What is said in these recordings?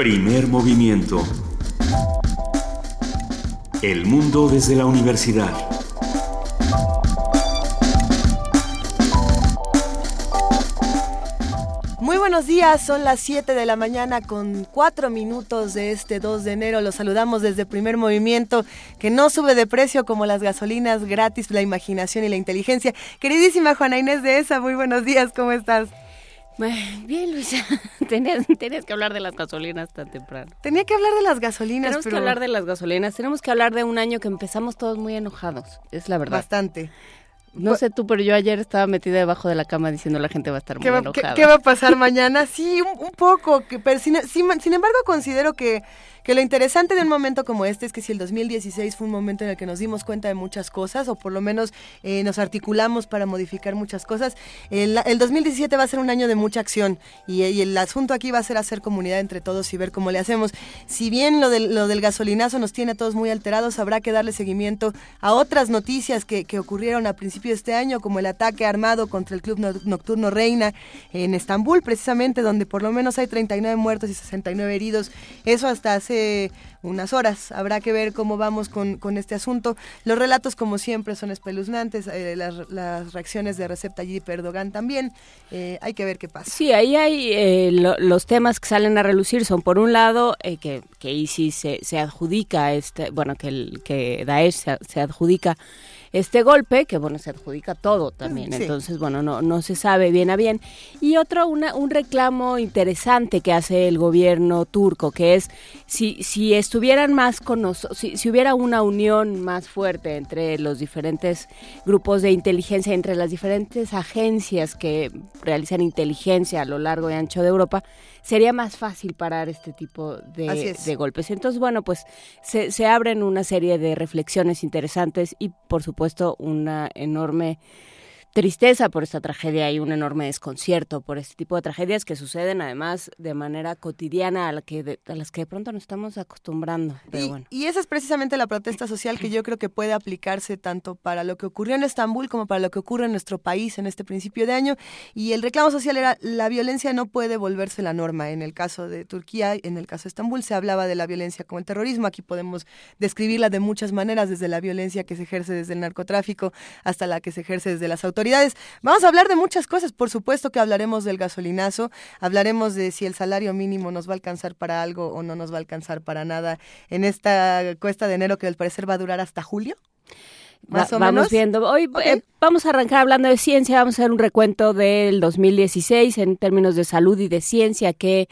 Primer movimiento. El mundo desde la universidad. Muy buenos días, son las 7 de la mañana con 4 minutos de este 2 de enero. Los saludamos desde Primer Movimiento, que no sube de precio como las gasolinas gratis, la imaginación y la inteligencia. Queridísima Juana Inés de ESA, muy buenos días, ¿cómo estás? Bien, Luisa, tenías, que hablar de las gasolinas tan temprano. Tenía que hablar de las gasolinas, Tenemos que hablar de las gasolinas, tenemos que hablar de un año que empezamos todos muy enojados, es la verdad. Bastante. No sé tú, pero yo ayer estaba metida debajo de la cama diciendo la gente va a estar muy enojada. ¿qué, va a pasar mañana? Sí, un, poco, que, pero sin, sin embargo considero que que lo interesante de un momento como este es que si el 2016 fue un momento en el que nos dimos cuenta de muchas cosas, o por lo menos eh, nos articulamos para modificar muchas cosas, el, 2017 va a ser un año de mucha acción y, el asunto aquí va a ser hacer comunidad entre todos y ver cómo le hacemos. Si bien lo del, lo del gasolinazo nos tiene a todos muy alterados, habrá que darle seguimiento a otras noticias que, que ocurrieron a principio de este año, como el ataque armado contra el Club Nocturno Reina en Estambul, precisamente, donde por lo menos hay 39 muertos y 69 heridos. Eso hasta hace unas horas. Habrá que ver cómo vamos con, este asunto. Los relatos, como siempre, son espeluznantes. Eh, las, reacciones de Recep Tayyip Erdogan también. Eh, hay que ver qué pasa. Sí, ahí hay eh, los temas que salen a relucir. Son, por un lado, que, que ISIS se, se, adjudica, este, bueno, que, el, que Daesh se, se adjudica este golpe, que bueno, se adjudica todo también, entonces bueno, no, no se sabe bien a bien. Y otro, una, un reclamo interesante que hace el gobierno turco, que es si, si estuvieran más con nosotros, si, si hubiera una unión más fuerte entre los diferentes grupos de inteligencia, entre las diferentes agencias que realizan inteligencia a lo largo y ancho de Europa, sería más fácil parar este tipo de, de golpes. Entonces, bueno, pues se, se abren una serie de reflexiones interesantes y, por supuesto, una enorme tristeza por esta tragedia y un enorme desconcierto por este tipo de tragedias que suceden además de manera cotidiana a, la que a las que de pronto nos estamos acostumbrando. y, esa es precisamente la protesta social que yo creo que puede aplicarse tanto para lo que ocurrió en Estambul como para lo que ocurre en nuestro país en este principio de año. Y el reclamo social era la violencia no puede volverse la norma. En el caso de Turquía, en el caso de Estambul, se hablaba de la violencia como el terrorismo. Aquí podemos describirla de muchas maneras, desde la violencia que se ejerce desde el narcotráfico hasta la que se ejerce desde las autoridades autoridades. Vamos a hablar de muchas cosas, por supuesto que hablaremos del gasolinazo, hablaremos de si el salario mínimo nos va a alcanzar para algo o no nos va a alcanzar para nada en esta cuesta de enero que al parecer va a durar hasta julio. Más o vamos viendo. Hoy eh, vamos a arrancar hablando de ciencia, vamos a hacer un recuento del 2016 en términos de salud y de ciencia, qué,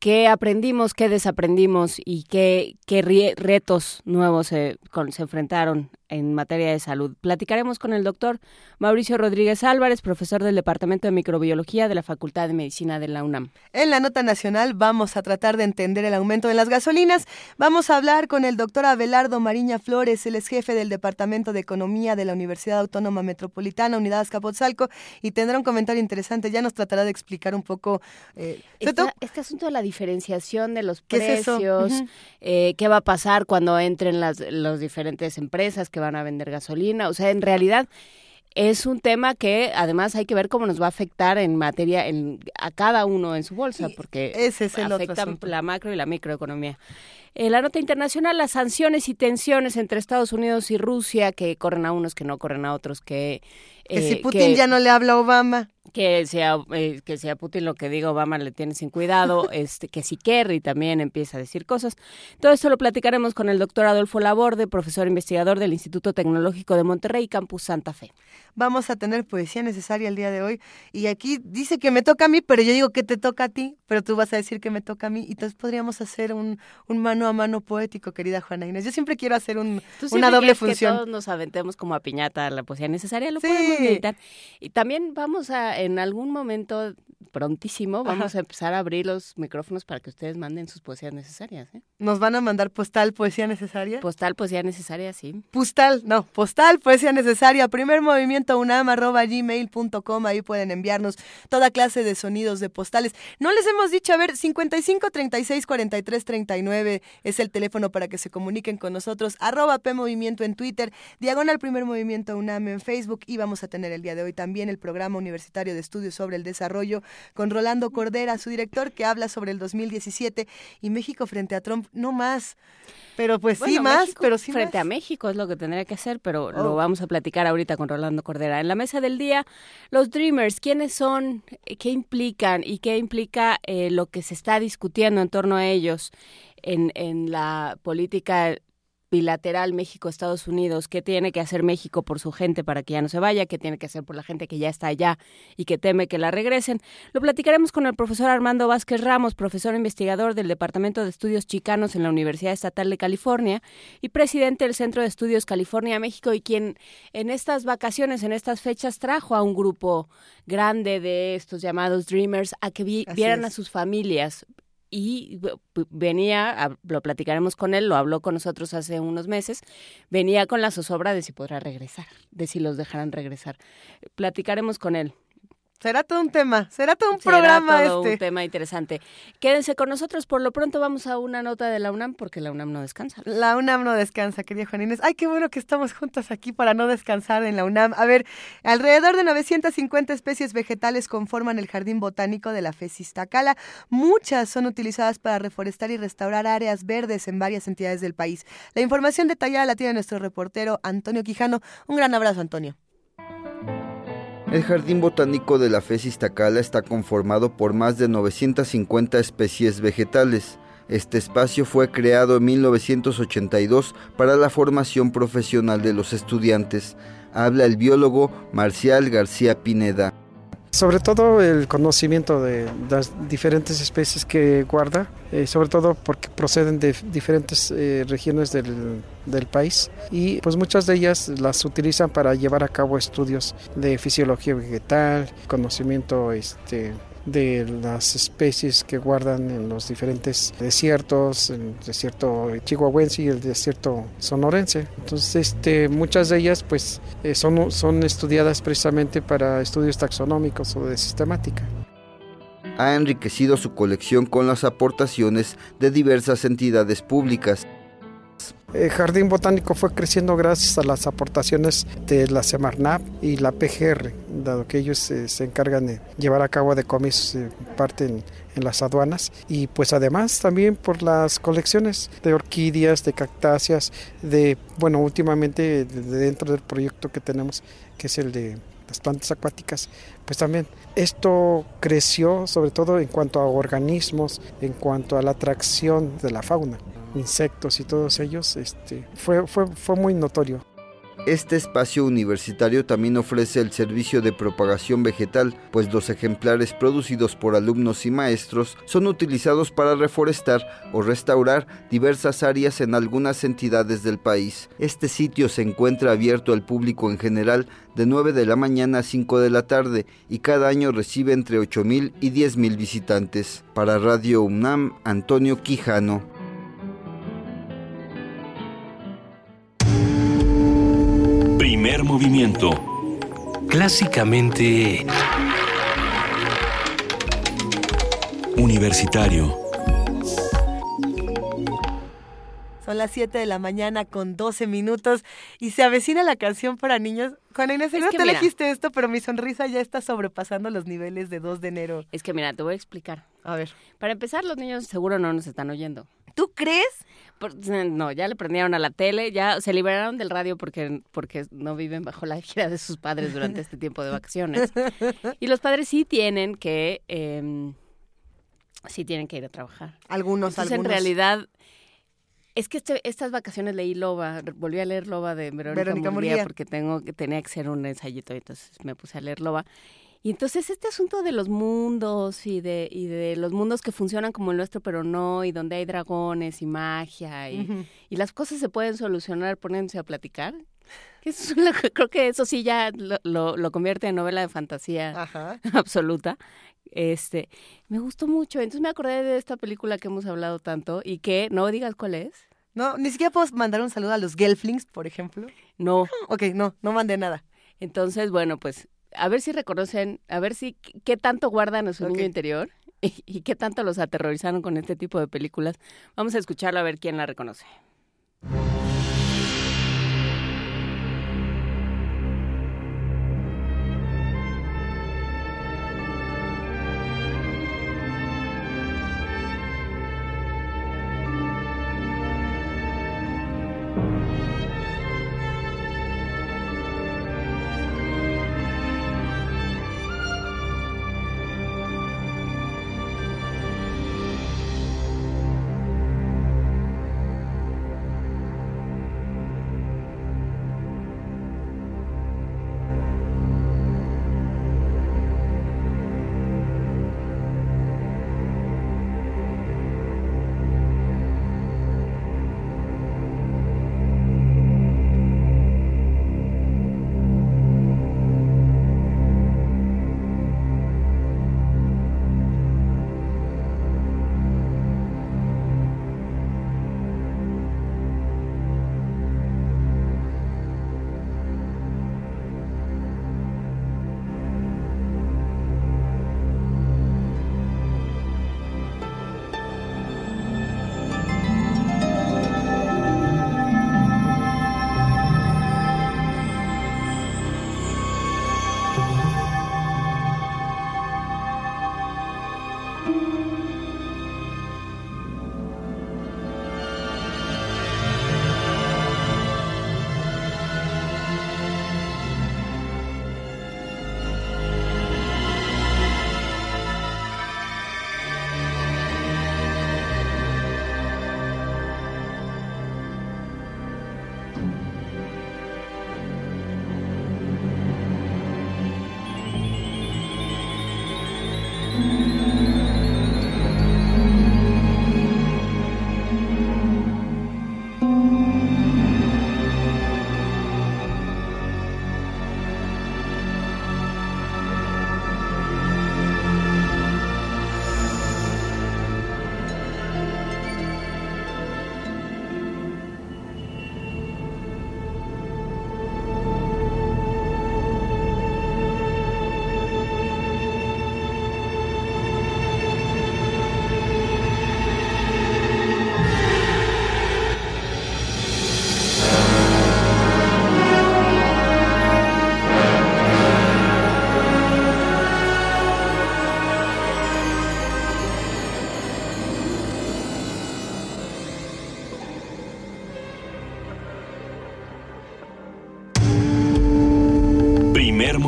qué aprendimos, qué desaprendimos y qué, qué retos nuevos se, se enfrentaron en materia de salud. Platicaremos con el doctor Mauricio Rodríguez Álvarez, profesor del Departamento de Microbiología de la Facultad de Medicina de la UNAM. En la nota nacional vamos a tratar de entender el aumento de las gasolinas. Vamos a hablar con el doctor Abelardo Mariña Flores, él es jefe del Departamento de Economía de la Universidad Autónoma Metropolitana, Unidad Azcapotzalco, y tendrá un comentario interesante. Ya nos tratará de explicar un poco... Eh, este asunto de la diferenciación de los precios, eh, qué va a pasar cuando entren las diferentes empresas que van a vender gasolina. O sea, en realidad es un tema que además hay que ver cómo nos va a afectar en materia en, a cada uno en su bolsa, porque ese es el afecta la macro y la microeconomía. En la nota internacional, las sanciones y tensiones entre Estados Unidos y Rusia, que corren a unos, que no corren a otros, que... que si eh, Putin ya no le habla a Obama que sea eh, que sea Putin lo que diga Obama le tiene sin cuidado, este que si Kerry también empieza a decir cosas. Todo esto lo platicaremos con el doctor Adolfo Laborde, profesor investigador del Instituto Tecnológico de Monterrey, Campus Santa Fe. Vamos a tener poesía necesaria el día de hoy y aquí dice que me toca a mí, pero yo digo que te toca a ti, pero tú vas a decir que me toca a mí y entonces podríamos hacer un, un mano a mano poético, querida Juana Inés. Yo siempre quiero hacer un, una doble función. Que todos nos aventemos como a piñata la poesía necesaria, lo podemos meditar. Y también vamos a en algún momento prontísimo vamos a empezar a abrir los micrófonos para que ustedes manden sus poesías necesarias. ¿eh? ¿Nos van a mandar postal poesía necesaria? Postal poesía necesaria, sí. Postal, no, postal poesía necesaria. Primer movimiento unam arroba gmail.com. Ahí pueden enviarnos toda clase de sonidos de postales. No les hemos dicho, a ver, 55 36 43 39 es el teléfono para que se comuniquen con nosotros. Arroba P Movimiento en Twitter, diagonal Primer Movimiento UNAM en Facebook y vamos a tener el día de hoy también el programa universitario Laboratorio de Estudios sobre el Desarrollo, con Rolando Cordera, su director, que habla sobre el 2017 y México frente a Trump, no más. Pero pues sí más, pero sí frente a México es lo que tendría que hacer, pero lo oh. vamos a platicar ahorita con Rolando Cordera. En la mesa del día, los Dreamers, ¿quiénes son? ¿Qué implican? ¿Y qué implica eh, lo que se está discutiendo en torno a ellos en, en la política bilateral México-Estados Unidos, qué tiene que hacer México por su gente para que ya no se vaya, qué tiene que hacer por la gente que ya está allá y que teme que la regresen. Lo platicaremos con el profesor Armando Vázquez Ramos, profesor investigador del Departamento de Estudios Chicanos en la Universidad Estatal de California y presidente del Centro de Estudios California-México y quien en estas vacaciones, en estas fechas, trajo a un grupo grande de estos llamados Dreamers a que vieran a sus familias y venía, lo platicaremos con él, lo habló con nosotros hace unos meses, venía con la zozobra de si podrá regresar, de si los dejarán regresar. Platicaremos con él. Será todo un tema, será todo un programa será todo un este. tema interesante. Quédense con nosotros, por lo pronto vamos a una nota de la UNAM porque la UNAM no descansa. La UNAM no descansa, querida Juan Inés. Ay, qué bueno que estamos juntas aquí para no descansar en la UNAM. A ver, alrededor de 950 especies vegetales conforman el jardín botánico de la FES Iztacala. Muchas son utilizadas para reforestar y restaurar áreas verdes en varias entidades del país. La información detallada la tiene nuestro reportero Antonio Quijano. Un gran abrazo, Antonio. El Jardín Botánico de la FES Iztacala está conformado por más de 950 especies vegetales. Este espacio fue creado en 1982 para la formación profesional de los estudiantes. Habla el biólogo Marcial García Pineda. Sobre todo el conocimiento de las diferentes especies que guarda, eh, sobre todo porque proceden de diferentes eh, regiones del, del, país y pues muchas de ellas las utilizan para llevar a cabo estudios de fisiología vegetal, conocimiento este, de las especies que guardan en los diferentes desiertos, el desierto chihuahuense y el desierto sonorense. Entonces, este, muchas de ellas pues eh, son, son estudiadas precisamente para estudios taxonómicos o de sistemática ha enriquecido su colección con las aportaciones de diversas entidades públicas. El Jardín Botánico fue creciendo gracias a las aportaciones de la Semarnap y la PGR, dado que ellos eh, se encargan de llevar a cabo decomisos eh, parte en, las aduanas. Y pues además también por las colecciones de orquídeas, de cactáceas, de bueno últimamente dentro del proyecto que tenemos que es el de las plantas acuáticas, pues también esto creció sobre todo en cuanto a organismos, en cuanto a la atracción de la fauna insectos y todos ellos, este, fue, fue, fue muy notorio. Este espacio universitario también ofrece el servicio de propagación vegetal, pues los ejemplares producidos por alumnos y maestros son utilizados para reforestar o restaurar diversas áreas en algunas entidades del país. Este sitio se encuentra abierto al público en general de 9 de la mañana a 5 de la tarde y cada año recibe entre 8.000 y 10.000 visitantes. Para Radio UNAM, Antonio Quijano. Primer movimiento. Clásicamente... Universitario. Son las 7 de la mañana con 12 minutos y se avecina la canción para niños. Juana Inés, no te elegiste esto, pero mi sonrisa ya está sobrepasando los niveles de 2 de enero. Es que mira, te voy a explicar. A ver. Para empezar, los niños seguro no nos están oyendo. ¿Tú crees? no, ya le prendieron a la tele, ya se liberaron del radio porque, porque no viven bajo la gira de sus padres durante este tiempo de vacaciones. Y los padres sí tienen que, eh, sí tienen que ir a trabajar. Algunos, algunos. en realidad, es que este, estas vacaciones leí Loba, volví a leer Loba de Verónica, Verónica porque tengo, tenía que ser un ensayito, entonces me puse a leer Loba. Y entonces este asunto de los mundos y de, y de los mundos que funcionan como el nuestro, pero no, y donde hay dragones y magia, y, y las cosas se pueden solucionar poniéndose a platicar. creo que eso sí ya lo, lo, convierte en novela de fantasía absoluta. Este, me gustó mucho. Entonces me acordé de esta película que hemos hablado tanto y que no digas cuál es. No, ni siquiera puedo mandar un saludo a los Gelflings, por ejemplo. No. Ok, no, no mandé nada. Entonces, bueno, pues a ver si reconocen, a ver si qué tanto guardan a su niño interior y, qué tanto los aterrorizaron con este tipo de películas. Vamos a escucharlo a ver quién la reconoce.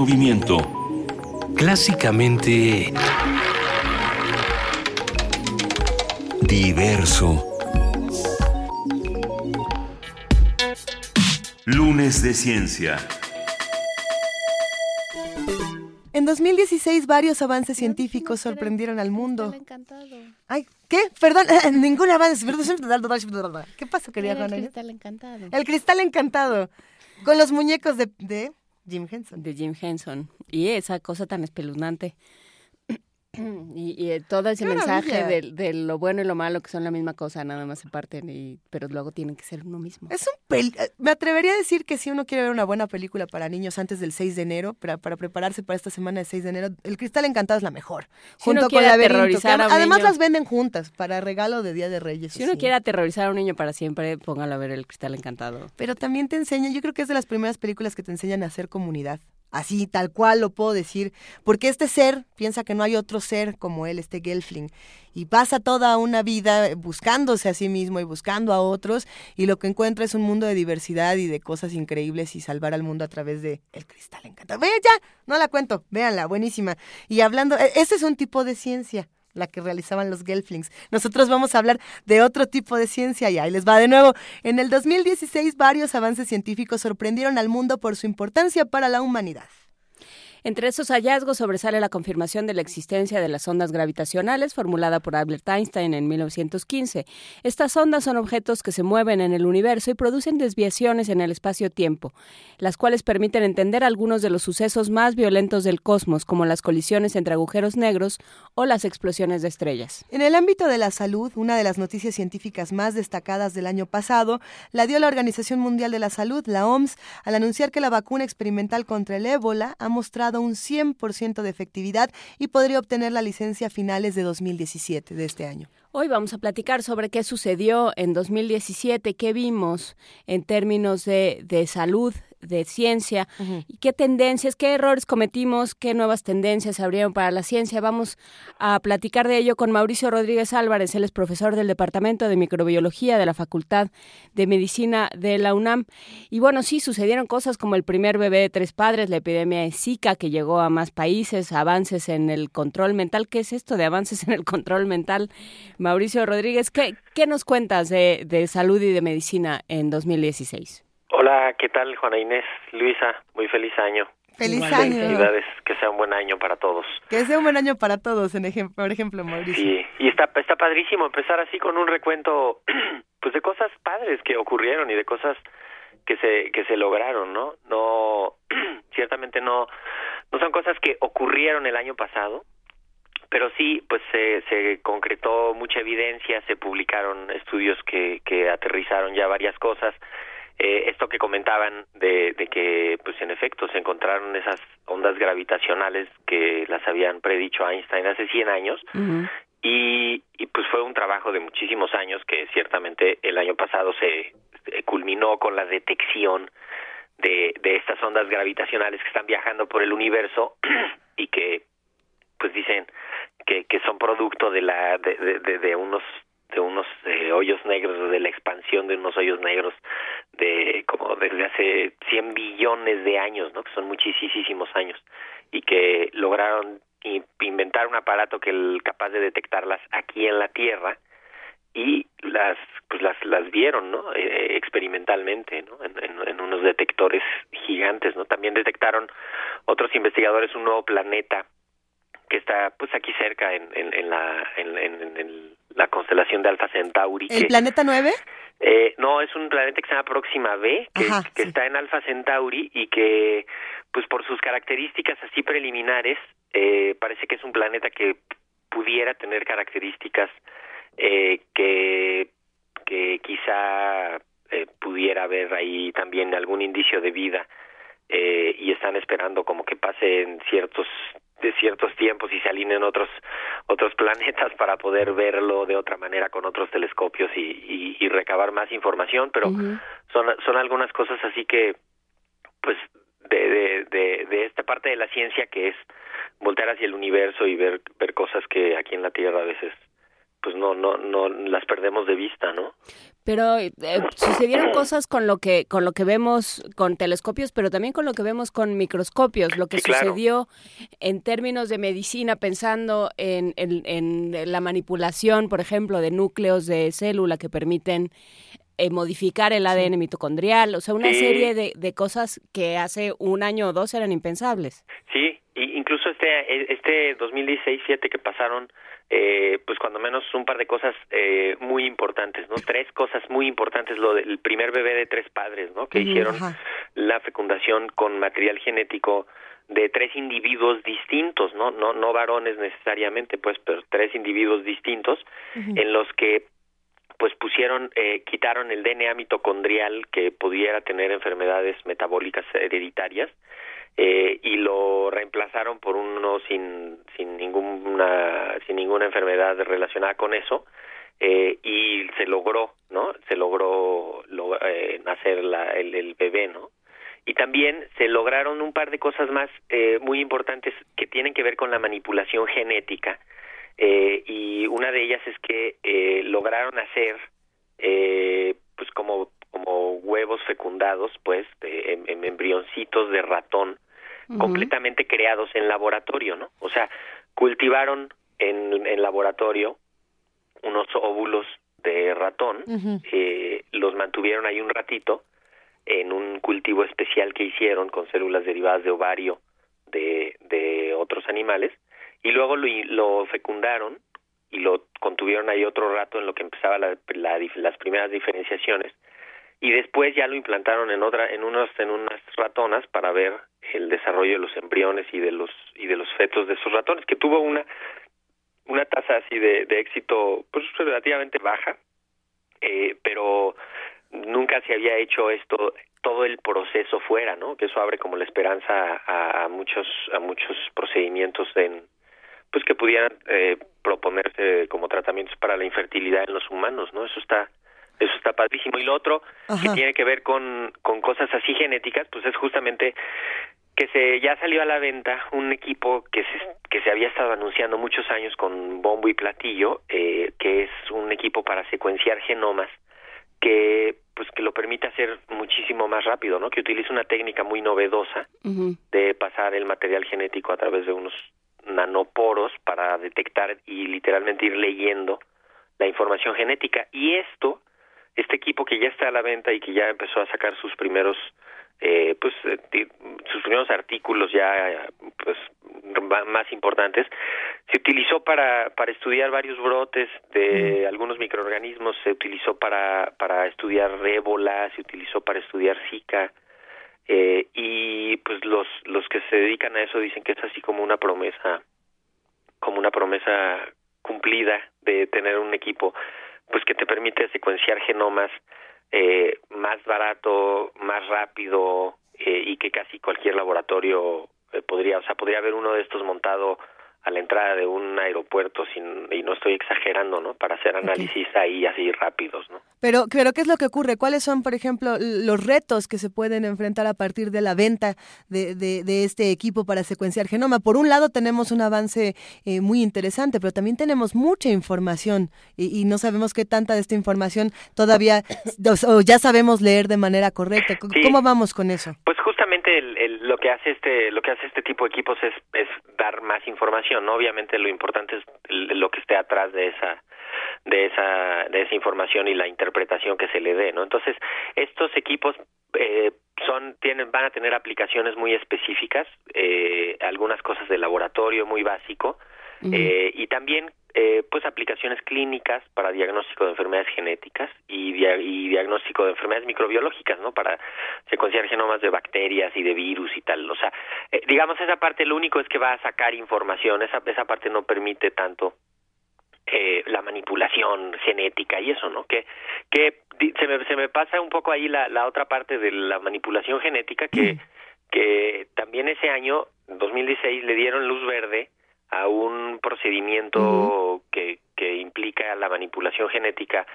Movimiento. Clásicamente... Diverso. Lunes de Ciencia. En 2016 varios avances científicos sorprendieron al mundo. Ay, ¿qué? Perdón, ningún avance. ¿Qué pasó, querida El cristal encantado. El cristal encantado. Con los muñecos de, de Jim Henson. De Jim Henson. Y esa cosa tan espeluznante. Y, y, eh, todo ese ¡Qué mensaje de, de lo bueno y lo malo que son la misma cosa, nada más se parten, y, pero luego tienen que ser uno mismo. Es un pel eh, me atrevería a decir que si uno quiere ver una buena película para niños antes del 6 de enero, para, para prepararse para esta semana de 6 de enero, El Cristal Encantado es la mejor. Si uno junto con que aterrorizar a un además niño- las venden juntas para regalo de Día de Reyes. Si uno sí. quiere aterrorizar a un niño para siempre, póngalo a ver el cristal encantado. Pero también te enseña, yo creo que es de las primeras películas que te enseñan a hacer comunidad. Así, tal cual lo puedo decir. Porque este ser piensa que no hay otro ser como él, este Gelfling. Y pasa toda una vida buscándose a sí mismo y buscando a otros. Y lo que encuentra es un mundo de diversidad y de cosas increíbles y salvar al mundo a través de el cristal encantado. Ve ya, no la cuento, véanla, buenísima. Y hablando, e- ese es un tipo de ciencia la que realizaban los Gelflings. Nosotros vamos a hablar de otro tipo de ciencia y ahí les va de nuevo. En el 2016 varios avances científicos sorprendieron al mundo por su importancia para la humanidad. Entre esos hallazgos sobresale la confirmación de la existencia de las ondas gravitacionales formulada por Albert Einstein en 1915. Estas ondas son objetos que se mueven en el universo y producen desviaciones en el espacio-tiempo, las cuales permiten entender algunos de los sucesos más violentos del cosmos, como las colisiones entre agujeros negros o las explosiones de estrellas. En el ámbito de la salud, una de las noticias científicas más destacadas del año pasado la dio la Organización Mundial de la Salud, la OMS, al anunciar que la vacuna experimental contra el ébola ha mostrado un 100% de efectividad y podría obtener la licencia a finales de 2017 de este año. Hoy vamos a platicar sobre qué sucedió en 2017, qué vimos en términos de, de salud, de ciencia, y qué tendencias, qué errores cometimos, qué nuevas tendencias se abrieron para la ciencia. Vamos a platicar de ello con Mauricio Rodríguez Álvarez, él es profesor del Departamento de Microbiología de la Facultad de Medicina de la UNAM. Y bueno, sí, sucedieron cosas como el primer bebé de tres padres, la epidemia de Zika que llegó a más países, avances en el control mental. ¿Qué es esto de avances en el control mental? Mauricio Rodríguez, ¿qué, qué nos cuentas de, de salud y de medicina en 2016? Hola, ¿qué tal Juana Inés? Luisa, muy feliz año. ¡Feliz Igualmente. año! Felicidades, que sea un buen año para todos. Que sea un buen año para todos, en ejem- por ejemplo, Mauricio. Sí, y está, está padrísimo empezar así con un recuento pues de cosas padres que ocurrieron y de cosas que se que se lograron, ¿no? No ciertamente no no son cosas que ocurrieron el año pasado, pero sí pues se, se concretó mucha evidencia, se publicaron estudios que que aterrizaron ya varias cosas. Eh, esto que comentaban de, de que pues en efecto se encontraron esas ondas gravitacionales que las habían predicho Einstein hace 100 años. Y, y pues fue un trabajo de muchísimos años que ciertamente el año pasado se, se culminó con la detección de, de estas ondas gravitacionales que están viajando por el universo y que pues dicen que, que son producto de la de- de unos de unos hoyos negros de la expansión de unos hoyos negros de como desde hace 100 billones de años no que son muchísimos años y que lograron inventar un aparato que el capaz de detectarlas aquí en la Tierra y las pues las las vieron no Eh, experimentalmente no en- en unos detectores gigantes no también detectaron otros investigadores un nuevo planeta que está pues aquí cerca en, en, en la en, en- la constelación de Alpha Centauri ¿El que- planeta 9? eh, no, es un planeta que se llama Próxima B, que, Ajá, que sí. está en Alpha Centauri y que, pues por sus características así preliminares, eh, parece que es un planeta que pudiera tener características eh, que, que quizá eh, pudiera haber ahí también algún indicio de vida eh, y están esperando como que pasen ciertos de ciertos tiempos y se alineen otros otros planetas para poder verlo de otra manera con otros telescopios y, y, y recabar más información pero son son algunas cosas así que pues de, de, de, de esta parte de la ciencia que es voltear hacia el universo y ver ver cosas que aquí en la Tierra a veces pues no no no las perdemos de vista no pero eh, sucedieron cosas con lo que con lo que vemos con telescopios pero también con lo que vemos con microscopios. Lo que sucedió en términos de medicina pensando en, en, la manipulación por ejemplo de núcleos de célula que permiten eh, modificar el ADN mitocondrial, o sea, una serie de, de, cosas que hace un año o dos eran impensables. Sí, y incluso este, este 2016, siete que pasaron, eh, pues cuando menos un par de cosas eh, muy importantes, ¿no? Tres cosas muy importantes, lo del primer bebé de tres padres, ¿no? Que hicieron la fecundación con material genético de tres individuos distintos, ¿no? No, no varones necesariamente, pues, pero tres individuos distintos en los que pues pusieron, eh, quitaron el DNA mitocondrial que pudiera tener enfermedades metabólicas hereditarias eh, y lo reemplazaron por uno sin, sin ninguna, sin ninguna enfermedad relacionada con eso. Eh, y se logró, ¿no? Se logró, eh, nacer la, el, el, bebé, ¿no? Y también se lograron un par de cosas más eh, muy importantes que tienen que ver con la manipulación genética eh, y una de ellas es que eh, lograron hacer eh, pues como como huevos fecundados pues en, embrioncitos de ratón completamente creados en laboratorio no o sea cultivaron en, en laboratorio unos óvulos de ratón eh, los mantuvieron ahí un ratito en un cultivo especial que hicieron con células derivadas de ovario de, de otros animales y luego lo, lo fecundaron y lo contuvieron ahí otro rato en lo que empezaba la, las primeras diferenciaciones y después ya lo implantaron en otra en unas en unas ratonas para ver el desarrollo de los embriones y de los y de los fetos de esos ratones que tuvo una una tasa así de, de éxito pues relativamente baja eh, pero nunca se había hecho esto todo el proceso fuera no que eso abre como la esperanza a, a muchos a muchos procedimientos en pues que pudieran eh, proponerse como tratamientos para la infertilidad en los humanos, ¿no? Eso está eso está padrísimo. Y lo otro que tiene que ver con, con cosas así genéticas, pues es justamente que se ya salió a la venta un equipo que se, que se había estado anunciando muchos años con bombo y platillo, eh, que es un equipo para secuenciar genomas que pues que lo permite hacer muchísimo más rápido, ¿no? Que utiliza una técnica muy novedosa de pasar el material genético a través de unos nanoporos para detectar y literalmente ir leyendo la información genética. Y esto, este equipo que ya está a la venta y que ya empezó a sacar sus primeros eh, pues eh, sus primeros artículos ya pues más importantes se utilizó para para estudiar varios brotes de algunos microorganismos se utilizó para para estudiar ébola se utilizó para estudiar zika eh, y pues los los que se dedican a eso dicen que es así como una promesa como una promesa cumplida de tener un equipo pues que te permite secuenciar genomas eh, más barato más rápido eh, y que casi cualquier laboratorio eh, podría o sea podría haber uno de estos montado a la entrada de un aeropuerto sin, y no estoy exagerando, ¿no? Para hacer análisis ahí así rápidos, ¿no? Pero, pero, ¿qué es lo que ocurre? ¿Cuáles son, por ejemplo, los retos que se pueden enfrentar a partir de la venta de, de, este equipo para secuenciar genoma? Por un lado tenemos un avance eh, muy interesante, pero también tenemos mucha información y, no sabemos qué tanta de esta información todavía o, ya sabemos leer de manera correcta. ¿Cómo vamos con eso? Pues justamente el, lo que hace este lo que hace este tipo de equipos es, es dar más información ¿no? obviamente lo importante es lo que esté atrás de esa de esa de esa información y la interpretación que se le dé no entonces estos equipos eh, son tienen van a tener aplicaciones muy específicas eh, algunas cosas de laboratorio muy básico eh, y también eh, pues aplicaciones clínicas para diagnóstico de enfermedades genéticas y, y, diagnóstico de enfermedades microbiológicas, ¿no? Para secuenciar genomas de bacterias y de virus y tal. O sea, eh, digamos esa parte lo único es que va a sacar información, esa esa parte no permite tanto eh, la manipulación genética y eso, ¿no? Que que se me se me pasa un poco ahí la la otra parte de la manipulación genética que que también ese año 2016 le dieron luz verde a un procedimiento que, que implica la manipulación genética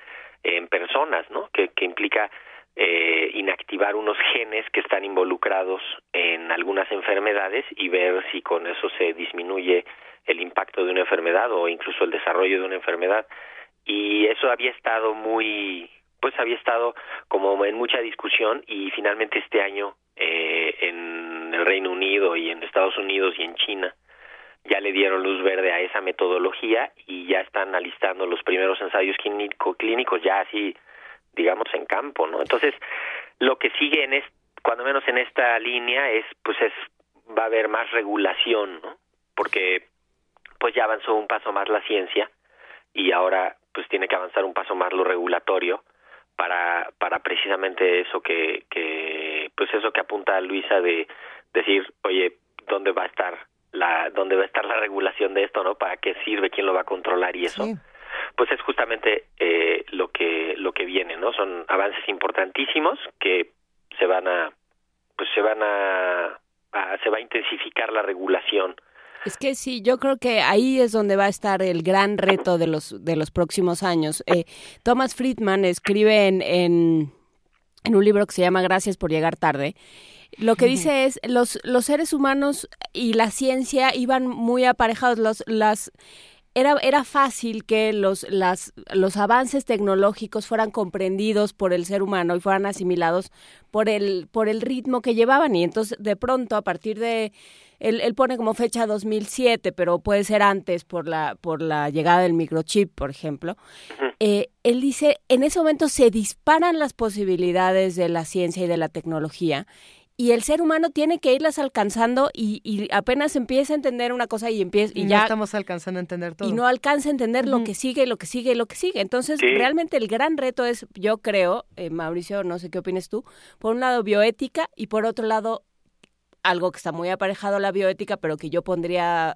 en personas, ¿no? Que, que implica eh, inactivar unos genes que están involucrados en algunas enfermedades y ver si con eso se disminuye el impacto de una enfermedad o incluso el desarrollo de una enfermedad y eso había estado muy pues había estado como en mucha discusión y finalmente este año eh, en el Reino Unido y en Estados Unidos y en China ya le dieron luz verde a esa metodología y ya están alistando los primeros ensayos clínico, clínicos ya así digamos en campo no entonces lo que sigue en es cuando menos en esta línea es pues es va a haber más regulación no porque pues ya avanzó un paso más la ciencia y ahora pues tiene que avanzar un paso más lo regulatorio para para precisamente eso que que pues eso que apunta Luisa de decir oye dónde va a estar la dónde va a estar la regulación de esto no para qué sirve quién lo va a controlar y eso pues es justamente eh, lo que lo que viene no son avances importantísimos que se van a pues se van a se va a intensificar la regulación. Es que sí, yo creo que ahí es donde va a estar el gran reto de los, de los próximos años. Eh, Thomas Friedman escribe en, en, un libro que se llama Gracias por llegar tarde. Lo que dice es, los, los seres humanos y la ciencia iban muy aparejados. Los, las, era, era fácil que los, las, los avances tecnológicos fueran comprendidos por el ser humano y fueran asimilados por el, por el ritmo que llevaban. Y entonces, de pronto, a partir de él, él, pone como fecha 2007, pero puede ser antes por la, por la llegada del microchip, por ejemplo. Eh, él dice, en ese momento se disparan las posibilidades de la ciencia y de la tecnología y el ser humano tiene que irlas alcanzando y, y apenas empieza a entender una cosa y empieza y, ya estamos alcanzando a entender todo. y no alcanza a entender lo que sigue y lo que sigue y lo que sigue. Entonces realmente el gran reto es yo creo eh, Mauricio no sé qué opinas tú por un lado bioética y por otro lado algo que está muy aparejado a la bioética, pero que yo pondría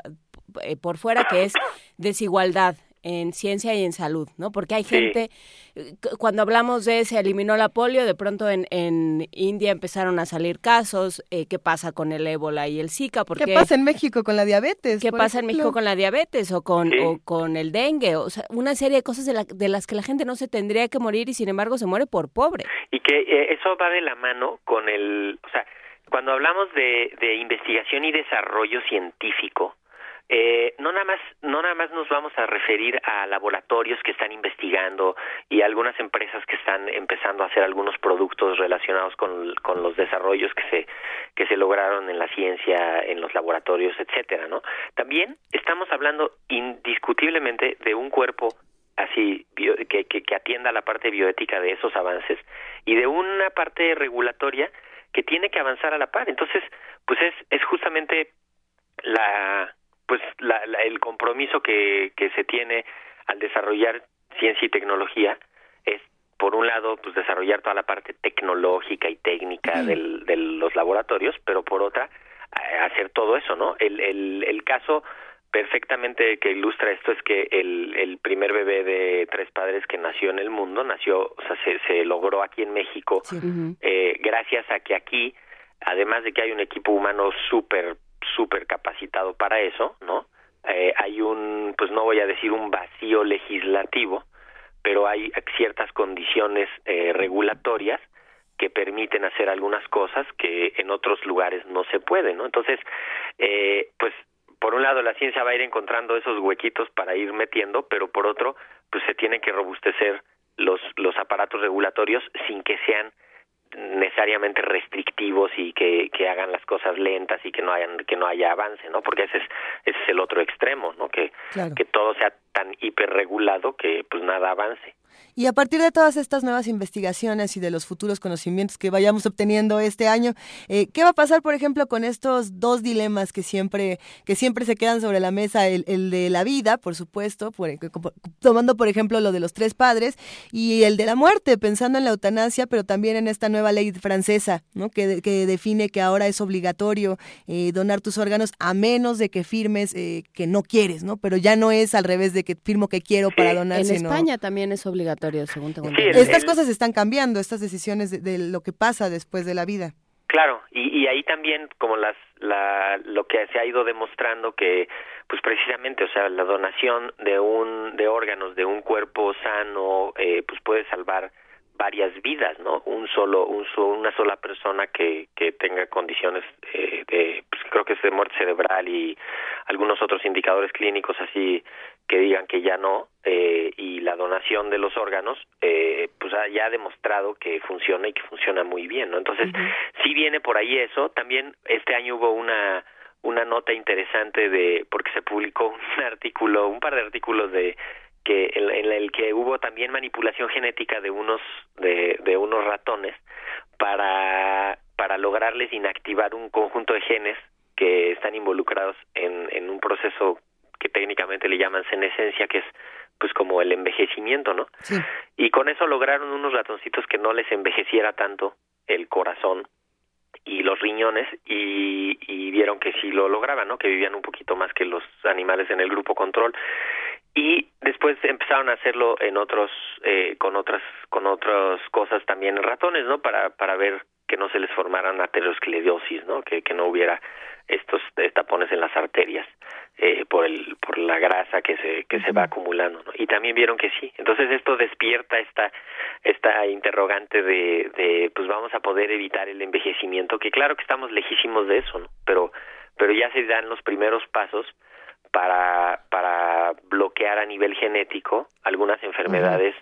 eh, por fuera, que es desigualdad en ciencia y en salud, ¿no? Porque hay gente, eh, cuando hablamos de se eliminó la polio, de pronto en, en India empezaron a salir casos, eh, ¿qué pasa con el ébola y el Zika? ¿Qué pasa en México con la diabetes? ¿Qué pasa en México con la diabetes o con, o con el dengue? O sea, una serie de cosas de, la, de, las que la gente no se tendría que morir y sin embargo se muere por pobre. Y que eso va de la mano con el, o sea, cuando hablamos de, de investigación y desarrollo científico, eh, no nada más no nada más nos vamos a referir a laboratorios que están investigando y algunas empresas que están empezando a hacer algunos productos relacionados con, con los desarrollos que se que se lograron en la ciencia en los laboratorios etcétera no también estamos hablando indiscutiblemente de un cuerpo así que, que, que atienda la parte bioética de esos avances y de una parte regulatoria que tiene que avanzar a la par. Entonces, pues es, es justamente la pues la, el compromiso que, que se tiene al desarrollar ciencia y tecnología es por un lado pues desarrollar toda la parte tecnológica y técnica del, de los laboratorios pero por otra hacer todo eso no el, el, el caso perfectamente que ilustra esto es que el, el primer bebé de tres padres que nació en el mundo nació, o sea, se, se logró aquí en México eh, gracias a que aquí, además de que hay un equipo humano súper, súper capacitado para eso, ¿no? Eh, hay un, pues no voy a decir un vacío legislativo, pero hay ciertas condiciones eh, regulatorias que permiten hacer algunas cosas que en otros lugares no se pueden, ¿no? Entonces, eh, pues por un lado la ciencia va a ir encontrando esos huequitos para ir metiendo, pero por otro, pues se tienen que robustecer los los aparatos regulatorios sin que sean necesariamente restrictivos y que, que hagan las cosas lentas y que no hayan que no haya avance no porque ese es ese es el otro extremo no que que todo sea tan hiperregulado que pues nada avance y a partir de todas estas nuevas investigaciones y de los futuros conocimientos que vayamos obteniendo este año, eh, ¿qué va a pasar, por ejemplo, con estos dos dilemas que siempre, que siempre se quedan sobre la mesa? El, de la vida, por supuesto, tomando, por ejemplo, lo de los tres padres, y el de la muerte, pensando en la eutanasia, pero también en esta nueva ley francesa, ¿no? que, que define que ahora es obligatorio eh, donar tus órganos a menos de que firmes eh, que no quieres, ¿no? Pero ya no es al revés de que firmo que quiero para donar. En España también es obligatorio según Estas cosas están cambiando, estas decisiones de, lo que pasa después de la vida. Claro, y, ahí también como las la, lo que se ha ido demostrando que pues precisamente, o sea, la donación de un de órganos de un cuerpo sano eh, pues puede salvar varias vidas, ¿no? Un solo, un una sola persona que, que tenga condiciones eh, de, pues, creo que es de muerte cerebral y algunos otros indicadores clínicos así que digan que ya no eh, y la donación de los órganos eh, pues ya ha demostrado que funciona y que funciona muy bien, ¿no? Entonces sí viene por ahí eso. También este año hubo una una nota interesante de porque se publicó un artículo, un par de artículos de que en, el que hubo también manipulación genética de unos de, de unos ratones para para lograrles inactivar un conjunto de genes que están involucrados en, en un proceso que técnicamente le llaman senescencia, que es pues como el envejecimiento, ¿no? Y con eso lograron unos ratoncitos que no les envejeciera tanto el corazón y los riñones y, y vieron que sí lo lograban, ¿no? Que vivían un poquito más que los animales en el grupo control y después empezaron a hacerlo en otros eh, con otras con otras cosas también en ratones no para para ver que no se les formaran aterosclerosis no que, que no hubiera estos tapones en las arterias eh, por el por la grasa que se que se va acumulando ¿no? y también vieron que sí. Entonces esto despierta esta esta interrogante de, de pues vamos a poder evitar el envejecimiento que claro que estamos lejísimos de eso no pero pero ya se dan los primeros pasos para, para bloquear a nivel genético algunas enfermedades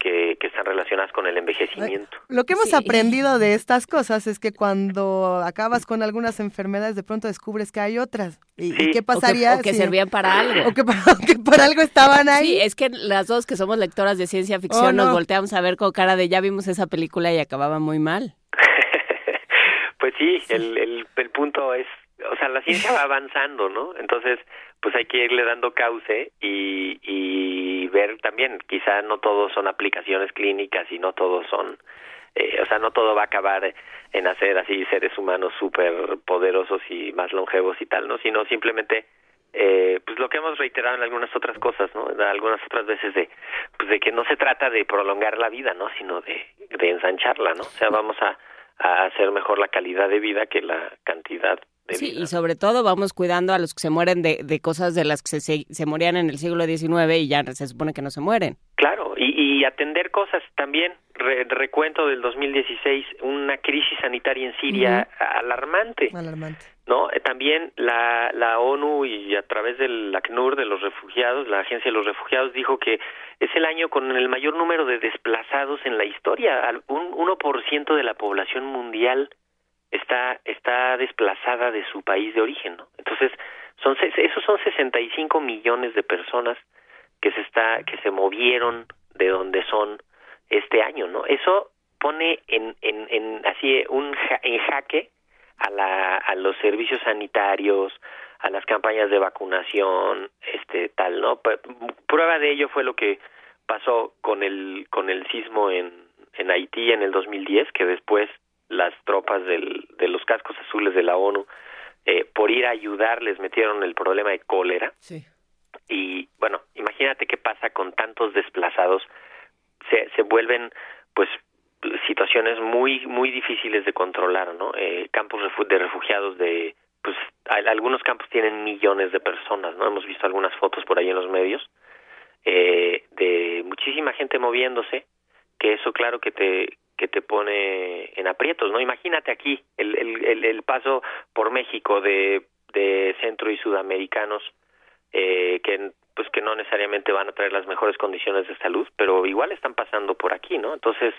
que, que, están relacionadas con el envejecimiento. Lo que hemos aprendido de estas cosas es que cuando acabas con algunas enfermedades, de pronto descubres que hay otras. ¿Y, qué pasaría? O que, servían para algo. O que, por algo estaban ahí. Sí, es que las dos que somos lectoras de ciencia ficción oh, nos volteamos a ver con cara de ya vimos esa película y acababa muy mal. pues sí, El, el, el punto es, o sea, la ciencia va avanzando, ¿no? Entonces, pues hay que irle dando cauce y, y ver también, quizá no todos son aplicaciones clínicas y no todos son, eh, o sea, no todo va a acabar en hacer así seres humanos súper poderosos y más longevos y tal, ¿no? Sino simplemente eh, pues lo que hemos reiterado en algunas otras cosas, ¿no? Algunas otras veces de, pues de que no se trata de prolongar la vida, ¿no? Sino de, de ensancharla, ¿no? O sea, vamos a, a hacer mejor la calidad de vida que la cantidad Sí, y sobre todo vamos cuidando a los que se mueren de, de cosas de las que se, se, morían en el siglo XIX y ya se supone que no se mueren. Claro, y, y atender cosas también. recuento del 2016, una crisis sanitaria en Siria alarmante. Alarmante. ¿no? Eh, también la, la ONU y a través del ACNUR de los refugiados, la Agencia de los Refugiados, dijo que es el año con el mayor número de desplazados en la historia. Un 1% de la población mundial está está desplazada de su país de origen, ¿no? Entonces, son esos son 65 millones de personas que se está que se movieron de donde son este año, ¿no? Eso pone en en, en así un en jaque a la a los servicios sanitarios, a las campañas de vacunación, este tal, ¿no? Prueba de ello fue lo que pasó con el con el sismo en en Haití en el 2010, que después las tropas del, de los cascos azules de la ONU, eh, por ir a ayudar les metieron el problema de cólera. Sí. Y bueno, imagínate qué pasa con tantos desplazados. Se, se vuelven, pues, situaciones muy, muy difíciles de controlar, ¿no? Eh, campos de refugiados de, pues, algunos campos tienen millones de personas, ¿no? Hemos visto algunas fotos por ahí en los medios eh, de muchísima gente moviéndose, que eso claro que te que te pone en aprietos, ¿no? Imagínate aquí el, el, el, paso por México de, de centro y sudamericanos eh, que pues que no necesariamente van a traer las mejores condiciones de salud, pero igual están pasando por aquí, ¿no? Entonces,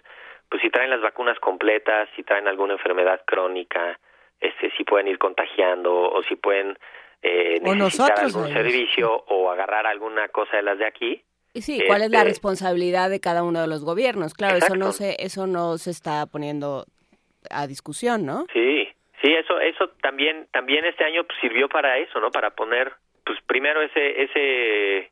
pues si traen las vacunas completas, si traen alguna enfermedad crónica, este, si pueden ir contagiando o si pueden eh, necesitar algún servicio o agarrar alguna cosa de las de aquí, Sí, ¿cuál es la este responsabilidad de cada uno de los gobiernos? Claro, eso no se eso no se está poniendo a discusión, ¿no? Sí, sí, eso eso también también este año sirvió para eso, ¿no? Para poner pues primero ese ese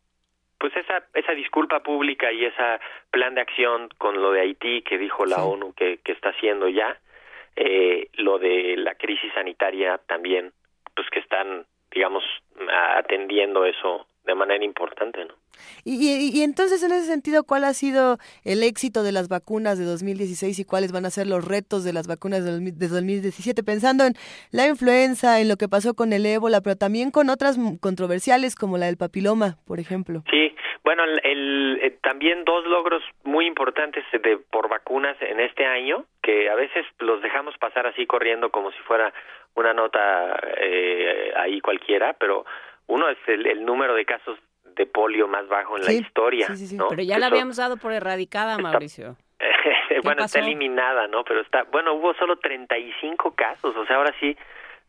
pues esa esa disculpa pública y esa plan de acción con lo de Haití que dijo la ONU que, que está haciendo ya, eh, lo de la crisis sanitaria también, pues que están digamos atendiendo eso de manera importante, ¿no? Y, y, entonces, en ese sentido, ¿cuál ha sido el éxito de las vacunas de 2016 y cuáles van a ser los retos de las vacunas de 2017? Pensando en la influenza, en lo que pasó con el ébola, pero también con otras controversiales como la del papiloma, por ejemplo. Sí, bueno, el, eh, también dos logros muy importantes de, por vacunas en este año, que a veces los dejamos pasar así corriendo como si fuera una nota eh, ahí cualquiera, pero uno es el, número de casos de polio más bajo en la historia. Pero ya la habíamos dado por erradicada, Mauricio. bueno, está eliminada, ¿no? Pero está, bueno, hubo solo 35 casos, o sea, ahora sí,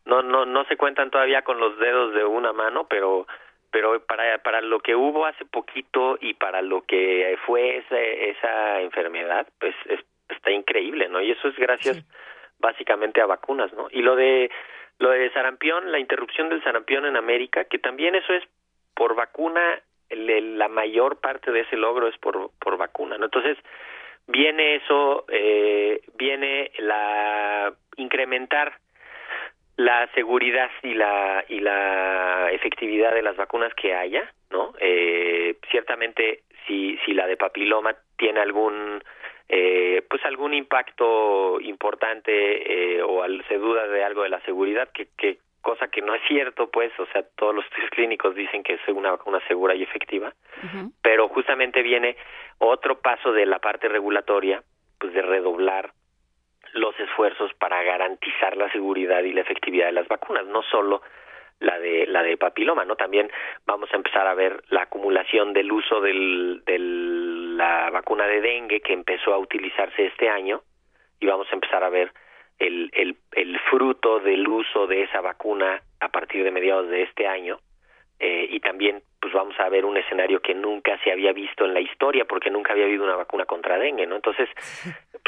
no, no, no se cuentan todavía con los dedos de una mano, pero pero para, para lo que hubo hace poquito y para lo que fue esa, esa enfermedad, pues está increíble, ¿no? Y eso es gracias básicamente a vacunas, ¿no? Y lo de lo de sarampión, la interrupción del sarampión en América, que también eso es por vacuna, la mayor parte de ese logro es por, por vacuna, ¿no? Entonces, viene eso, eh, viene la incrementar la seguridad y la y la efectividad de las vacunas que haya, ¿no? Eh, ciertamente, si si la de papiloma tiene algún eh, pues algún impacto importante eh, o al, se duda de algo de la seguridad, que, que cosa que no es cierto, pues, o sea, todos los estudios clínicos dicen que es una vacuna segura y efectiva, pero justamente viene otro paso de la parte regulatoria, pues de redoblar los esfuerzos para garantizar la seguridad y la efectividad de las vacunas, no solo la de la de papiloma, ¿no? También vamos a empezar a ver la acumulación del uso del, del la vacuna de dengue que empezó a utilizarse este año y vamos a empezar a ver el, el, el fruto del uso de esa vacuna a partir de mediados de este año eh, y también pues vamos a ver un escenario que nunca se había visto en la historia porque nunca había habido una vacuna contra dengue, ¿no? Entonces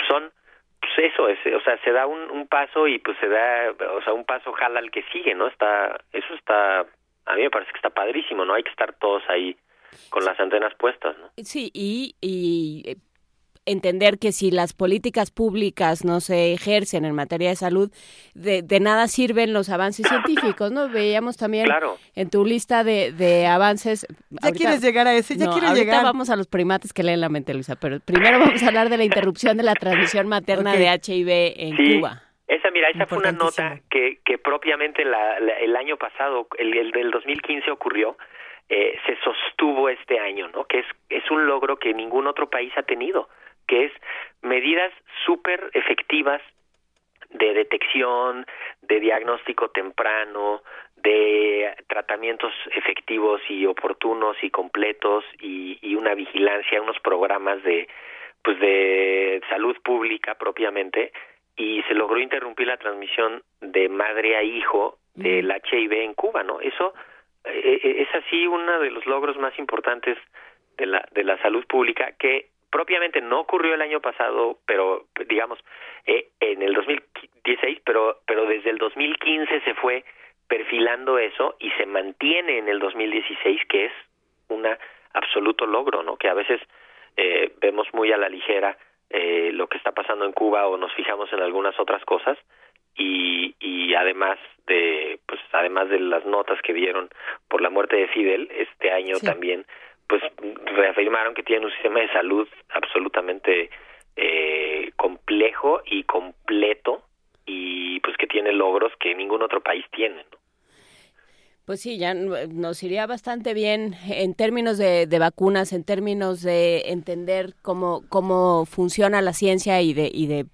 son pues eso es, o sea, se da un, un paso y pues se da, o sea, un paso jala al que sigue, ¿no? Está, eso está, a mí me parece que está padrísimo, ¿no? Hay que estar todos ahí con las antenas puestas. ¿no? Sí, y, y eh, entender que si las políticas públicas no se ejercen en materia de salud, de, de nada sirven los avances científicos, ¿no? Veíamos también en tu lista de, de avances... ¿Ya quieres llegar a ese? ¿Ya quieres ahorita llegar? vamos a los primates que leen la mente, Luisa, pero primero vamos a hablar de la interrupción de la transmisión materna de HIV en Cuba. Esa, mira, esa fue una nota que, que propiamente la, el año pasado, el, el del 2015 ocurrió, eh, se sostuvo este año, ¿no? Que es, es un logro que ningún otro país ha tenido, que es medidas súper efectivas de detección, de diagnóstico temprano, de tratamientos efectivos y oportunos y completos y, y una vigilancia, unos programas de pues de salud pública propiamente y se logró interrumpir la transmisión de madre a hijo del HIV en Cuba, ¿no? Eso eh, eh, es así uno de los logros más importantes de la, de la salud pública que propiamente no ocurrió el año pasado, pero digamos eh, en el 2016, pero pero desde el 2015 se fue perfilando eso y se mantiene en el 2016 que es un absoluto logro, ¿no? Que a veces eh, vemos muy a la ligera eh, lo que está pasando en Cuba o nos fijamos en algunas otras cosas y, y además de pues además de las notas que dieron por la muerte de Fidel este año también pues reafirmaron que tienen un sistema de salud absolutamente eh, complejo y completo y pues que tiene logros que ningún otro país tiene Pues sí, ya nos iría bastante bien en términos de, de, vacunas, en términos de entender cómo, cómo funciona la ciencia y de, y de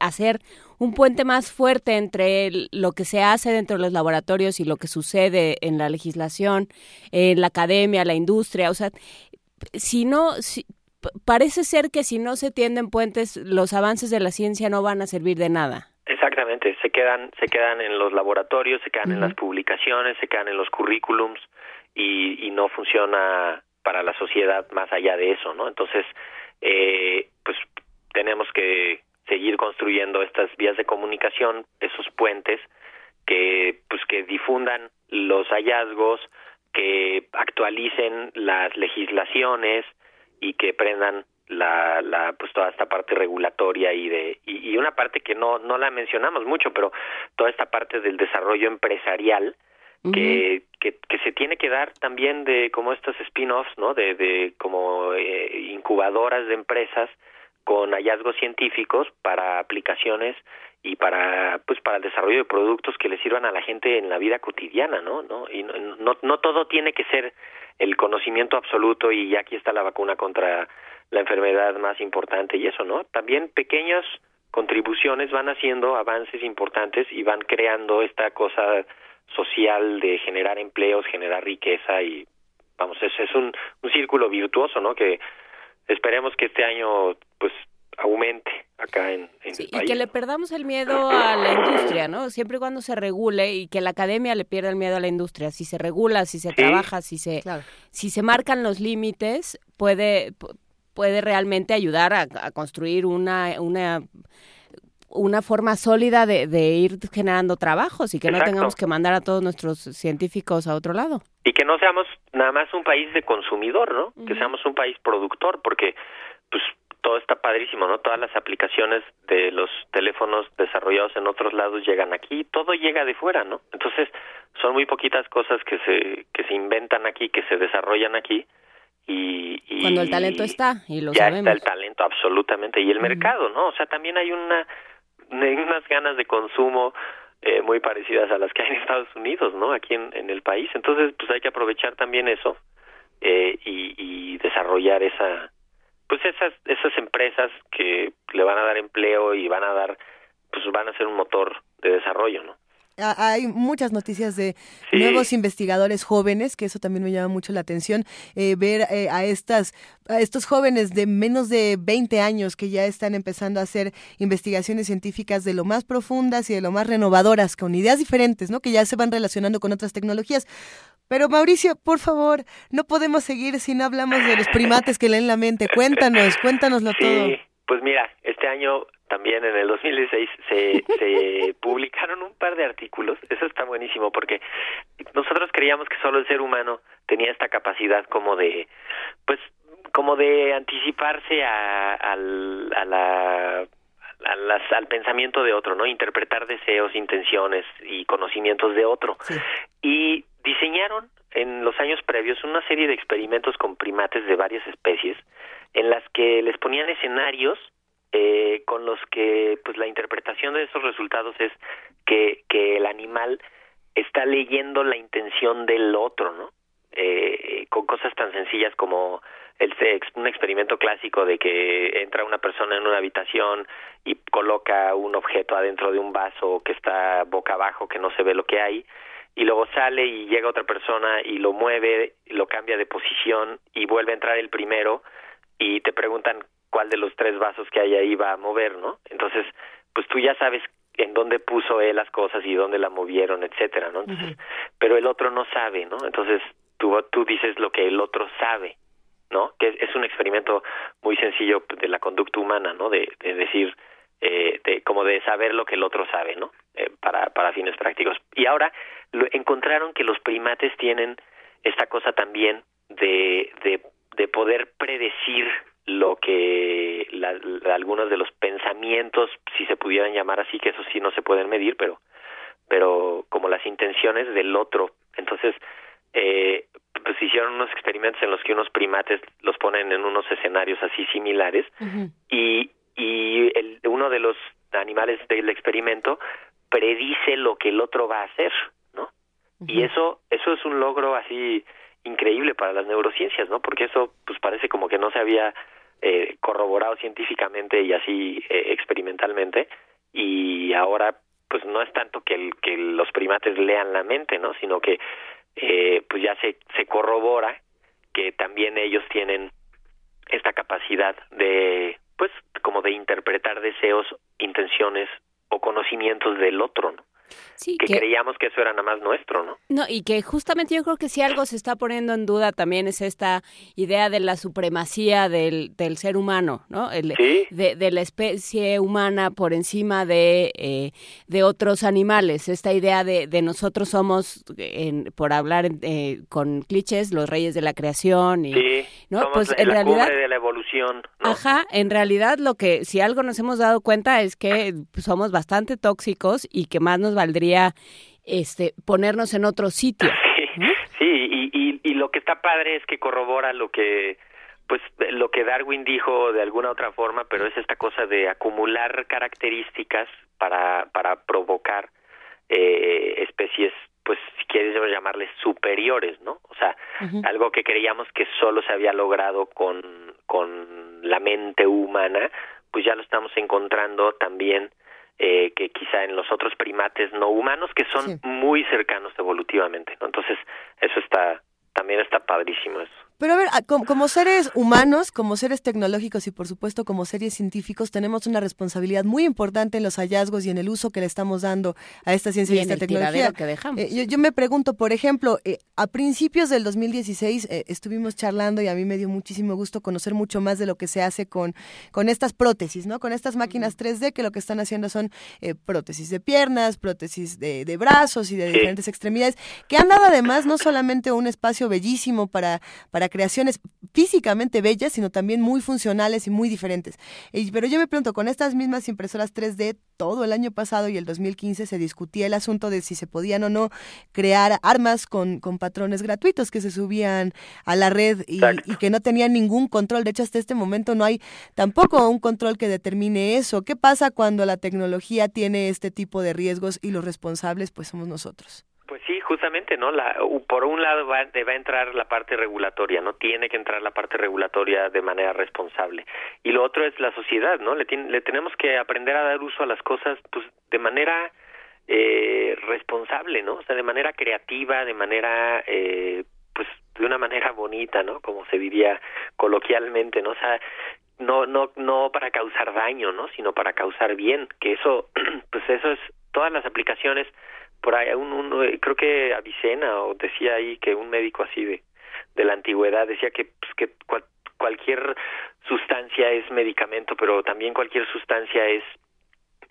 hacer un puente más fuerte entre lo que se hace dentro de los laboratorios y lo que sucede en la legislación, en la academia, la industria. O sea, si no, parece ser que si no se tienden puentes, los avances de la ciencia no van a servir de nada. Exactamente, se quedan, se quedan en los laboratorios, se quedan en las publicaciones, se quedan en los currículums y, y no funciona para la sociedad más allá de eso, ¿no? Entonces, eh, pues tenemos que seguir construyendo estas vías de comunicación, esos puentes que pues que difundan los hallazgos, que actualicen las legislaciones y que prendan la, la pues toda esta parte regulatoria y de y, una parte que no no la mencionamos mucho pero toda esta parte del desarrollo empresarial que, que, que se tiene que dar también de como estos spin-offs, ¿no? De, de como eh, incubadoras de empresas con hallazgos científicos para aplicaciones y para pues para el desarrollo de productos que le sirvan a la gente en la vida cotidiana, ¿no? ¿No? Y no, no, no todo tiene que ser el conocimiento absoluto y aquí está la vacuna contra la enfermedad más importante y eso, ¿no? También pequeñas contribuciones van haciendo avances importantes y van creando esta cosa social de generar empleos, generar riqueza y vamos, es, es un, un círculo virtuoso, ¿no? Que esperemos que este año pues aumente acá en, en Sí, el y país. que le perdamos el miedo a la industria, ¿no? Siempre y cuando se regule y que la academia le pierda el miedo a la industria. Si se regula, si se Sí. trabaja, si se, Claro. si se marcan los límites, puede, pu- puede realmente ayudar a, a construir una, una, una forma sólida de, de ir generando trabajos y que no tengamos que mandar a todos nuestros científicos a otro lado. y que no seamos nada más un país de consumidor, ¿no? Que seamos un país productor, porque pues todo está padrísimo, ¿no? Todas las aplicaciones de los teléfonos desarrollados en otros lados llegan aquí, todo llega de fuera, ¿no? Entonces, son muy poquitas cosas que se que se inventan aquí, que se desarrollan aquí y, y Cuando el talento está, y lo ya sabemos. está el talento absolutamente y el mercado, ¿no? O sea, también hay una unas ganas de consumo eh, muy parecidas a las que hay en Estados Unidos, ¿no? Aquí en, en el país. Entonces, pues hay que aprovechar también eso eh, y, y desarrollar esa, pues esas esas empresas que le van a dar empleo y van a dar, pues van a ser un motor de desarrollo, ¿no? Hay muchas noticias de Sí. nuevos investigadores jóvenes, que eso también me llama mucho la atención, eh, ver eh, a estas a estos jóvenes de menos de 20 años que ya están empezando a hacer investigaciones científicas de lo más profundas y de lo más renovadoras, con ideas diferentes, ¿no? Que ya se van relacionando con otras tecnologías. Pero Mauricio, por favor, no podemos seguir si no hablamos de los primates que leen la mente. Cuéntanos, cuéntanoslo todo. Pues mira, este año también en el 2016 se, se publicaron un par de artículos. Eso está buenísimo porque nosotros creíamos que solo el ser humano tenía esta capacidad como de, pues, como de anticiparse a, al, a la a las- al pensamiento de otro, ¿no? Interpretar deseos, intenciones y conocimientos de otro. Sí. Y diseñaron en los años previos una serie de experimentos con primates de varias especies en las que les ponían escenarios eh, con los que pues la interpretación de esos resultados es que, que el animal está leyendo la intención del otro, ¿no? Eh, con cosas tan sencillas como el un experimento clásico de que entra una persona en una habitación y coloca un objeto adentro de un vaso que está boca abajo, que no se ve lo que hay, y luego sale y llega otra persona y lo mueve, lo cambia de posición y vuelve a entrar el primero y te preguntan cuál de los tres vasos que hay ahí va a mover, ¿no? Entonces, pues tú ya sabes en dónde puso él las cosas y dónde la movieron, etcétera, ¿no? Entonces, pero el otro no sabe, ¿no? Entonces, tú tú dices lo que el otro sabe, ¿no? Que es, es un experimento muy sencillo de la conducta humana, ¿no? De, de decir, eh, de, como de saber lo que el otro sabe, ¿no? Eh, para, para fines prácticos. Y ahora lo, encontraron que los primates tienen esta cosa también de, de, de poder predecir lo que la- la- algunos de los pensamientos, si se pudieran llamar así, que eso sí no se pueden medir, pero pero como las intenciones del otro. Entonces, eh, pues hicieron unos experimentos en los que unos primates los ponen en unos escenarios así similares y, y el, uno de los animales del experimento predice lo que el otro va a hacer, ¿no? Y eso, eso es un logro así increíble para las neurociencias, ¿no? Porque eso, pues parece como que no se había eh, corroborado científicamente y así eh, experimentalmente, y ahora, pues no es tanto que, el, que los primates lean la mente, ¿no? Sino que, eh, pues ya se, se corrobora que también ellos tienen esta capacidad de, pues, como de interpretar deseos, intenciones o conocimientos del otro, ¿no? Sí, que, que- creíamos que eso era nada más nuestro, ¿no? No, y que justamente yo creo que si algo se está poniendo en duda también es esta idea de la supremacía del, del ser humano, ¿no? El- Sí. de, de la especie humana por encima de, eh, de otros animales. Esta idea de, de nosotros somos, en- por hablar eh, con clichés, los reyes de la creación. Y, Sí, ¿no? somos Pues la, en la realidad... cumbre de la evolución, ¿no? Ajá, en realidad lo que, si algo nos hemos dado cuenta es que somos bastante tóxicos y que más nos valdría este ponernos en otro sitio. Sí, y, y, lo que está padre es que corrobora lo que pues lo que Darwin dijo de alguna otra forma, pero es esta cosa de acumular características para para provocar eh, especies pues si quieres llamarles superiores, ¿no? O sea, algo que creíamos que solo se había logrado con con la mente humana, pues ya lo estamos encontrando también eh, que quizá en los otros primates no humanos que son muy cercanos evolutivamente, ¿no? Entonces, eso está también está padrísimo eso. Pero a ver, ah, como, seres humanos, como seres tecnológicos y por supuesto como seres científicos, tenemos una responsabilidad muy importante en los hallazgos y en el uso que le estamos dando a esta ciencia y, a esta tecnología. Que dejamos. Eh, yo, me pregunto, por ejemplo, eh, a principios del 2016 eh, estuvimos charlando y a mí me dio muchísimo gusto conocer mucho más de lo que se hace con, con estas prótesis, ¿no? Con estas máquinas 3D que lo que están haciendo son prótesis de piernas, prótesis de, brazos y de diferentes extremidades, que han dado además no solamente un espacio bellísimo para, para creaciones físicamente bellas, sino también muy funcionales y muy diferentes. pero yo me pregunto, con estas mismas impresoras 3D, todo el año pasado y el 2015 se discutía el asunto de si se podían o no crear armas con, con patrones gratuitos que se subían a la red y, y, que no tenían ningún control. De hecho, hasta este momento no hay tampoco un control que determine eso. ¿Qué pasa cuando la tecnología tiene este tipo de riesgos y los responsables pues somos nosotros? Pues sí, justamente, ¿no? La, por un lado va, va a entrar la parte regulatoria, ¿no? Tiene que entrar la parte regulatoria de manera responsable. Y lo otro es la sociedad, ¿no? Le, le tenemos que aprender a dar uso a las cosas, pues, de manera eh, responsable, ¿no? O sea, de manera creativa, de manera, eh, pues, de una manera bonita, ¿no? Como se diría coloquialmente, ¿no? O sea, no, no, no para causar daño, ¿no? Sino para causar bien, que eso, pues, eso es todas las aplicaciones por ahí un, eh, creo que Avicena o decía ahí que un médico así de de la antigüedad decía que pues, que cualquier sustancia es medicamento pero también cualquier sustancia es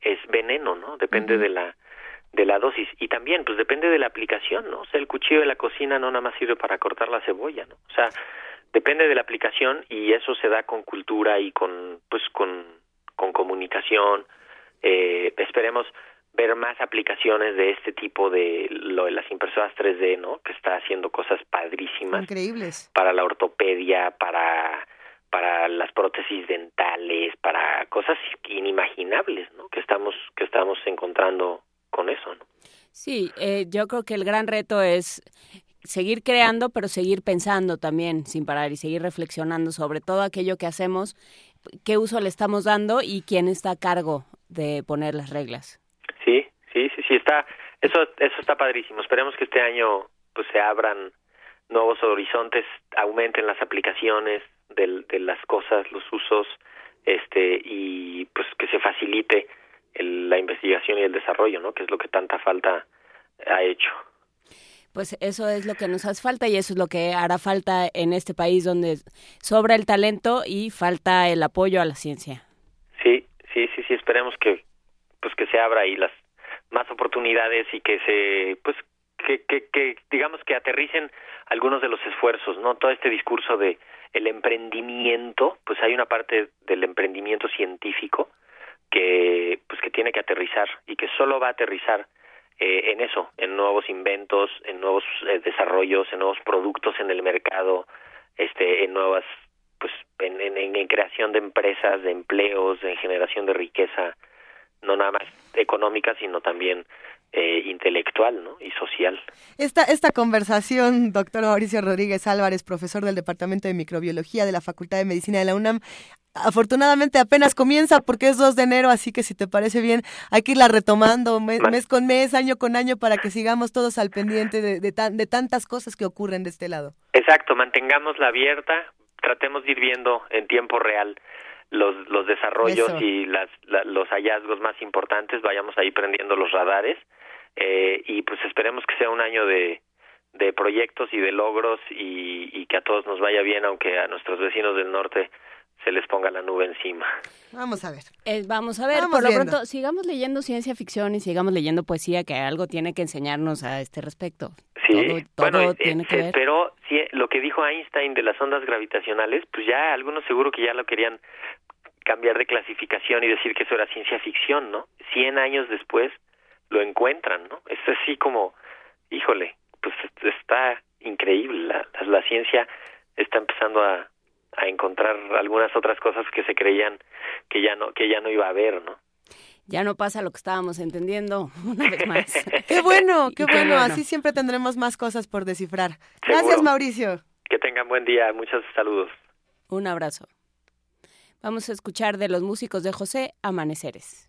es veneno no depende de la de la dosis. Y también pues depende de la aplicación no o sea el cuchillo de la cocina no nada más sirve para cortar la cebolla no o sea depende de la aplicación y eso se da con cultura y con pues con con comunicación. Eh, esperemos ver más aplicaciones de este tipo de lo de las impresoras 3D, ¿no? Que está haciendo cosas padrísimas. Increíbles. Para la ortopedia, para para las prótesis dentales, para cosas inimaginables, ¿no? Que estamos que estamos encontrando con eso, ¿no? Sí, eh, yo creo que el gran reto es seguir creando, pero seguir pensando también sin parar y seguir reflexionando sobre todo aquello que hacemos, qué uso le estamos dando y quién está a cargo de poner las reglas. Sí, está, eso, eso está padrísimo. Esperemos que este año pues se abran nuevos horizontes, aumenten las aplicaciones de, de las cosas, los usos, este, y pues que se facilite la investigación y el desarrollo, ¿no? Que es lo que tanta falta ha hecho. Pues eso es lo que nos hace falta y eso es lo que hará falta en este país donde sobra el talento y falta el apoyo a la ciencia. Sí, sí, sí, sí, esperemos que pues que se abra ahí las más oportunidades y que se pues que, que, que digamos que aterricen algunos de los esfuerzos no todo este discurso de el emprendimiento pues hay una parte del emprendimiento científico que pues que tiene que aterrizar y que solo va a aterrizar eh, en eso en nuevos inventos en nuevos eh, desarrollos en nuevos productos en el mercado este en nuevas pues en, en, en creación de empresas de empleos en generación de riqueza no nada más económica, sino también eh, intelectual ¿no? y social. Esta, esta conversación, doctor Mauricio Rodríguez Álvarez, profesor del Departamento de Microbiología de la Facultad de Medicina de la UNAM, afortunadamente apenas comienza porque es 2 de enero, así que si te parece bien, hay que irla retomando mes, con mes, año con año, para que sigamos todos al pendiente de, de, de tantas cosas que ocurren de este lado. Exacto, mantengámosla abierta, tratemos de ir viendo en tiempo real los, los desarrollos y las, los hallazgos más importantes, vayamos ahí prendiendo los radares eh, y pues esperemos que sea un año de, de proyectos y de logros y, y que a todos nos vaya bien, aunque a nuestros vecinos del norte se les ponga la nube encima. Vamos a ver. Eh, vamos a ver, por lo pronto, sigamos leyendo ciencia ficción y sigamos leyendo poesía, que algo tiene que enseñarnos a este respecto. Sí, bueno, tiene que ver. pero sí, lo que dijo Einstein de las ondas gravitacionales, pues ya algunos seguro que ya lo querían cambiar de clasificación y decir que eso era ciencia ficción, ¿no? Cien años después lo encuentran, ¿no? Es así como, híjole, pues está increíble. La, la ciencia está empezando a, a encontrar algunas otras cosas que se creían que ya no que ya no iba a haber, ¿no? Ya no pasa lo que estábamos entendiendo una vez más. qué bueno, qué bueno. Así siempre tendremos más cosas por descifrar. Gracias, Mauricio. Que tengan buen día. Muchos saludos. Un abrazo. Vamos a escuchar de los músicos de José Amaneceres.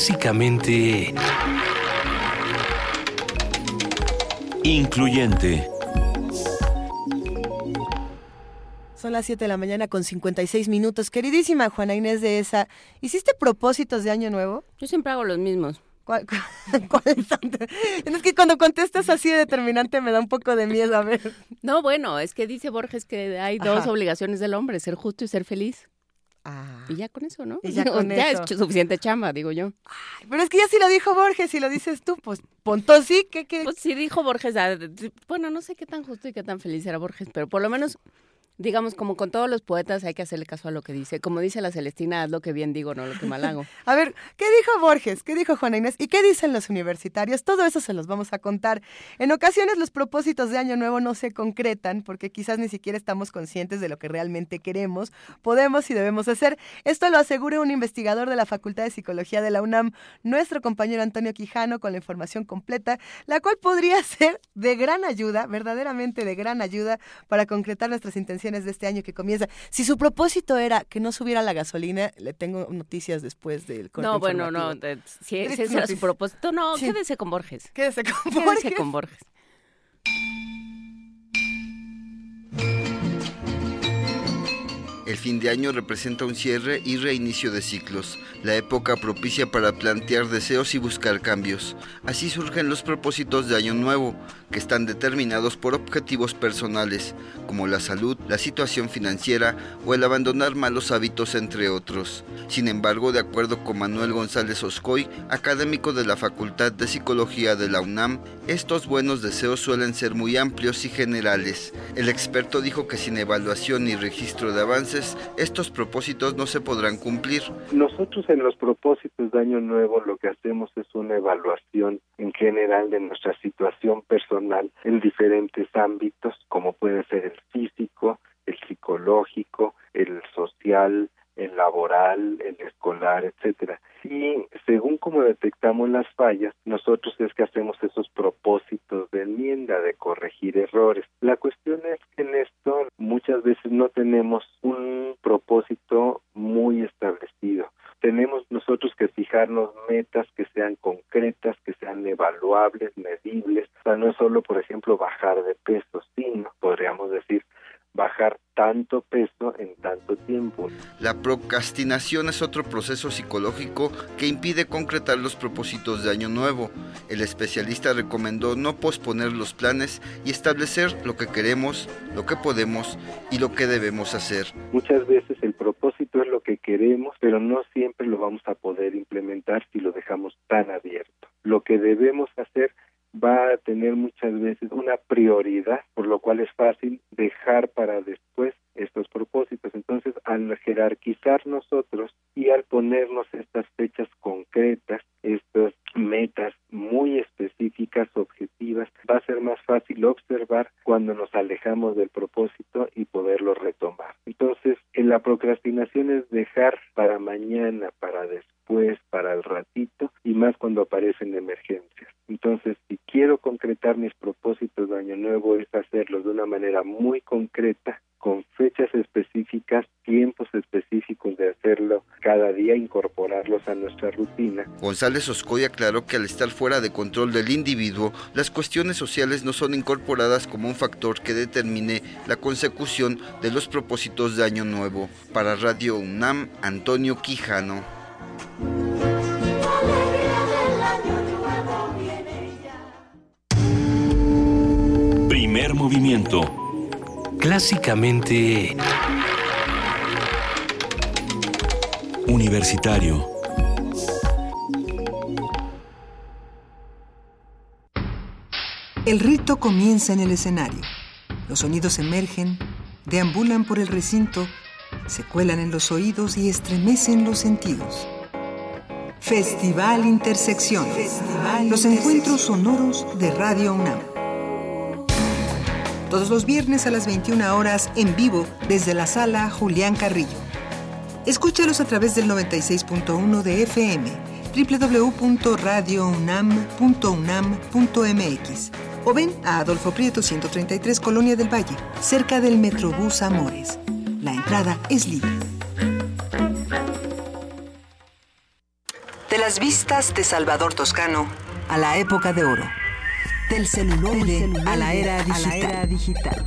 Clásicamente... Incluyente. Son las 7 de la mañana con 56 minutos. Queridísima Juana Inés de esa, ¿hiciste propósitos de año nuevo? Yo siempre hago los mismos. ¿Cuál, es que cuando contestas así de determinante me da un poco de miedo, a ver. No, bueno, es que dice Borges que hay dos obligaciones del hombre, ser justo y ser feliz. Ah. Y ya con eso, ¿no? Y ya con ya es suficiente chamba, digo yo. pero es que ya si lo dijo Borges, si lo dices tú, pues ponto sí, que... Pues sí dijo Borges, ah, bueno, no sé qué tan justo y qué tan feliz era Borges, pero por lo menos digamos, como con todos los poetas hay que hacerle caso a lo que dice. Como dice la Celestina, haz lo que bien digo, no lo que mal hago. a ver, ¿qué dijo Borges? ¿Qué dijo Juana Inés? ¿Y qué dicen los universitarios? Todo eso se los vamos a contar. En ocasiones los propósitos de Año Nuevo no se concretan porque quizás ni siquiera estamos conscientes de lo que realmente queremos, podemos y debemos hacer. Esto lo asegura un investigador de la Facultad de Psicología de la UNAM, nuestro compañero Antonio Quijano, con la información completa, la cual podría ser de gran ayuda, verdaderamente de gran ayuda para concretar nuestras intenciones de este año que comienza. Si su propósito era que no subiera la gasolina, le tengo noticias después del corte No, bueno, no, si, ese era su propósito, no, quédese con Borges. Quédese con Borges. Quédese con Borges. El fin de año representa un cierre y reinicio de ciclos, la época propicia para plantear deseos y buscar cambios. Así surgen los propósitos de año nuevo, que están determinados por objetivos personales, como la salud, la situación financiera o el abandonar malos hábitos, entre otros. Sin embargo, de acuerdo con Manuel González Oscoy, académico de la Facultad de Psicología de la UNAM, estos buenos deseos suelen ser muy amplios y generales. El experto dijo que sin evaluación ni registro de avances, estos propósitos no se podrán cumplir. Nosotros en los propósitos de Año Nuevo lo que hacemos es una evaluación en general de nuestra situación personal en diferentes ámbitos, como puede ser el físico, el psicológico, el social, el laboral, el escolar, etcétera. Y según como detectamos las fallas, nosotros es que hacemos esos propósitos de enmienda, de corregir errores. La cuestión es que en esto muchas veces no tenemos un propósito muy establecido tenemos nosotros que fijarnos metas que sean concretas, que sean evaluables, medibles. O sea, no es solo, por ejemplo, bajar de peso, sino, podríamos decir, bajar tanto peso en tanto tiempo. La procrastinación es otro proceso psicológico que impide concretar los propósitos de año nuevo. El especialista recomendó no posponer los planes y establecer lo que queremos, lo que podemos y lo que debemos hacer. Muchas veces el que queremos, pero no siempre lo vamos a poder implementar si lo dejamos tan abierto. Lo que debemos hacer va a tener muchas veces una prioridad, por lo cual es fácil dejar para después estos propósitos. Entonces, al jerarquizar nosotros y al ponernos estas fechas concretas, estas metas muy específicas, objetivas, va a ser más fácil observar cuando nos alejamos del propósito y poderlo la procrastinación es dejar para mañana, para después, para el ratito y más cuando aparecen emergencias. Entonces, si quiero concretar mis propósitos de Año Nuevo, es hacerlos de una manera muy concreta, con fechas específicas, tiempos específicos de hacerlo cada día, incorporarlos a nuestra rutina. González Oscoy aclaró que al estar fuera de control del individuo, las cuestiones sociales no son incorporadas como un factor que determine la consecución de los propósitos de Año Nuevo. Para Radio UNAM, Antonio Quijano. Primer movimiento. Clásicamente... Universitario. El rito comienza en el escenario. Los sonidos emergen, deambulan por el recinto, se cuelan en los oídos y estremecen los sentidos. Festival Intersección. los encuentros sonoros de Radio UNAM todos los viernes a las 21 horas en vivo desde la sala Julián Carrillo. Escúchalos a través del 96.1 de FM, www.radiounam.unam.mx o ven a Adolfo Prieto 133 Colonia del Valle, cerca del Metrobús Amores. La entrada es libre. De las vistas de Salvador Toscano a la época de oro del celuloide, a, la era digital.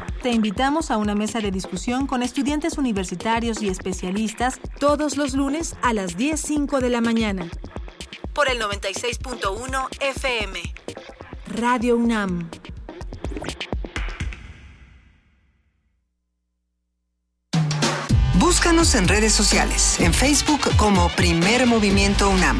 Te invitamos a una mesa de discusión con estudiantes universitarios y especialistas todos los lunes a las 10.05 de la mañana. Por el 96.1 FM. Radio UNAM. Búscanos en redes sociales, en Facebook como Primer Movimiento UNAM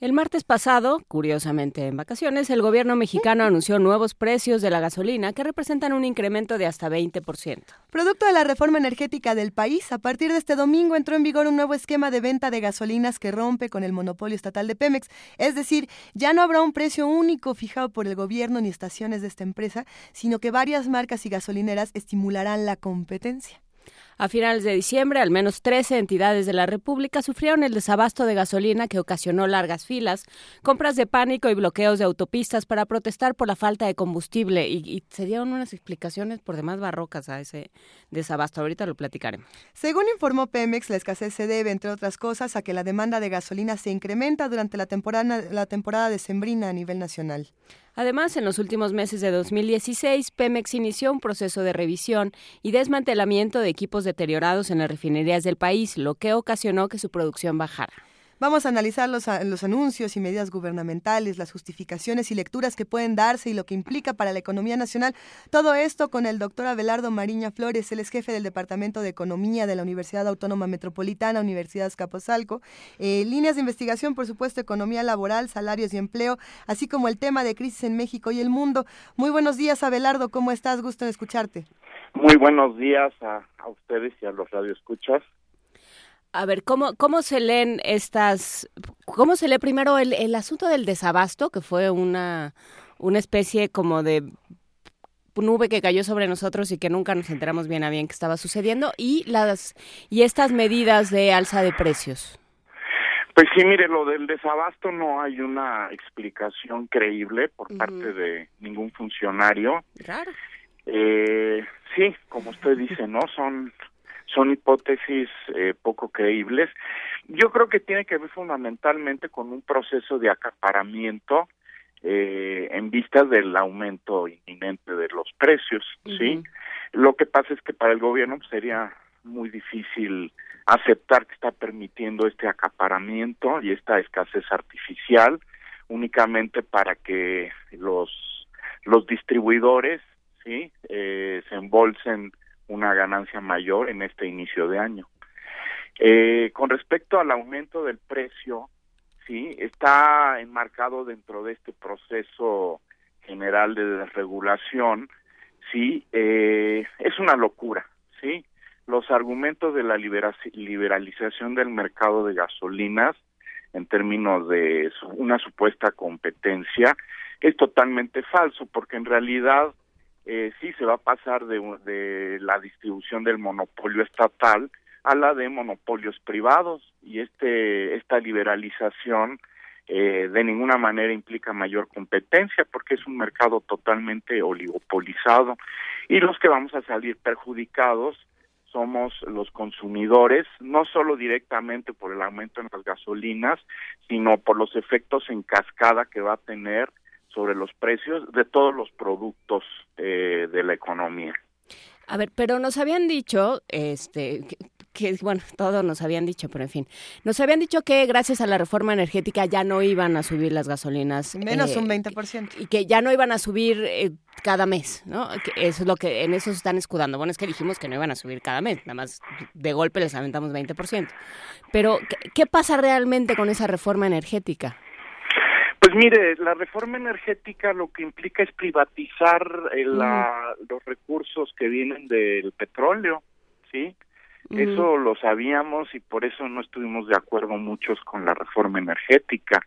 El martes pasado, curiosamente en vacaciones, el gobierno mexicano anunció nuevos precios de la gasolina que representan un incremento de hasta 20%. Producto de la reforma energética del país, a partir de este domingo entró en vigor un nuevo esquema de venta de gasolinas que rompe con el monopolio estatal de Pemex. Es decir, ya no habrá un precio único fijado por el gobierno ni estaciones de esta empresa, sino que varias marcas y gasolineras estimularán la competencia. A finales de diciembre, al menos 13 entidades de la República sufrieron el desabasto de gasolina que ocasionó largas filas, compras de pánico y bloqueos de autopistas para protestar por la falta de combustible. Y, se dieron unas explicaciones por demás barrocas a ese desabasto. Ahorita lo platicaremos. Según informó Pemex, la escasez se debe, entre otras cosas, a que la demanda de gasolina se incrementa durante la temporada, la temporada decembrina a nivel nacional. Además, en los últimos meses de 2016, Pemex inició un proceso de revisión y desmantelamiento de equipos deteriorados en las refinerías del país, lo que ocasionó que su producción bajara. Vamos a analizar los, los, anuncios y medidas gubernamentales, las justificaciones y lecturas que pueden darse y lo que implica para la economía nacional. Todo esto con el doctor Abelardo Mariña Flores, él es jefe del Departamento de Economía de la Universidad Autónoma Metropolitana, Universidad Escaposalco. Eh, líneas de investigación, por supuesto, economía laboral, salarios y empleo, así como el tema de crisis en México y el mundo. Muy buenos días, Abelardo, ¿cómo estás? Gusto de escucharte. Muy buenos días a, a ustedes y a los radioescuchas. A ver, ¿cómo, ¿cómo se leen estas, cómo se lee primero el, el asunto del desabasto, que fue una, una especie como de nube que cayó sobre nosotros y que nunca nos enteramos bien a bien qué estaba sucediendo y las y estas medidas de alza de precios. Pues sí, mire, lo del desabasto no hay una explicación creíble por parte de ningún funcionario. Claro. Eh, sí, como usted dice, ¿no? Son son hipótesis eh, poco creíbles. Yo creo que tiene que ver fundamentalmente con un proceso de acaparamiento eh, en vista del aumento inminente de los precios, ¿sí? Lo que pasa es que para el gobierno sería muy difícil aceptar que está permitiendo este acaparamiento y esta escasez artificial únicamente para que los los distribuidores sí eh, se embolsen una ganancia mayor en este inicio de año. Eh, con respecto al aumento del precio, sí está enmarcado dentro de este proceso general de desregulación, sí eh, es una locura, sí los argumentos de la liberalización del mercado de gasolinas en términos de una supuesta competencia es totalmente falso porque en realidad eh, sí se va a pasar de, de la distribución del monopolio estatal a la de monopolios privados. Y este esta liberalización eh, de ninguna manera implica mayor competencia porque es un mercado totalmente oligopolizado. Y los que vamos a salir perjudicados somos los consumidores, no solo directamente por el aumento en las gasolinas, sino por los efectos en cascada que va a tener sobre los precios de todos los productos eh, de la economía. A ver, pero nos habían dicho, este, que, bueno, todos nos habían dicho, pero en fin, nos habían dicho que gracias a la reforma energética ya no iban a subir las gasolinas. Menos un 20%. Eh, y que ya no iban a subir eh, cada mes, ¿no? Que eso es lo que en eso se están escudando. Bueno, es que dijimos que no iban a subir cada mes, nada más de golpe les aventamos 20%. Pero, qué pasa realmente con esa reforma energética? Pues mire, la reforma energética lo que implica es privatizar eh, los recursos que vienen del petróleo, ¿sí? Eso lo sabíamos y por eso no estuvimos de acuerdo muchos con la reforma energética,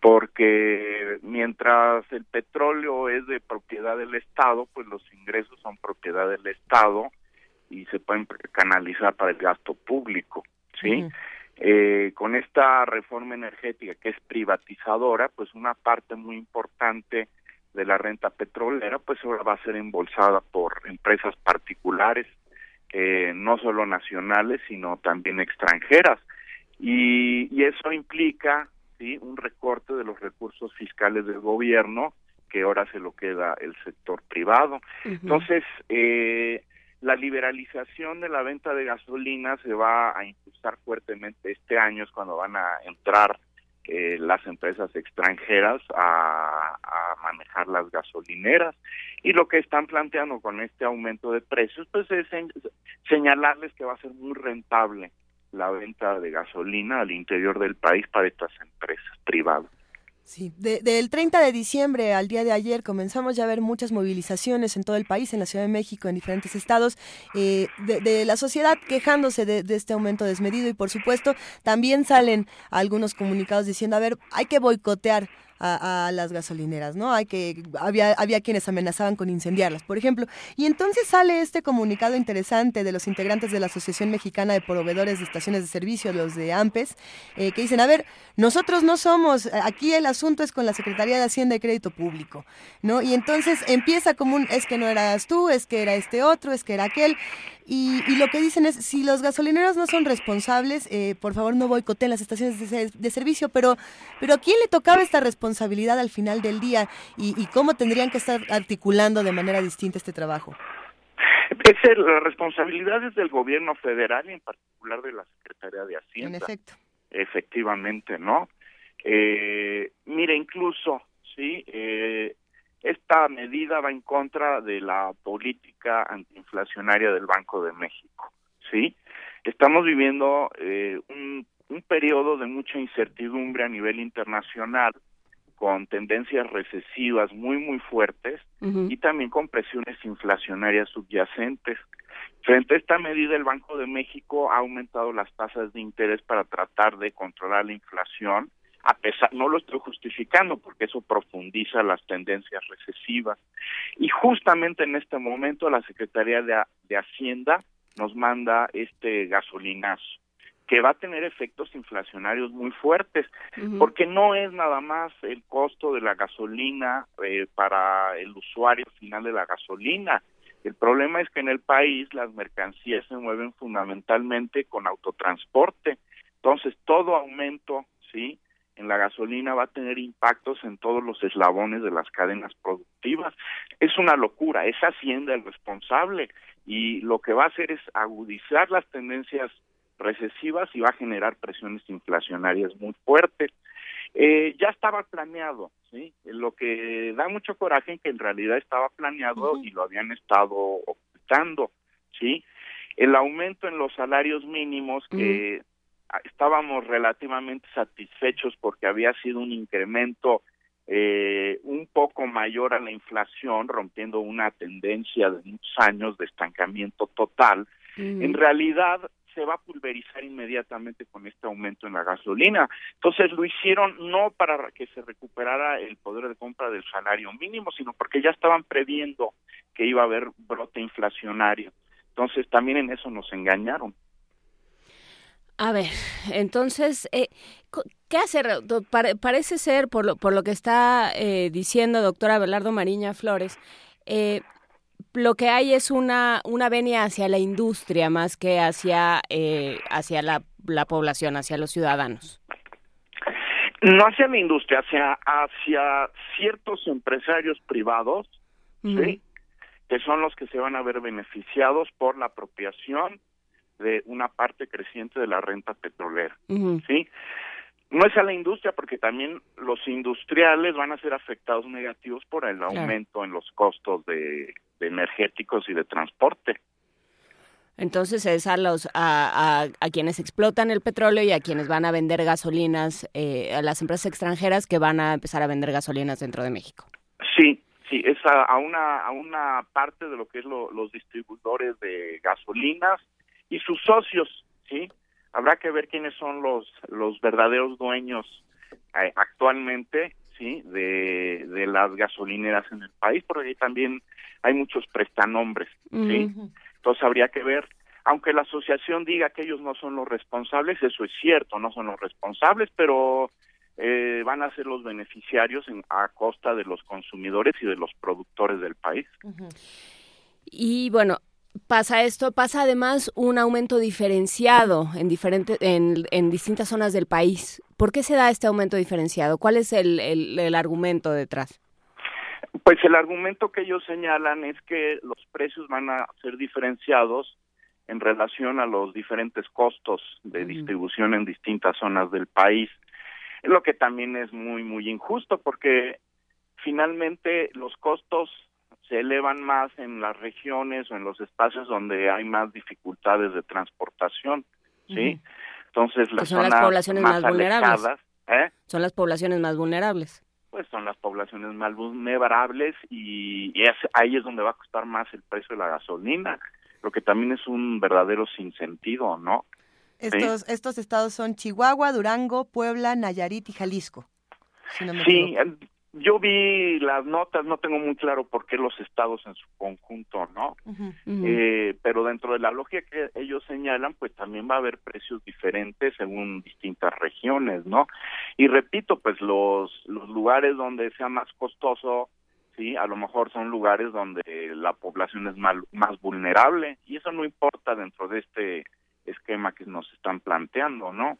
porque mientras el petróleo es de propiedad del Estado, pues los ingresos son propiedad del Estado y se pueden canalizar para el gasto público, ¿sí? Eh, con esta reforma energética que es privatizadora, pues una parte muy importante de la renta petrolera, pues ahora va a ser embolsada por empresas particulares, eh, no solo nacionales, sino también extranjeras. Y, y eso implica ¿sí? un recorte de los recursos fiscales del gobierno que ahora se lo queda el sector privado. Entonces, eh, la liberalización de la venta de gasolina se va a impulsar fuertemente este año, es cuando van a entrar eh, las empresas extranjeras a, manejar las gasolineras. Y lo que están planteando con este aumento de precios, pues es señalarles que va a ser muy rentable la venta de gasolina al interior del país para estas empresas privadas. Sí, del 30 de diciembre al día de ayer comenzamos ya a ver muchas movilizaciones en todo el país, en la Ciudad de México, en diferentes estados, eh, de, la sociedad quejándose de, este aumento desmedido y por supuesto también salen algunos comunicados diciendo, a ver, hay que boicotear a, las gasolineras, ¿no? Hay que había había quienes amenazaban con incendiarlas, por ejemplo. Y entonces sale este comunicado interesante de los integrantes de la Asociación Mexicana de Proveedores de Estaciones de Servicio, los de AMPES, eh, que dicen, a ver, nosotros no somos, aquí el asunto es con la Secretaría de Hacienda y Crédito Público, ¿no? Y entonces empieza como un, es que no eras tú, es que era este otro, es que era aquel. Y, lo que dicen es, si los gasolineros no son responsables, eh, por favor no boicoteen las estaciones de, servicio, pero, pero ¿a quién le tocaba esta responsabilidad al final del día y, cómo tendrían que estar articulando de manera distinta este trabajo? Es la responsabilidad es del gobierno federal y en particular de la Secretaría de Hacienda. En efecto. Efectivamente, ¿no? Eh, mire, incluso, sí, eh, esta medida va en contra de la política antiinflacionaria del Banco de México, ¿sí? Estamos viviendo eh, un, un periodo de mucha incertidumbre a nivel internacional, con tendencias recesivas muy, muy fuertes y también con presiones inflacionarias subyacentes. Frente a esta medida, el Banco de México ha aumentado las tasas de interés para tratar de controlar la inflación a pesar, no lo estoy justificando porque eso profundiza las tendencias recesivas. Y justamente en este momento la Secretaría de, Hacienda nos manda este gasolinazo que va a tener efectos inflacionarios muy fuertes, porque no es nada más el costo de la gasolina eh, para el usuario final de la gasolina. El problema es que en el país las mercancías se mueven fundamentalmente con autotransporte. Entonces, todo aumento, ¿sí? En la gasolina va a tener impactos en todos los eslabones de las cadenas productivas. Es una locura, es Hacienda el responsable y lo que va a hacer es agudizar las tendencias recesivas y va a generar presiones inflacionarias muy fuertes. Eh, ya estaba planeado, ¿sí? Lo que da mucho coraje es que en realidad estaba planeado y lo habían estado ocultando, ¿sí? El aumento en los salarios mínimos que estábamos relativamente satisfechos porque había sido un incremento eh, un poco mayor a la inflación, rompiendo una tendencia de muchos años de estancamiento total, en realidad se va a pulverizar inmediatamente con este aumento en la gasolina. Entonces lo hicieron no para que se recuperara el poder de compra del salario mínimo, sino porque ya estaban previendo que iba a haber brote inflacionario. Entonces también en eso nos engañaron. A ver, entonces, eh, ¿qué hacer? parece ser, por lo, por lo que está eh, diciendo doctora Belardo Mariña Flores, eh, lo que hay es una, una venia hacia la industria más que hacia, hacia la, la, población, hacia los ciudadanos. No hacia la industria, hacia, hacia ciertos empresarios privados, ¿sí? que son los que se van a ver beneficiados por la apropiación de una parte creciente de la renta petrolera, ¿sí? No es a la industria porque también los industriales van a ser afectados negativos por el aumento en los costos de, energéticos y de transporte. Entonces es a los a, a, quienes explotan el petróleo y a quienes van a vender gasolinas, eh, a las empresas extranjeras que van a empezar a vender gasolinas dentro de México. Sí, sí, es a, una a una parte de lo que es los distribuidores de gasolinas y sus socios, ¿sí? Habrá que ver quiénes son los, los verdaderos dueños eh, actualmente, ¿sí? De, de las gasolineras en el país, porque ahí también hay muchos prestanombres, ¿sí? Entonces habría que ver, aunque la asociación diga que ellos no son los responsables, eso es cierto, no son los responsables, pero eh, van a ser los beneficiarios en, a costa de los consumidores y de los productores del país. Y bueno, pasa esto, pasa además un aumento diferenciado en, diferentes, en, distintas zonas del país. ¿Por qué se da este aumento diferenciado? ¿Cuál es el, el, argumento detrás? Pues el argumento que ellos señalan es que los precios van a ser diferenciados en relación a los diferentes costos de distribución en distintas zonas del país, lo que también es muy, muy injusto porque finalmente los costos se elevan más en las regiones o en los espacios donde hay más dificultades de transportación, ¿sí? Entonces las son las poblaciones más, vulnerables. ¿eh? Son las poblaciones más vulnerables. Pues son las poblaciones más vulnerables y, ahí es donde va a costar más el precio de la gasolina, lo que también es un verdadero sinsentido, ¿no? Estos, estos estados son Chihuahua, Durango, Puebla, Nayarit y Jalisco. sí, yo vi las notas, no tengo muy claro por qué los estados en su conjunto, ¿no? Eh, pero dentro de la lógica que ellos señalan, pues también va a haber precios diferentes según distintas regiones, ¿no? Y repito, pues los, los lugares donde sea más costoso, sí, a lo mejor son lugares donde la población es más vulnerable y eso no importa dentro de este esquema que nos están planteando, ¿no?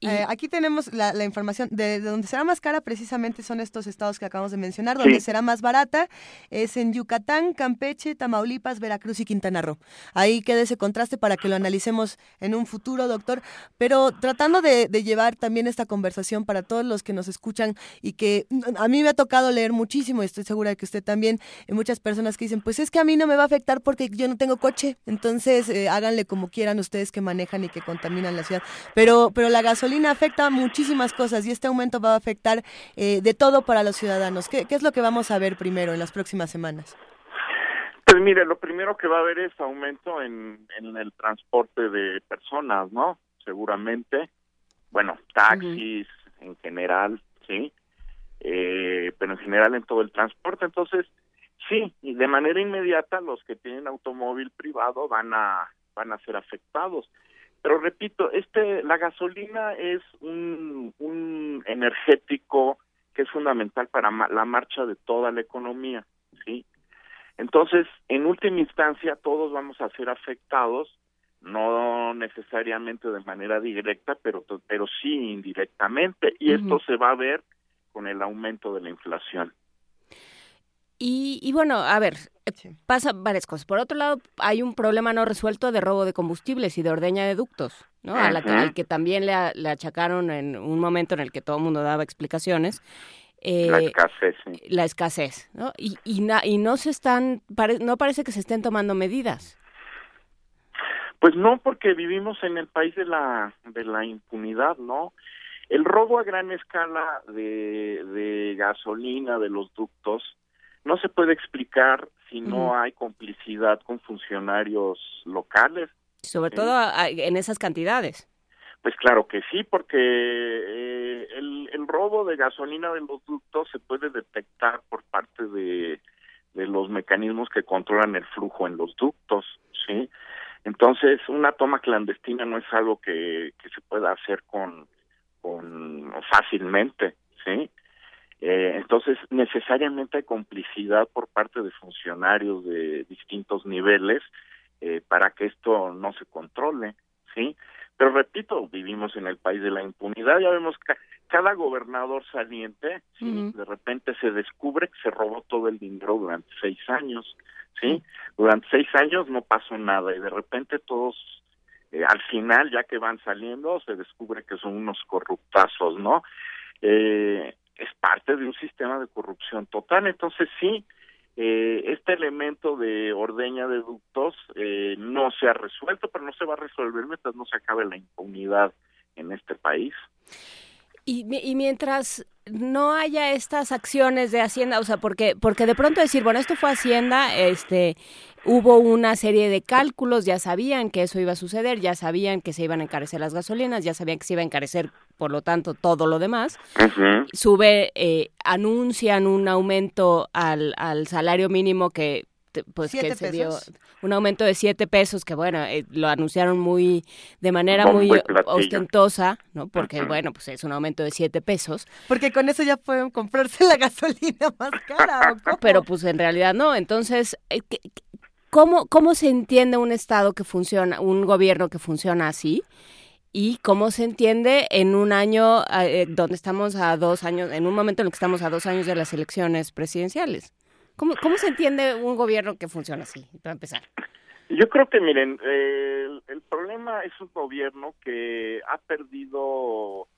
Eh, aquí tenemos la, información de, donde será más cara precisamente son estos estados que acabamos de mencionar, donde será más barata es en Yucatán, Campeche, Tamaulipas, Veracruz y Quintana Roo. Ahí queda ese contraste para que lo analicemos en un futuro, doctor, pero tratando de, llevar también esta conversación para todos los que nos escuchan y que a mí me ha tocado leer muchísimo y estoy segura de que usted también, hay muchas personas que dicen, pues es que a mí no me va a afectar porque yo no tengo coche, entonces eh, háganle como quieran ustedes que manejan y que contaminan la ciudad, pero, pero la gasolina gasolina afecta muchísimas cosas y este aumento va a afectar eh, de todo para los ciudadanos. ¿Qué, es lo que vamos a ver primero en las próximas semanas? Pues mire, lo primero que va a haber es aumento en, el transporte de personas, ¿no? Seguramente. Bueno, taxis en general, ¿sí? Eh, pero en general en todo el transporte. Entonces, sí, y de manera inmediata los que tienen automóvil privado van a van a ser afectados. Pero repito, este, la gasolina es un, un energético que es fundamental para la marcha de toda la economía, ¿sí? Entonces, en última instancia, todos vamos a ser afectados, no necesariamente de manera directa, pero, pero sí indirectamente, y esto se va a ver con el aumento de la inflación. Y, y bueno, a ver, pasa varias cosas. Por otro lado, hay un problema no resuelto de robo de combustibles y de ordeña de ductos. ¿no? al que también le, le, achacaron en un momento en el que todo el mundo daba explicaciones. Eh, la escasez, La escasez, ¿no? Y, y, y no se están, no parece que se estén tomando medidas. Pues no, porque vivimos en el país de la, de la impunidad, ¿no? El robo a gran escala de, de gasolina de los ductos no se puede explicar si no hay complicidad con funcionarios locales. Sobre todo en esas cantidades. Pues claro que sí, porque eh, el, el robo de gasolina de los ductos se puede detectar por parte de, de los mecanismos que controlan el flujo en los ductos, ¿sí? Entonces, una toma clandestina no es algo que, que se pueda hacer con, con fácilmente, ¿sí? Eh, entonces, necesariamente hay complicidad por parte de funcionarios de distintos niveles eh, para que esto no se controle, ¿sí? Pero repito, vivimos en el país de la impunidad, ya vemos que cada gobernador saliente, de repente se descubre que se robó todo el dinero durante seis años, ¿sí? Durante seis años no pasó nada y de repente todos, eh, al final, ya que van saliendo, se descubre que son unos corruptazos, ¿no? Eh, es parte de un sistema de corrupción total. Entonces sí, eh, este elemento de ordeña de ductos eh, no se ha resuelto, pero no se va a resolver mientras no se acabe la impunidad en este país. Y, y mientras no haya estas acciones de Hacienda, o sea, porque porque de pronto decir, bueno, esto fue Hacienda, este hubo una serie de cálculos, ya sabían que eso iba a suceder, ya sabían que se iban a encarecer las gasolinas, ya sabían que se iba a encarecer, por lo tanto, todo lo demás. Sube, eh, anuncian un aumento al, al salario mínimo que pues que se dio un aumento de siete pesos que bueno eh, lo anunciaron muy de manera muy ostentosa no porque bueno pues es un aumento de siete pesos. Porque con eso ya pueden comprarse la gasolina más cara pero pues en realidad no. Entonces eh, cómo cómo se entiende un estado que funciona un gobierno que funciona así y cómo se entiende en un año eh, donde estamos a dos años, en un momento en el que estamos a dos años de las elecciones presidenciales. ¿Cómo, ¿Cómo se entiende un gobierno que funciona así, para empezar? Yo creo que, miren, el, problema es un gobierno que ha perdido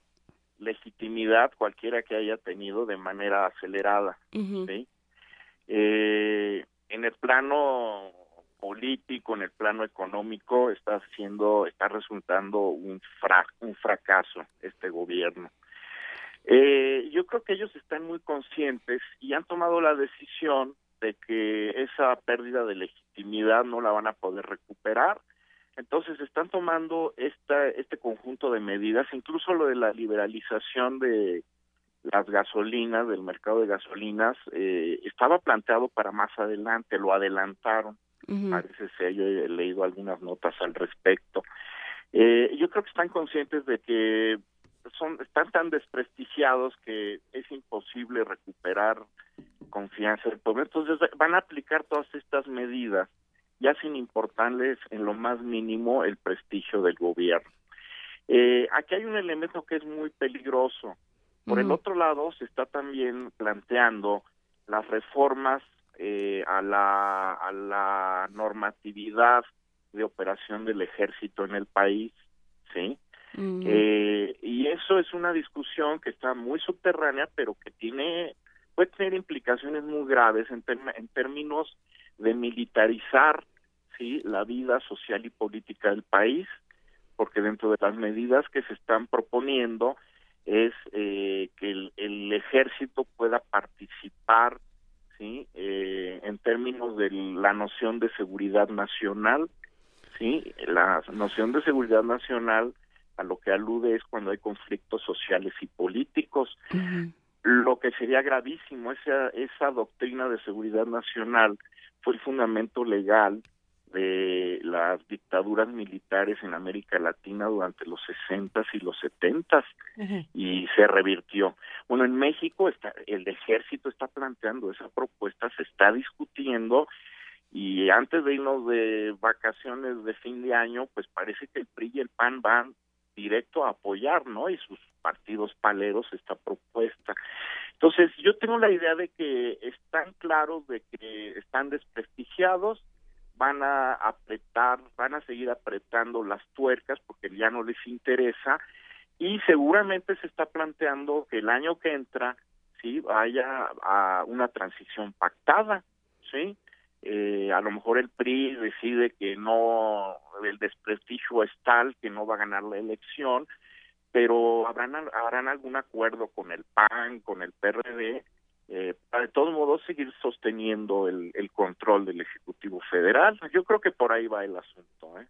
legitimidad, cualquiera que haya tenido, de manera acelerada. ¿sí? Eh, en el plano político, en el plano económico, está siendo, está resultando un, fra un fracaso este gobierno. Eh, yo creo que ellos están muy conscientes y han tomado la decisión de que esa pérdida de legitimidad no la van a poder recuperar. Entonces están tomando esta, este conjunto de medidas, incluso lo de la liberalización de las gasolinas, del mercado de gasolinas, eh, estaba planteado para más adelante, lo adelantaron. Parece ser, yo he leído algunas notas al respecto. Eh, yo creo que están conscientes de que son están tan desprestigiados que es imposible recuperar confianza del pueblo. Entonces van a aplicar todas estas medidas ya sin importarles en lo más mínimo el prestigio del gobierno. Eh, aquí hay un elemento que es muy peligroso. Por el otro lado, se está también planteando las reformas eh, a, la, a la normatividad de operación del ejército en el país, ¿sí? Eh, y eso es una discusión que está muy subterránea, pero que tiene puede tener implicaciones muy graves en, en términos de militarizar sí la vida social y política del país, porque dentro de las medidas que se están proponiendo es eh, que el, el, ejército pueda participar sí eh, en términos de la noción de seguridad nacional sí la noción de seguridad nacional a lo que alude es cuando hay conflictos sociales y políticos. Lo que sería gravísimo, esa, esa doctrina de seguridad nacional fue el fundamento legal de las dictaduras militares en América Latina durante los 60 y los 70 y se revirtió. Bueno, en México está, el ejército está planteando esa propuesta, se está discutiendo y antes de irnos de vacaciones de fin de año, pues parece que el PRI y el PAN van directo a apoyar, ¿no? Y sus partidos paleros esta propuesta. Entonces, yo tengo la idea de que están claros de que están desprestigiados, van a apretar, van a seguir apretando las tuercas porque ya no les interesa y seguramente se está planteando que el año que entra sí vaya a una transición pactada, sí. Eh, a lo mejor el PRI decide que no, el desprestigio es tal que no va a ganar la elección, pero habrán, harán algún acuerdo con el PAN, con el PRD, eh, para de todos modos seguir sosteniendo el, el control del Ejecutivo Federal. Yo creo que por ahí va el asunto. ¿eh?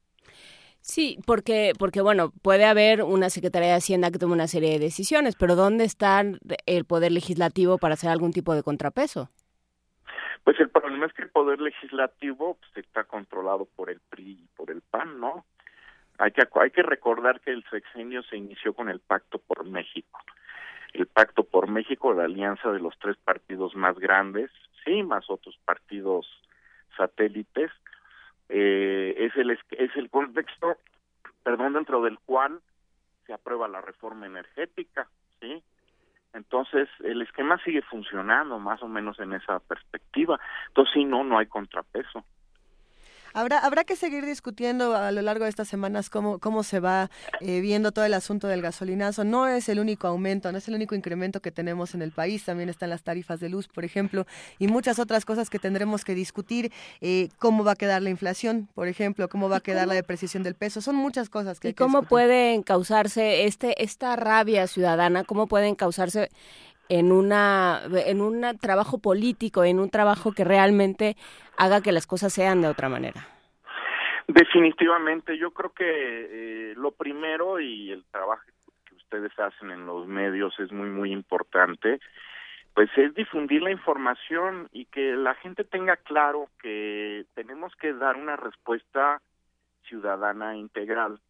Sí, porque, porque bueno, puede haber una Secretaría de Hacienda que tome una serie de decisiones, pero ¿dónde está el Poder Legislativo para hacer algún tipo de contrapeso? Pues el problema es que el Poder Legislativo pues, está controlado por el PRI y por el PAN, ¿no? Hay que, hay que recordar que el sexenio se inició con el Pacto por México. El Pacto por México, la alianza de los tres partidos más grandes, sí, más otros partidos satélites, eh, es el es el contexto perdón dentro del cual se aprueba la reforma energética sí entonces el esquema sigue funcionando más o menos en esa perspectiva. Entonces sí no no hay contrapeso Habrá, habrá que seguir discutiendo a lo largo de estas semanas cómo, cómo se va eh, viendo todo el asunto del gasolinazo. No es el único aumento, no es el único incremento que tenemos en el país. También están las tarifas de luz, por ejemplo, y muchas otras cosas que tendremos que discutir. Eh, cómo va a quedar la inflación, por ejemplo, cómo va a quedar la depreciación del peso. Son muchas cosas que ¿Y cómo pueden causarse este, esta rabia ciudadana? ¿Cómo pueden causarse en una en un trabajo político, en un trabajo que realmente haga que las cosas sean de otra manera. Definitivamente, yo creo que eh, lo primero y el trabajo que ustedes hacen en los medios es muy muy importante, pues es difundir la información y que la gente tenga claro que tenemos que dar una respuesta ciudadana integral.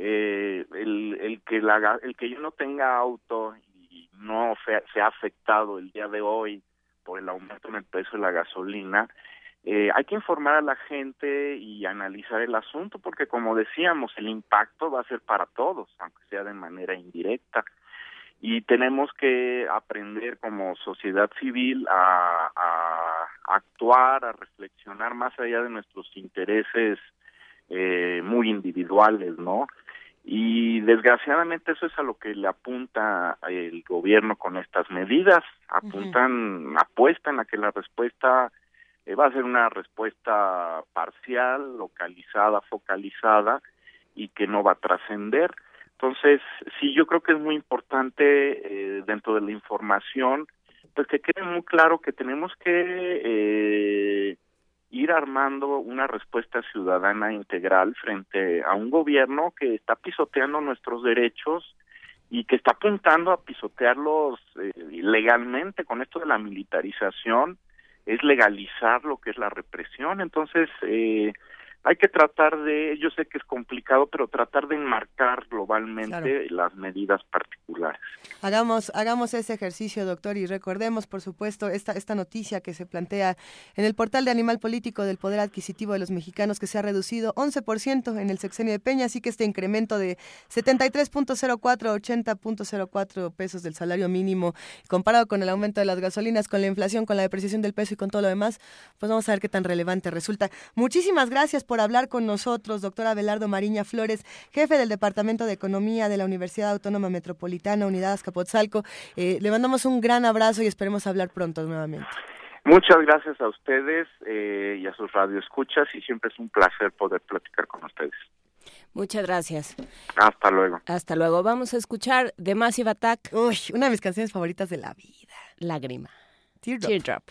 eh, el, el que la, el que yo no tenga auto no se, ha afectado el día de hoy por el aumento en el precio de la gasolina, eh, hay que informar a la gente y analizar el asunto porque como decíamos el impacto va a ser para todos aunque sea de manera indirecta. Y tenemos que aprender como sociedad civil a, a actuar a reflexionar más allá de nuestros intereses eh, muy individuales no y desgraciadamente eso es a lo que le apunta el gobierno con estas medidas. Apuntan, apuestan a que la respuesta eh, va a ser una respuesta parcial, localizada, focalizada y que no va a trascender. Entonces, sí, yo creo que es muy importante eh, dentro de la información, pues que quede muy claro que tenemos que eh, ir armando una respuesta ciudadana integral frente a un gobierno que está pisoteando nuestros derechos y que está apuntando a pisotearlos eh, legalmente con esto de la militarización es legalizar lo que es la represión. Entonces eh, hay que tratar de, yo sé que es complicado, pero tratar de enmarcar globalmente las medidas particulares. Hagamos, hagamos ese ejercicio, doctor, y recordemos, por supuesto, esta, esta noticia que se plantea en el portal de Animal Político del Poder Adquisitivo de los Mexicanos, que se ha reducido 11% en el sexenio de Peña, así que este incremento de 73.04 80.04 pesos del salario mínimo, comparado con el aumento de las gasolinas, con la inflación, con la depreciación del peso y con todo lo demás, pues vamos a ver qué tan relevante resulta. Muchísimas gracias por hablar con nosotros, doctora Abelardo Mariña Flores, jefe del Departamento de Economía de la Universidad Autónoma Metropolitana, Unidad Azcapotzalco. Eh, le mandamos un gran abrazo y esperemos hablar pronto nuevamente. Muchas gracias a ustedes eh, y a sus radioescuchas y siempre es un placer poder platicar con ustedes. Muchas gracias. Hasta luego. Hasta luego. Vamos a escuchar The Massive Attack. Uy, una de mis canciones favoritas de la vida. Lágrima. Teardrop. Teardrop.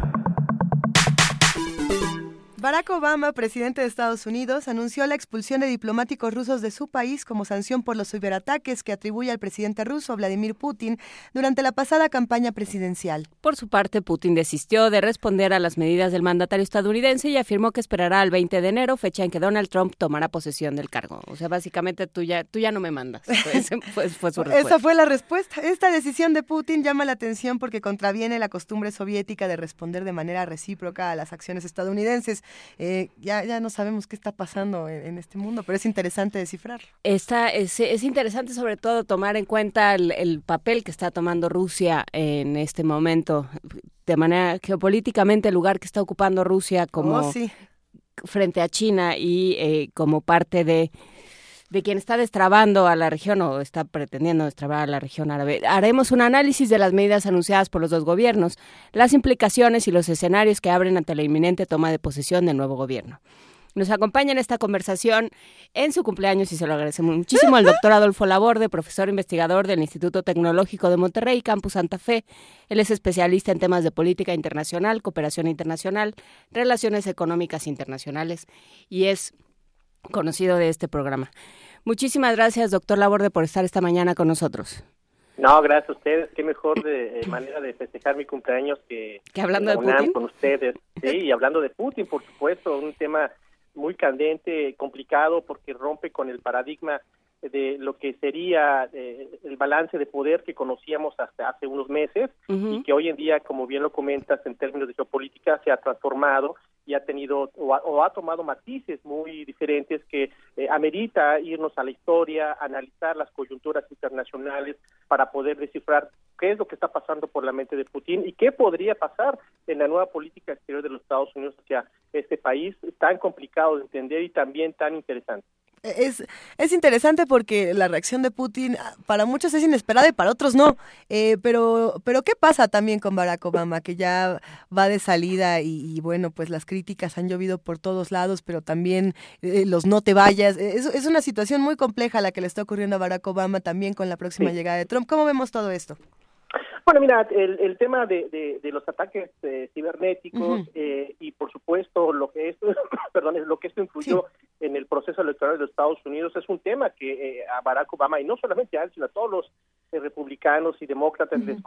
Obama, presidente de Estados Unidos, anunció la expulsión de diplomáticos rusos de su país como sanción por los ciberataques que atribuye al presidente ruso Vladimir Putin durante la pasada campaña presidencial. Por su parte, Putin desistió de responder a las medidas del mandatario estadounidense y afirmó que esperará al 20 de enero, fecha en que Donald Trump tomará posesión del cargo. O sea, básicamente tú ya, tú ya no me mandas. Fue su. Esa fue la respuesta. Esta decisión de Putin llama la atención porque contraviene la costumbre soviética de responder de manera recíproca a las acciones estadounidenses. Eh, ya, ya no sabemos qué está pasando en, este mundo, pero es interesante descifrarlo. Está, es, es interesante sobre todo tomar en cuenta el, papel que está tomando Rusia en este momento, de manera geopolíticamente el lugar que está ocupando Rusia como oh, frente a China y eh, como parte de de quien está destrabando a la región o está pretendiendo destrabar a la región árabe. Haremos un análisis de las medidas anunciadas por los dos gobiernos, las implicaciones y los escenarios que abren ante la inminente toma de posesión del nuevo gobierno. Nos acompaña en esta conversación en su cumpleaños y se lo agradecemos muchísimo el doctor Adolfo Laborde, profesor investigador del Instituto Tecnológico de Monterrey, Campus Santa Fe. Él es especialista en temas de política internacional, cooperación internacional, relaciones económicas internacionales y es conocido de este programa. Muchísimas gracias, doctor Laborde, por estar esta mañana con nosotros. No, gracias a ustedes. Qué mejor de, eh, manera de festejar mi cumpleaños que, ¿Que hablando de Putin con ustedes. Sí, y hablando de Putin, por supuesto, un tema muy candente, complicado, porque rompe con el paradigma de lo que sería eh, el balance de poder que conocíamos hasta hace unos meses y que hoy en día, como bien lo comentas, en términos de geopolítica, se ha transformado y ha tenido o ha, tomado matices muy diferentes que eh, amerita irnos a la historia, analizar las coyunturas internacionales para poder descifrar qué es lo que está pasando por la mente de Putin y qué podría pasar en la nueva política exterior de los Estados Unidos hacia este país tan complicado de entender y también tan interesante. Es, es interesante porque la reacción de Putin ah, para muchos es inesperada y para otros no. Eh, pero, pero ¿qué pasa también con Barack Obama? Que ya va de salida y, bueno, pues las críticas han llovido por todos lados, pero también eh, los no te vayas. Es, es, una situación muy compleja la que le está ocurriendo a Barack Obama también con la próxima llegada de Trump. ¿Cómo vemos todo esto? Bueno, mira, el, el tema de, de, los ataques eh, cibernéticos eh, y por supuesto lo que esto, perdón, lo que esto influyó en el proceso electoral de los Estados Unidos es un tema que eh, a Barack Obama y no solamente a él, sino a todos los republicanos y demócratas les,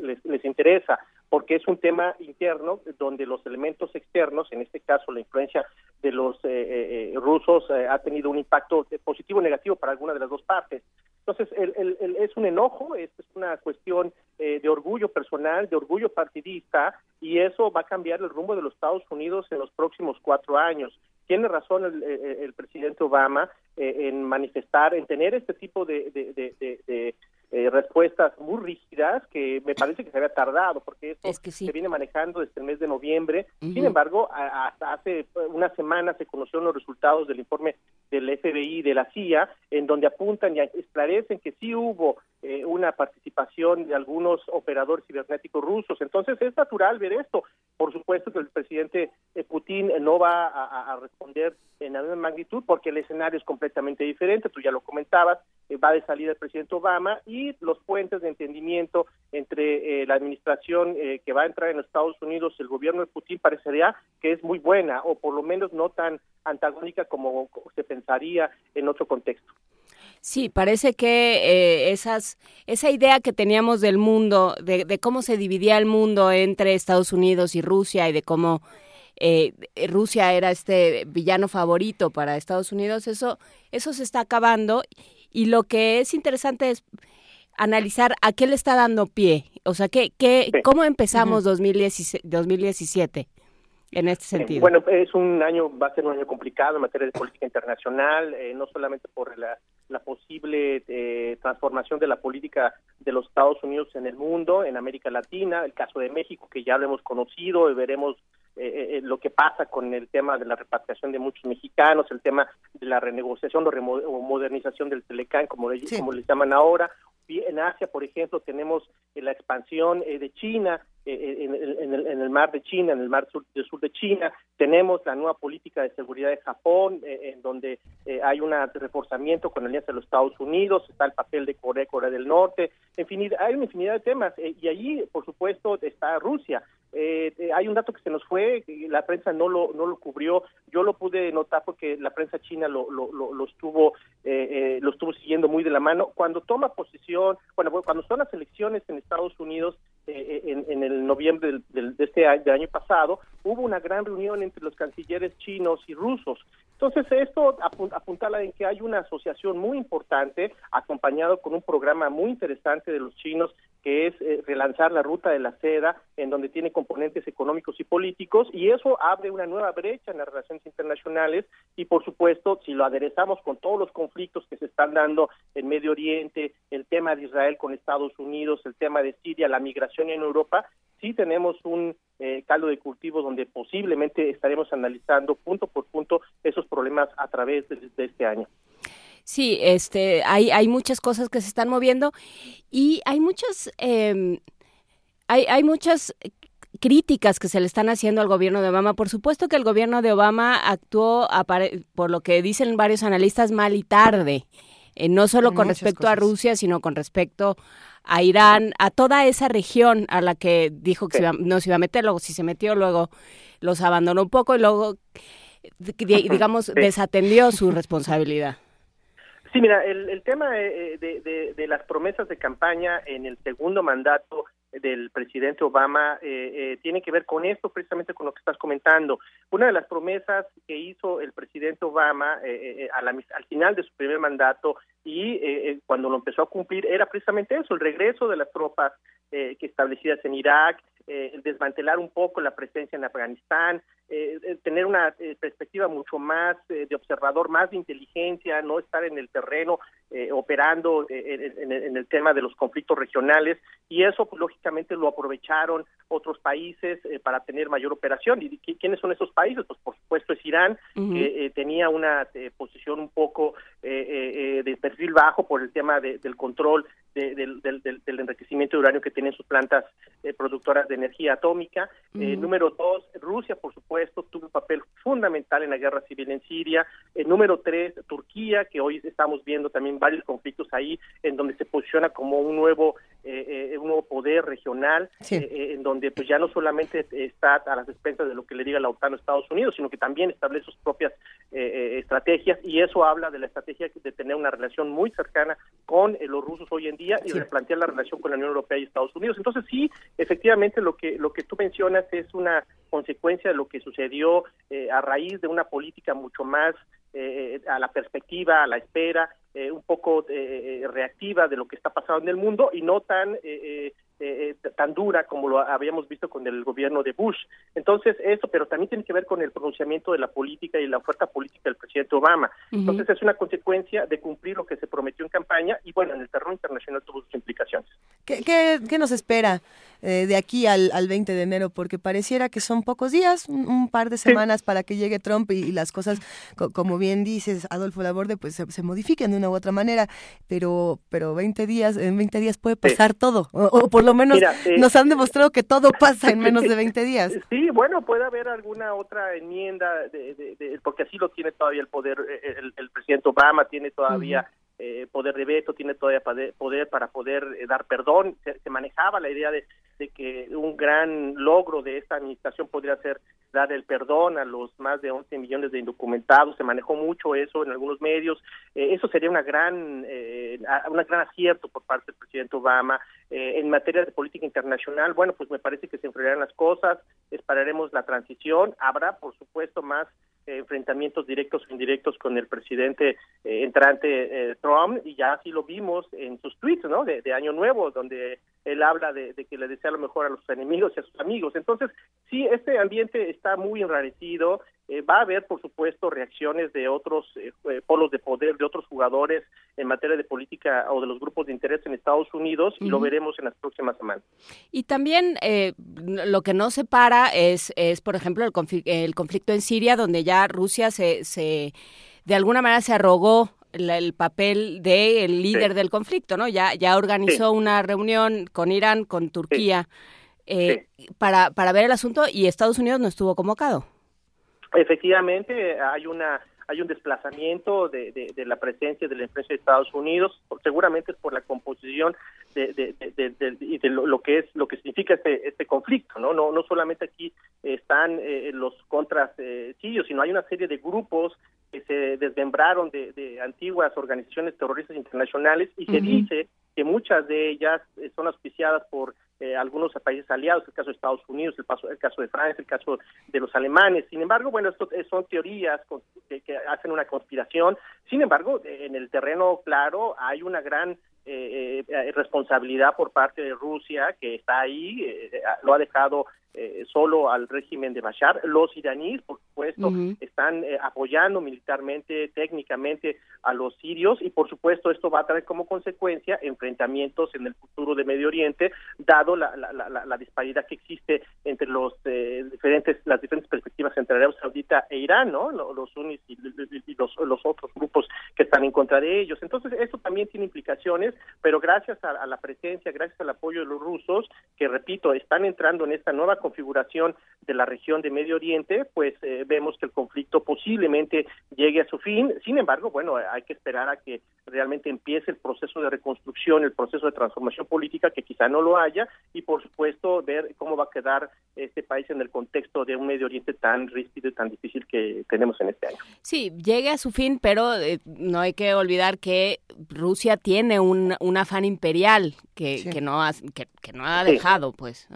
les, les, interesa, porque es un tema interno donde los elementos externos, en este caso la influencia de los eh, eh, rusos, ha tenido un impacto positivo o negativo para alguna de las dos partes. Entonces, el, es un enojo, es, una cuestión de orgullo personal, de orgullo partidista, y eso va a cambiar el rumbo de los Estados Unidos en los próximos cuatro años. Tiene razón el, presidente Obama en manifestar, en tener este tipo de, eh, respuestas muy rígidas que me parece que se había tardado porque esto se viene manejando desde el mes de noviembre. Sin embargo, hasta hace una semana se conocieron los resultados del informe del FBI y de la CIA en donde apuntan y esclarecen que sí hubo eh, una participación de algunos operadores cibernéticos rusos. Entonces es natural ver esto. Por supuesto que el presidente eh, Putin no va a, responder en la misma magnitud porque el escenario es completamente diferente. Tú ya lo comentabas, va de salir el presidente Obama y los puentes de entendimiento entre eh, la administración eh, que va a entrar en Estados Unidos, el gobierno de Putin, parecería que es muy buena o por lo menos no tan antagónica como se pensaría en otro contexto. Sí, parece que eh, esas, esa idea que teníamos del mundo, de, cómo se dividía el mundo entre Estados Unidos y Rusia y de cómo Rusia era este villano favorito para Estados Unidos, eso, eso se está acabando. Y lo que es interesante es analizar a qué le está dando pie, o sea, qué, qué, cómo empezamos 2017, en este sentido. Bueno, es un año, va a ser un año complicado en materia de política internacional, eh, no solamente por la, la posible eh, transformación de la política de los Estados Unidos en el mundo, en América Latina, el caso de México, que ya lo hemos conocido, y veremos eh, lo que pasa con el tema de la repatriación de muchos mexicanos, el tema de la renegociación o, modernización del Telecán, como le, como le llaman ahora, en Asia, por ejemplo, tenemos eh, la expansión eh, de China eh, en, el, mar de China, en el mar sur, del sur de China. Tenemos la nueva política de seguridad de Japón, en donde hay un reforzamiento con la alianza de los Estados Unidos, está el papel de Corea, Corea del Norte, en fin, hay una infinidad de temas. y allí, por supuesto, está Rusia. hay un dato que se nos fue, la prensa no lo, no lo cubrió, yo lo pude notar porque la prensa china lo, lo, lo, estuvo, lo estuvo siguiendo muy de la mano. Cuando toma posición bueno, cuando son las elecciones en Estados Unidos eh, eh, en, el noviembre del, de este año, año pasado, hubo una gran reunión entre los cancilleres chinos y rusos. Entonces, esto apuntala en que hay una asociación muy importante, acompañado con un programa muy interesante de los chinos, que es eh, relanzar la ruta de la seda, en donde tiene componentes económicos y políticos, y eso abre una nueva brecha en las relaciones internacionales, y por supuesto, si lo aderezamos con todos los conflictos que se están dando en Medio Oriente, el tema de Israel con Estados Unidos, el tema de Siria, la migración en Europa, sí tenemos un eh, caldo de cultivo donde posiblemente estaremos analizando punto por punto esos problemas a través de, este año. Sí, este, hay, hay muchas cosas que se están moviendo y hay muchas, em, hay, hay muchas críticas que se le están haciendo al gobierno de Obama. Por supuesto que el gobierno de Obama actuó, por lo que dicen varios analistas, mal y tarde. Eh, no solo con respecto a Rusia, sino con respecto a Irán, a toda esa región a la que dijo que no se iba a meter, luego si se metió, luego los abandonó un poco y luego, digamos, desatendió su responsabilidad. Sí, mira, el, tema eh, de, de, las promesas de campaña en el segundo mandato del presidente Obama eh, eh, tiene que ver con esto, precisamente con lo que estás comentando. Una de las promesas que hizo el presidente Obama eh, al final de su primer mandato y cuando lo empezó a cumplir era precisamente eso, el regreso de las tropas que establecidas en Irak, el desmantelar un poco la presencia en Afganistán, tener una perspectiva mucho más de observador, más de inteligencia, no estar en el terreno operando en, en, el tema de los conflictos regionales y eso pues, lógicamente lo aprovecharon otros países eh, para tener mayor operación. ¿Y quiénes son esos países? Pues por supuesto es Irán, que eh, tenía una eh, posición un poco de perfil bajo por el tema del control del, enriquecimiento de uranio que tienen sus plantas productoras de energía atómica. número dos, Rusia, por supuesto, tuvo un papel fundamental en la guerra civil en Siria. número tres, Turquía, que hoy estamos viendo también varios conflictos ahí, en donde se posiciona como un nuevo un nuevo poder regional, en donde pues ya no solamente está a las expensas de lo que le diga la OTAN o Estados Unidos, sino que también establece sus propias estrategias y eso habla de la estrategia de tener una relación muy cercana con los rusos hoy en día y replantear la relación con la Unión Europea y Estados Unidos. Entonces sí, efectivamente lo que lo que tú mencionas es una consecuencia de lo que sucedió a raíz de una política mucho más eh, a la perspectiva, a la espera, eh, un poco eh, reactiva de lo que está pasando en el mundo y no tan tan dura como lo habíamos visto con el gobierno de Bush. Entonces, eso, pero también tiene que ver con el pronunciamiento de la política y la oferta política del presidente Obama. Entonces, es una consecuencia de cumplir lo que se prometió en campaña y, bueno, en el terreno internacional tuvo sus implicaciones. ¿Qué, qué, nos espera de aquí al, al 20 de enero? Porque pareciera que son pocos días, un, par de semanas para que llegue Trump y, las cosas, como bien dices, Adolfo Laborde, pues se, modifiquen de una u otra manera, pero, pero 20 días, en 20 días puede pasar todo, o por lo menos eh, nos han demostrado que todo pasa en menos de 20 días. Sí, bueno, puede haber alguna otra enmienda, de, porque así lo tiene todavía el poder, eh, el, presidente Obama tiene todavía... Eh, poder de veto, tiene todavía poder para poder dar perdón. Se, manejaba la idea de, que un gran logro de esta administración podría ser dar el perdón a los más de 11 millones de indocumentados. Se manejó mucho eso en algunos medios. eso sería una gran, eh, una gran acierto por parte del presidente Obama. Eh, en materia de política internacional, bueno, pues me parece que se enfriarán las cosas, esperaremos la transición, habrá por supuesto más eh, enfrentamientos directos o indirectos con el presidente eh, entrante Trump y ya así lo vimos en sus tweets, ¿no? De, Año Nuevo, donde él habla de, que le desea lo mejor a los enemigos y a sus amigos. Entonces, sí, este ambiente está muy enrarecido, eh, va a haber, por supuesto, reacciones de otros eh, eh, polos de poder, de otros jugadores en materia de política o de los grupos de interés en Estados Unidos y lo veremos en las próximas semanas. Y también lo que no se para es, es por ejemplo, el, el conflicto en Siria, donde ya Rusia se, se de alguna manera se arrogó el papel del líder del conflicto, ¿no? Ya, ya organizó una reunión con Irán, con Turquía, para, para ver el asunto y Estados Unidos no estuvo convocado. Efectivamente, hay una hay un desplazamiento de, de, la presencia de la empresa de Estados Unidos, seguramente es por la composición de, de, lo, que es lo que significa este este conflicto, no no no solamente aquí están eh, los contras eh, sirios, sino hay una serie de grupos que se desmembraron de, antiguas organizaciones terroristas internacionales y se dice que muchas de ellas eh, son auspiciadas por eh, algunos países aliados, el caso de Estados Unidos, el, paso, el caso de Francia, el caso de los alemanes. Sin embargo, bueno, esto eh, son teorías que, hacen una conspiración. Sin embargo, en el terreno claro hay una gran eh, responsabilidad por parte de Rusia que está ahí, lo ha dejado eh, solo al régimen de Bashar. Los iraníes, por supuesto, están eh, apoyando militarmente, técnicamente a los sirios y, por supuesto, esto va a traer como consecuencia enfrentamientos en el futuro de Medio Oriente, dado la, la, disparidad que existe entre los eh, diferentes las diferentes perspectivas entre Arabia Saudita e Irán, ¿no? Los sunnis y, los, los otros grupos que están en contra de ellos. Entonces, eso también tiene implicaciones, pero gracias a, a la presencia, gracias al apoyo de los rusos, que repito, están entrando en esta nueva configuración de la región de Medio Oriente, pues eh, vemos que el conflicto posiblemente llegue a su fin. Sin embargo, bueno, hay que esperar a que realmente empiece el proceso de reconstrucción, el proceso de transformación política, que quizá no lo haya, y por supuesto ver cómo va a quedar este país en el contexto de un Medio Oriente tan rígido y tan difícil que tenemos en este año. Sí, llegue a su fin, pero eh, no hay que olvidar que Rusia tiene un, un afán imperial que, que no ha, que, no ha dejado, pues.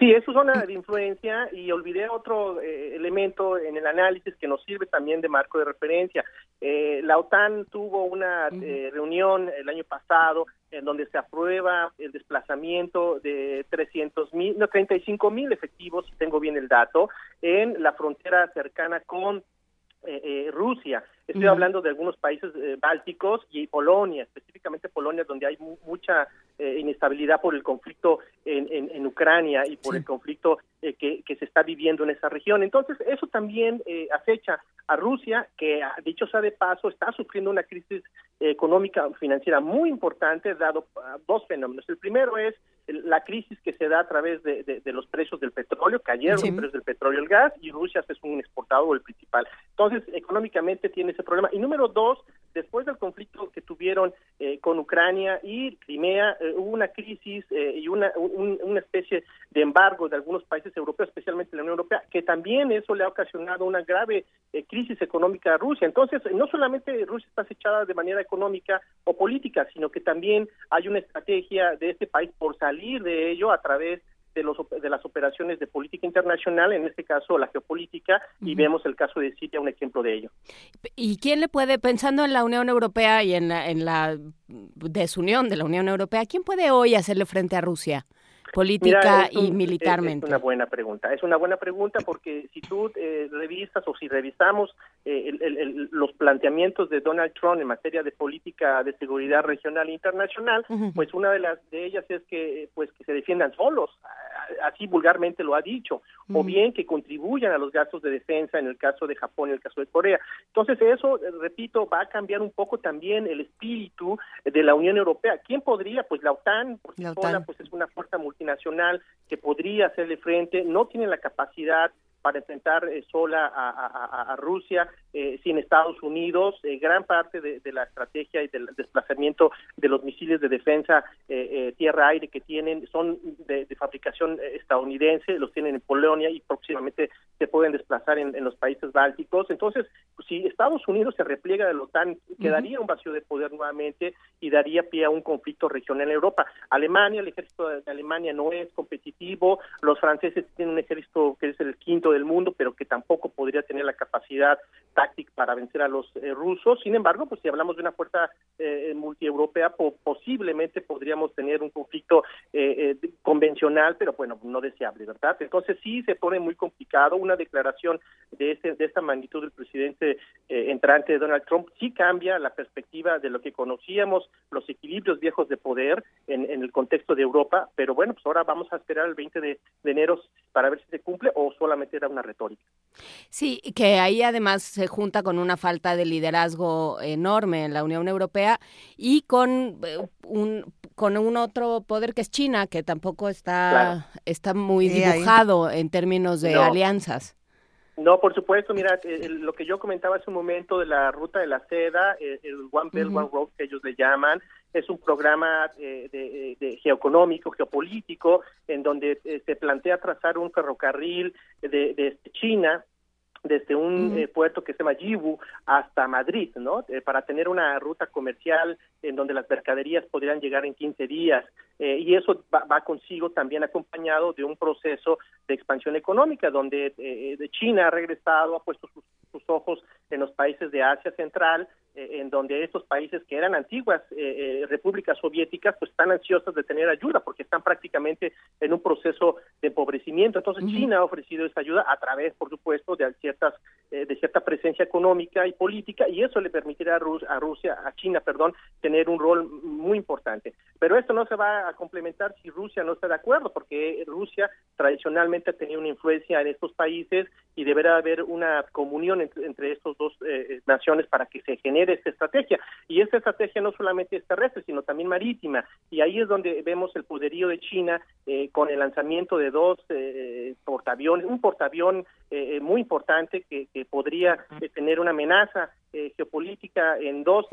Sí, es su zona de influencia y olvidé otro eh, elemento en el análisis que nos sirve también de marco de referencia. Eh, la OTAN tuvo una eh, reunión el año pasado en donde se aprueba el desplazamiento de 300 mil, no, 35 mil efectivos, si tengo bien el dato, en la frontera cercana con Rusia. Estoy hablando de algunos países bálticos y Polonia, específicamente Polonia, donde hay mucha eh, inestabilidad por el conflicto en, en, Ucrania y por el conflicto eh, que, que, se está viviendo en esa región. Entonces, eso también eh, acecha a Rusia, que dicho sea de paso, está sufriendo una crisis económica financiera muy importante, dado dos fenómenos. El primero es la crisis que se da a través de, de, los precios del petróleo, cayeron los precios del petróleo y el gas, y Rusia es un exportador el principal. Entonces, económicamente tiene ese problema. Y número dos, después del conflicto que tuvieron eh, con Ucrania y Crimea, eh, hubo una crisis eh, y una, una especie de embargo de algunos países europeos, especialmente la Unión Europea, que también eso le ha ocasionado una grave crisis económica a Rusia. Entonces, no solamente Rusia está acechada de manera económica o política, sino que también hay una estrategia de este país por salir de ello a través de, los, de las operaciones de política internacional, en este caso la geopolítica, y vemos el caso de Siria, un ejemplo de ello. ¿Y quién le puede, pensando en la Unión Europea y en la, en la desunión de la Unión Europea, quién puede hoy hacerle frente a Rusia? Política y militarmente? Es, una buena pregunta. Es una buena pregunta porque si tú eh, revisas o si revisamos eh, los planteamientos de Donald Trump en materia de política de seguridad regional e internacional, pues una de las de ellas es que pues que se defiendan solos, así vulgarmente lo ha dicho, o bien que contribuyan a los gastos de defensa en el caso de Japón y en el caso de Corea. Entonces eso, eh, repito, va a cambiar un poco también el espíritu de la Unión Europea. ¿Quién podría? Pues la OTAN, por sí sola, pues es una fuerza multinacional que podría hacerle frente, no tiene la capacidad para enfrentar eh, sola a, Rusia eh, sin Estados Unidos. Eh, gran parte de, la estrategia y del desplazamiento de los misiles de defensa tierra-aire que tienen son de, fabricación estadounidense, los tienen en Polonia y próximamente se pueden desplazar en, los países bálticos. Entonces, si Estados Unidos se repliega de la OTAN, quedaría un vacío de poder nuevamente y daría pie a un conflicto regional en Europa. Alemania, el ejército de Alemania no es competitivo, los franceses tienen un ejército que es el quinto del mundo, pero que tampoco podría tener la capacidad táctica para vencer a los eh, rusos. Sin embargo, pues si hablamos de una fuerza eh, multieuropea, posiblemente podríamos tener un conflicto eh, eh, convencional, pero bueno, no deseable, ¿verdad? Entonces sí se pone muy complicado. Una declaración de, este, de esta magnitud del presidente entrante de Donald Trump sí cambia la perspectiva de lo que conocíamos, los equilibrios viejos de poder en, el contexto de Europa, pero bueno, pues ahora vamos a esperar el 20 de enero para ver si se cumple o solamente era una retórica. Sí, que ahí además se junta con una falta de liderazgo enorme en la Unión Europea y con eh, un con un otro poder que es China, que tampoco está, está muy dibujado en términos de alianzas. No, por supuesto, mira, eh, lo que yo comentaba hace un momento de la ruta de la seda, eh, el One Belt, One Road que ellos le llaman, es un programa de, geoeconómico, geopolítico, en donde se plantea trazar un ferrocarril de, de China desde un eh, puerto que se llama Yibu hasta Madrid, ¿no? Eh, para tener una ruta comercial en donde las mercaderías podrían llegar en 15 días. Eh, y eso va, consigo también acompañado de un proceso de expansión económica, donde de China ha regresado, ha puesto sus, sus ojos en los países de Asia Central, eh, en donde estos países que eran antiguas eh, eh, repúblicas soviéticas pues están ansiosas de tener ayuda porque están prácticamente en un proceso de empobrecimiento. Entonces China ha ofrecido esa ayuda a través, por supuesto, de ciertas de cierta presencia económica y política y eso le permitirá a, a Rusia, a China, perdón, tener un rol muy importante. Pero esto no se va a complementar si Rusia no está de acuerdo porque Rusia tradicionalmente ha tenido una influencia en estos países y deberá haber una comunión entre, entre estos dos naciones para que se genere esta estrategia. Y esta estrategia no solamente es terrestre, sino también marítima. Y ahí es donde vemos el poderío de China eh, con el lanzamiento de dos eh, portaaviones, un portaavión eh, muy importante que, que podría tener una amenaza geopolítica en dos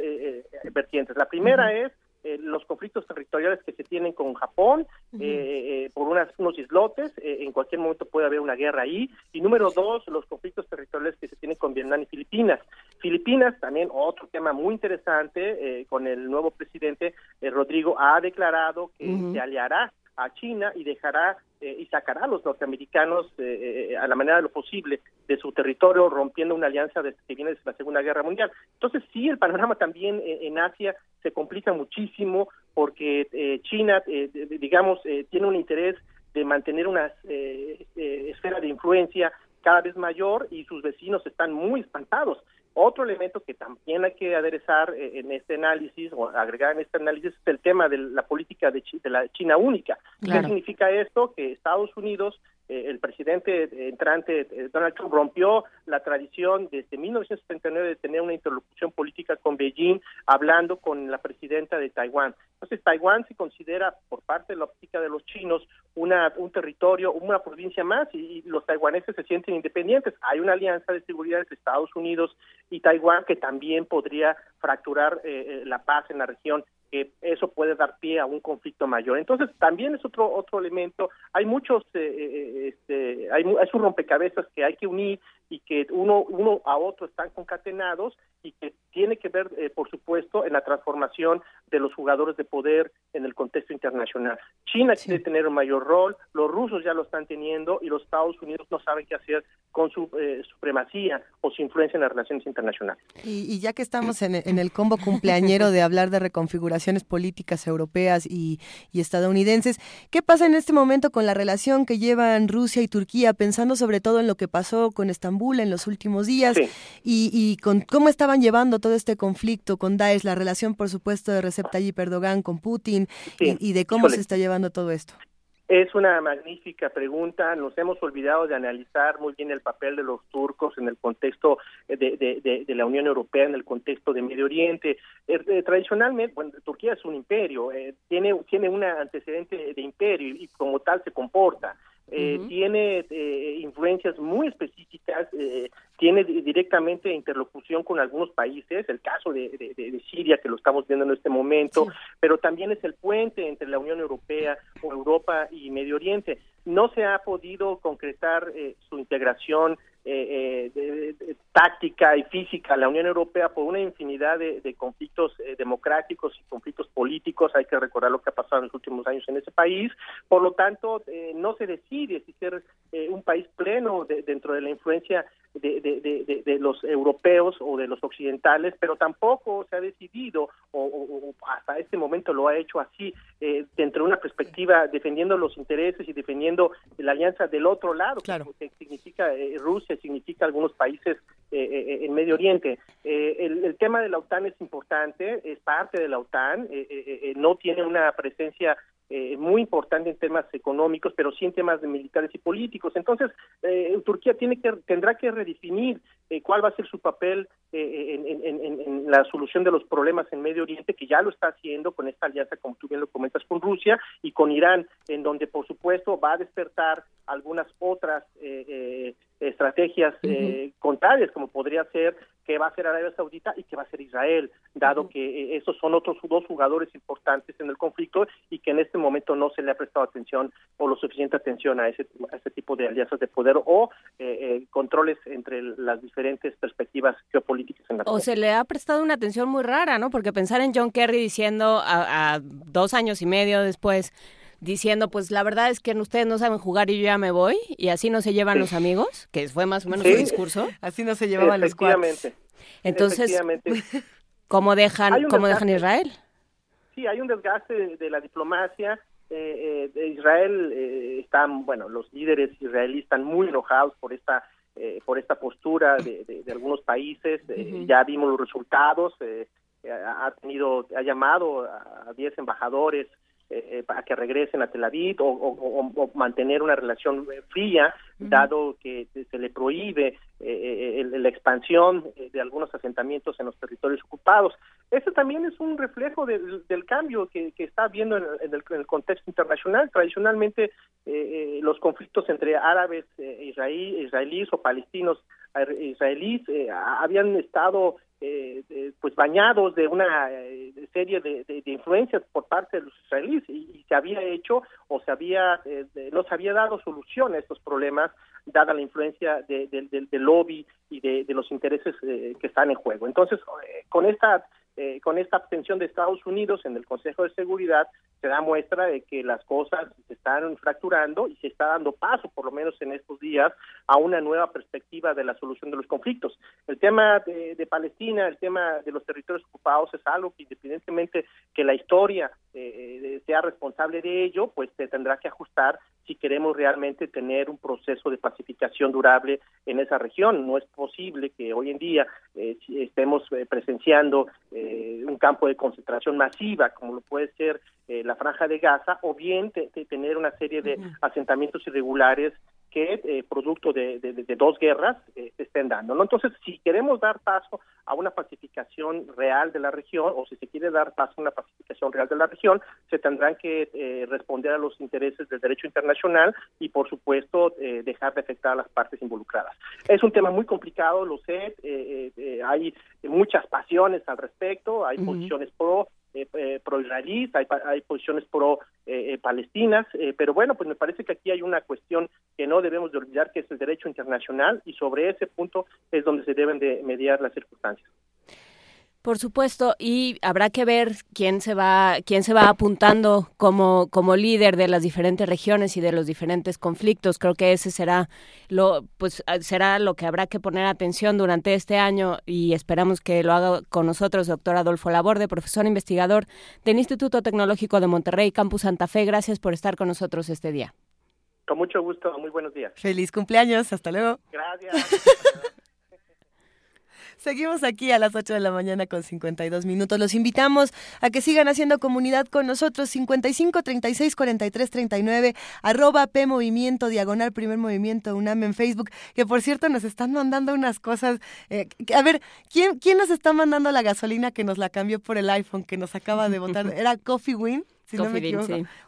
vertientes. La primera es eh, los conflictos territoriales que se tienen con Japón eh, eh, por unas, unos islotes, en cualquier momento puede haber una guerra ahí, y número dos, los conflictos territoriales que se tienen con Vietnam y Filipinas. Filipinas, también otro tema muy interesante, con el nuevo presidente Rodrigo ha declarado que se aliará a China y dejará eh, y sacará a los norteamericanos eh, eh, a la manera de lo posible de su territorio, rompiendo una alianza desde que viene desde la Segunda Guerra Mundial. Entonces, sí, el panorama también en Asia se complica muchísimo porque China, digamos, tiene un interés de mantener una esfera de influencia cada vez mayor y sus vecinos están muy espantados. Otro elemento que también hay que aderezar eh, en este análisis o agregar en este análisis es el tema de la política de, la China única. ¿Qué significa esto? Que Estados Unidos el presidente entrante Donald Trump rompió la tradición desde 1979 de tener una interlocución política con Beijing, hablando con la presidenta de Taiwán. Entonces, Taiwán se considera, por parte de la óptica de los chinos, una, un territorio, una provincia más, y, los taiwaneses se sienten independientes. Hay una alianza de seguridad entre Estados Unidos y Taiwán que también podría fracturar la paz en la región que eso puede dar pie a un conflicto mayor. Entonces, también es otro otro elemento. Hay muchos, eh, eh, este, hay, hay un rompecabezas que hay que unir y que uno uno a otro están concatenados y que tiene que ver, eh, por supuesto, en la transformación de los jugadores de poder en el contexto internacional. China quiere tener un mayor rol, los rusos ya lo están teniendo y los Estados Unidos no saben qué hacer con su supremacía o su influencia en las relaciones internacionales. Y, ya que estamos en, en el combo cumpleañero de hablar de reconfiguración políticas europeas y, estadounidenses. ¿Qué pasa en este momento con la relación que llevan Rusia y Turquía, pensando sobre todo en lo que pasó con Estambul en los últimos días y, con cómo estaban llevando todo este conflicto con Daesh, la relación, por supuesto, de Recep Tayyip Erdogan con Putin y, de cómo se está llevando todo esto? Es una magnífica pregunta. Nos hemos olvidado de analizar muy bien el papel de los turcos en el contexto de, la Unión Europea, en el contexto de Medio Oriente. Eh, eh, tradicionalmente, bueno, Turquía es un imperio, eh, tiene, tiene un antecedente de imperio y como tal se comporta. Eh, tiene eh, influencias muy específicas, eh, tiene directamente interlocución con algunos países, el caso de, de, Siria que lo estamos viendo en este momento, pero también es el puente entre la Unión Europea o Europa y Medio Oriente. No se ha podido concretar su integración eh, de, táctica y física la Unión Europea por una infinidad de, conflictos eh, democráticos y conflictos políticos. Hay que recordar lo que ha pasado en los últimos años en ese país. Por lo tanto, eh, no se decide si ser eh, un país pleno dentro de la influencia de, los europeos o de los occidentales, pero tampoco se ha decidido, o, hasta este momento lo ha hecho así, dentro de una perspectiva defendiendo los intereses y defendiendo la alianza del otro lado, que significa Rusia significa algunos países eh, eh, en Medio Oriente. Eh, el, tema de la OTAN es importante, es parte de la OTAN, no tiene una presencia muy importante en temas económicos, pero sí en temas de militares y políticos. Entonces, Turquía tiene que tendrá que redefinir cuál va a ser su papel en, la solución de los problemas en Medio Oriente, que ya lo está haciendo con esta alianza, como tú bien lo comentas, con Rusia y con Irán, en donde, por supuesto, va a despertar algunas otras estrategias eh, contrarias, como podría ser que va a ser Arabia Saudita y que va a ser Israel, dado que eh, esos son otros dos jugadores importantes en el conflicto y que en este momento no se le ha prestado atención o lo suficiente atención a ese, a ese tipo de alianzas de poder o eh, eh, controles entre las diferentes perspectivas geopolíticas en la O se le ha prestado una atención muy rara, ¿no? Porque pensar en John Kerry diciendo a dos años y medio después diciendo, pues la verdad es que ustedes no saben jugar y yo ya me voy, y así no se llevan los amigos, que fue más o menos su discurso. Así no se llevaban los cuates. Entonces, ¿cómo dejan, ¿cómo dejan Israel? Sí, hay un desgaste de, la diplomacia. Eh, eh, de Israel eh, están, bueno, los líderes israelíes están muy enojados por esta por esta postura de, algunos países. Ya vimos los resultados. ha tenido, ha llamado a 10 embajadores eh, para que regresen a Tel Aviv o, mantener una relación fría, dado que se le prohíbe eh, la expansión de algunos asentamientos en los territorios ocupados. Eso también es un reflejo del cambio que, está habiendo en, el, contexto internacional. Tradicionalmente, eh, los conflictos entre árabes israelíes o palestinos israelíes habían estado eh, pues bañados de una eh, serie de, influencias por parte de los israelíes y, se había hecho o se había eh, no se había dado solución a estos problemas dada la influencia del lobby y de, los intereses que están en juego. Entonces con esta con esta abstención de Estados Unidos en el Consejo de Seguridad se da muestra de que las cosas se están fracturando y se está dando paso, por lo menos en estos días, a una nueva perspectiva de la solución de los conflictos. El tema de, Palestina, el tema de los territorios ocupados es algo que independientemente que la historia eh, eh, sea responsable de ello, pues se tendrá que ajustar si queremos realmente tener un proceso de pacificación durable en esa región. No es posible que hoy en día eh, estemos presenciando un campo de concentración masiva, como lo puede ser la franja de Gaza, o bien tener una serie de asentamientos irregulares que eh, producto de, dos guerras eh, se estén dando. ¿no? Entonces, si queremos dar paso a una pacificación real de la región o si se quiere dar paso a una pacificación real de la región, se tendrán que eh, responder a los intereses del derecho internacional y, por supuesto, dejar de afectar a las partes involucradas. Es un tema muy complicado, lo sé, hay muchas pasiones al respecto, hay posiciones pro, eh, eh, pro-israelíes, hay, hay, posiciones pro-palestinas, eh, pero bueno, pues me parece que aquí hay una cuestión que no debemos de olvidar, que es el derecho internacional, y sobre ese punto es donde se deben de mediar las circunstancias. Por supuesto, y habrá que ver quién se va, quién se va apuntando como, como líder de las diferentes regiones y de los diferentes conflictos. Creo que ese será lo, pues será lo que habrá que poner atención durante este año y esperamos que lo haga con nosotros, doctor Adolfo Laborde, profesor investigador del Instituto Tecnológico de Monterrey, Campus Santa Fe. Gracias por estar con nosotros este día. Con mucho gusto, muy buenos días. Feliz cumpleaños, hasta luego. Gracias. Seguimos aquí a las 8 de la mañana con 52 minutos. Los invitamos a que sigan haciendo comunidad con nosotros. 55 36 43 39, arroba P Movimiento, diagonal Primer Movimiento UNAM en Facebook. Que por cierto nos están mandando unas cosas. Eh, a ver, ¿quién, ¿quién nos está mandando la gasolina que nos la cambió por el iPhone que nos acaba de votar? ¿Era Coffee Win?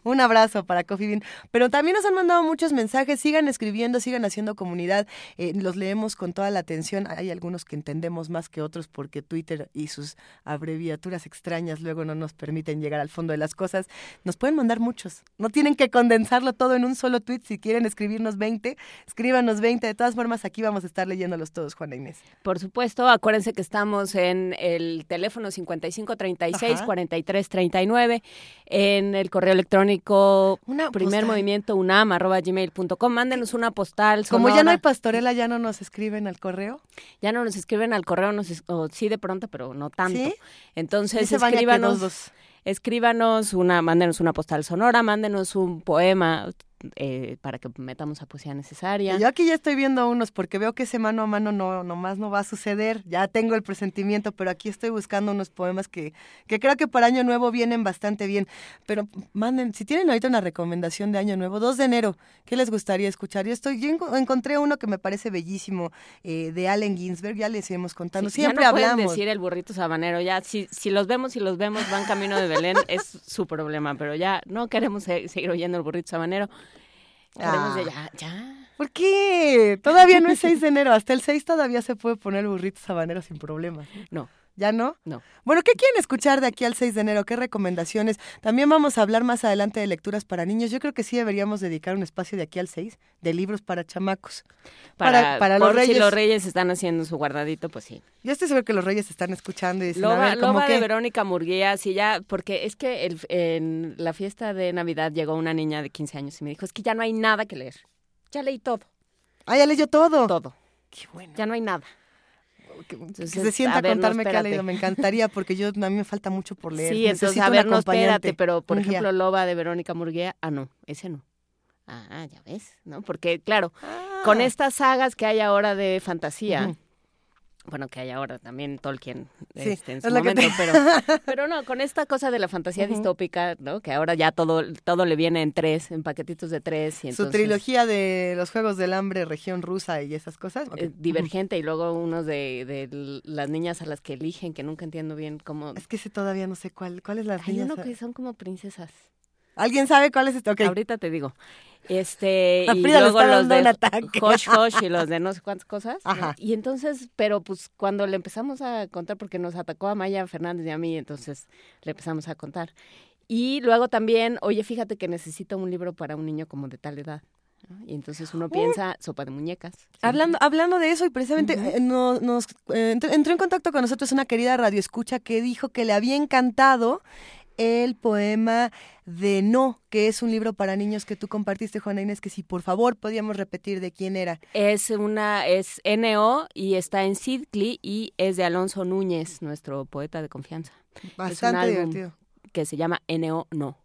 Un abrazo para Coffee Bean. Pero también nos han mandado muchos mensajes. Sigan escribiendo, sigan haciendo comunidad. Eh, los leemos con toda la atención. Hay algunos que entendemos más que otros porque Twitter y sus abreviaturas extrañas luego no nos permiten llegar al fondo de las cosas. Nos pueden mandar muchos. No tienen que condensarlo todo en un solo tweet. Si quieren escribirnos 20, escríbanos 20. De todas formas, aquí vamos a estar leyéndolos todos, Juana Inés. Por supuesto, acuérdense que estamos en el teléfono 5536 4339. Eh, en el correo electrónico una primer movimiento unam arroba gmail.com. Mándenos una postal. Como ya no hay pastorela, ya no nos escriben al correo. Ya no nos escriben al correo, nos sí de pronto, pero no tanto. Entonces escríbanos, escríbanos una, mándenos una postal sonora, mándenos un poema, eh, para que metamos a poesía necesaria. Yo aquí ya estoy viendo unos porque veo que ese mano a mano no nomás no va a suceder. Ya tengo el presentimiento, pero aquí estoy buscando unos poemas que, que creo que para Año Nuevo vienen bastante bien. Pero manden, si tienen ahorita una recomendación de Año Nuevo, 2 de enero, ¿qué les gustaría escuchar? Yo estoy, yo encontré uno que me parece bellísimo eh, de Allen Ginsberg, ya les iremos contando. Siempre ya no hablamos. decir el burrito sabanero, ya si, si los vemos, si los vemos, van camino de Belén, es su problema, pero ya no queremos seguir oyendo el burrito sabanero. Ah. ya, ya. ¿Por qué? Todavía no es 6 de enero. Hasta el 6 todavía se puede poner el burrito sabanero sin problema. No. ¿Ya no? No. Bueno, ¿qué quieren escuchar de aquí al 6 de enero? ¿Qué recomendaciones? También vamos a hablar más adelante de lecturas para niños. Yo creo que sí deberíamos dedicar un espacio de aquí al 6 de libros para chamacos. Para, para, los reyes. Si los reyes están haciendo su guardadito, pues sí. Yo estoy seguro que los reyes están escuchando y dicen, Loba, a de Verónica Murguía, sí, ya, porque es que el, en la fiesta de Navidad llegó una niña de 15 años y me dijo, es que ya no hay nada que leer. Ya leí todo. Ah, ya leyó todo. Todo. Qué bueno. Ya no hay nada que, se sienta a, contarme qué ha leído. Me encantaría porque yo a mí me falta mucho por leer. Sí, entonces a ver, no, espérate, pero por ejemplo Loba de Verónica Murguía, ah no, ese no. Ah, ya ves, ¿no? Porque claro, con ah. estas sagas que hay ahora de fantasía, bueno, que hay ahora también Tolkien este, en su momento, pero, pero no, con esta cosa de la fantasía distópica, ¿no? Que ahora ya todo, todo le viene en tres, en paquetitos de tres. Y su trilogía de los Juegos del Hambre, región rusa y esas cosas. Eh, divergente y luego unos de, de, las niñas a las que eligen, que nunca entiendo bien cómo... Es que ese todavía no sé cuál, cuál es la Hay uno que son como princesas. ¿Alguien sabe cuál es este? Okay. Ahorita te digo. Este, y luego los de Hosh Hosh y los de no sé cuántas cosas. Ajá. Y entonces, pero pues cuando le empezamos a contar, porque nos atacó a Maya Fernández y a mí, entonces le empezamos a contar. Y luego también, oye, fíjate que necesito un libro para un niño como de tal edad. Y entonces uno piensa, sopa de muñecas. Hablando, hablando de eso, y precisamente eh, nos, nos eh, entró en contacto con nosotros una querida radioescucha que dijo que le había encantado el poema de No, que es un libro para niños que tú compartiste, Juana Inés, que si por favor podíamos repetir de quién era. Es una, es NO y está en Sidcli y es de Alonso Núñez, nuestro poeta de confianza. Bastante divertido. Que se llama NO No.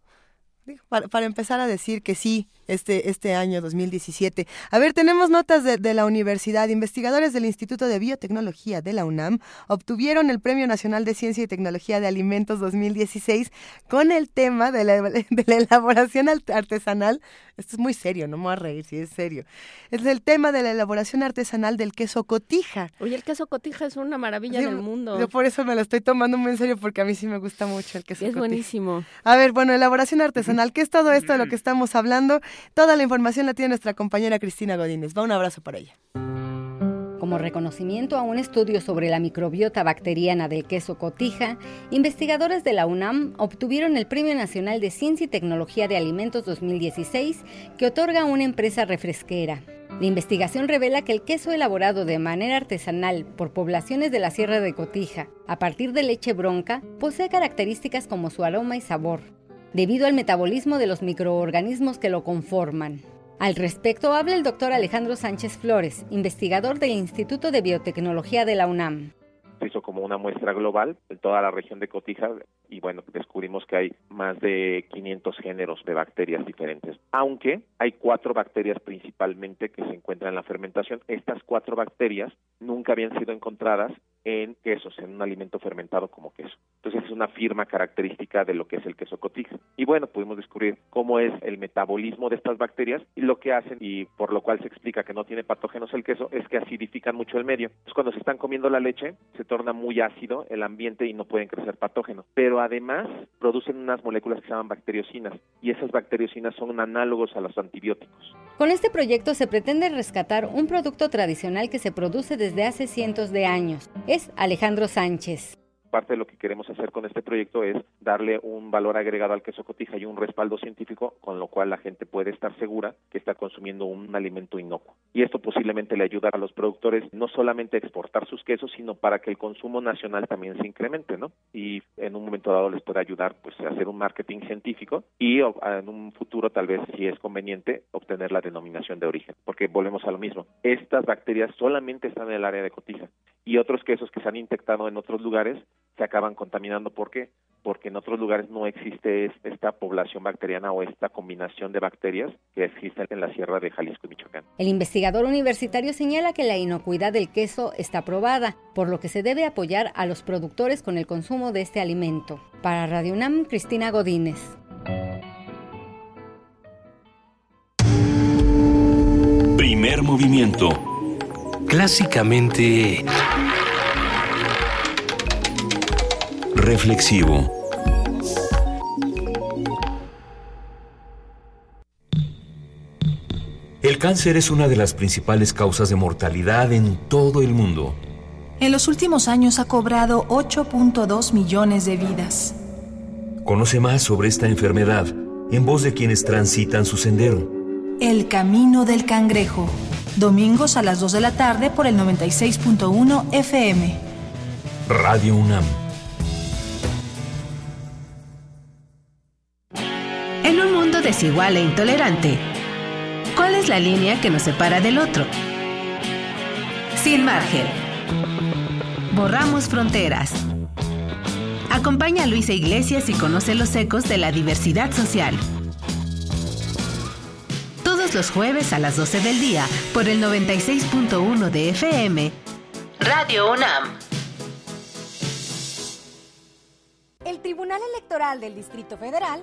Para, para, empezar a decir que sí, este, este año 2017. A ver, tenemos notas de, de, la universidad. Investigadores del Instituto de Biotecnología de la UNAM obtuvieron el Premio Nacional de Ciencia y Tecnología de Alimentos 2016 con el tema de la, de la elaboración artesanal. Esto es muy serio, no me voy a reír, si es serio. Es el tema de la elaboración artesanal del queso cotija. Oye, el queso cotija es una maravilla sí, del mundo. Yo por eso me lo estoy tomando muy en serio porque a mí sí me gusta mucho el queso es cotija. buenísimo. A ver, bueno, elaboración artesanal. ¿Qué es todo esto de lo que estamos hablando? Toda la información la tiene nuestra compañera Cristina Godínez. Va un abrazo para ella. Como reconocimiento a un estudio sobre la microbiota bacteriana del queso cotija, investigadores de la UNAM obtuvieron el Premio Nacional de Ciencia y Tecnología de Alimentos 2016 que otorga una empresa refresquera. La investigación revela que el queso elaborado de manera artesanal por poblaciones de la Sierra de Cotija, a partir de leche bronca, posee características como su aroma y sabor, debido al metabolismo de los microorganismos que lo conforman. Al respecto habla el doctor Alejandro Sánchez Flores, investigador del Instituto de Biotecnología de la UNAM. Se hizo como una muestra global en toda la región de Cotija y bueno, descubrimos que hay más de 500 géneros de bacterias diferentes, aunque hay cuatro bacterias principalmente que se encuentran en la fermentación. Estas cuatro bacterias nunca habían sido encontradas en quesos, en un alimento fermentado como queso. Entonces es una firma característica de lo que es el queso cotija. Y bueno, pudimos descubrir cómo es el metabolismo de estas bacterias y lo que hacen, y por lo cual se explica que no tiene patógenos el queso, es que acidifican mucho el medio. Entonces cuando se están comiendo la leche, se torna muy ácido el ambiente y no pueden crecer patógenos. Pero además producen unas moléculas que se llaman bacteriocinas y esas bacteriocinas son análogos a los antibióticos. Con este proyecto se pretende rescatar un producto tradicional que se produce desde hace cientos de años. Es Alejandro Sánchez parte de lo que queremos hacer con este proyecto es darle un valor agregado al queso cotija y un respaldo científico, con lo cual la gente puede estar segura que está consumiendo un alimento inocuo. Y esto posiblemente le ayuda a los productores no solamente a exportar sus quesos, sino para que el consumo nacional también se incremente, ¿no? Y en un momento dado les puede ayudar pues a hacer un marketing científico y en un futuro tal vez si es conveniente obtener la denominación de origen, porque volvemos a lo mismo. Estas bacterias solamente están en el área de cotija y otros quesos que se han infectado en otros lugares se acaban contaminando. ¿Por qué? Porque en otros lugares no existe esta población bacteriana o esta combinación de bacterias que existe en la sierra de Jalisco y Michoacán. El investigador universitario señala que la inocuidad del queso está probada, por lo que se debe apoyar a los productores con el consumo de este alimento. Para Radio UNAM, Cristina Godínez. Primer movimiento. Clásicamente... reflexivo. El cáncer es una de las principales causas de mortalidad en todo el mundo. En los últimos años ha cobrado 8.2 millones de vidas. Conoce más sobre esta enfermedad en voz de quienes transitan su sendero. El Camino del Cangrejo. Domingos a las 2 de la tarde por el 96.1 FM. Radio UNAM. En un mundo desigual e intolerante, ¿cuál es la línea que nos separa del otro? Sin margen. Borramos fronteras. Acompaña a Luisa Iglesias y conoce los ecos de la diversidad social. Todos los jueves a las 12 del día por el 96.1 de FM. Radio UNAM. El Tribunal Electoral del Distrito Federal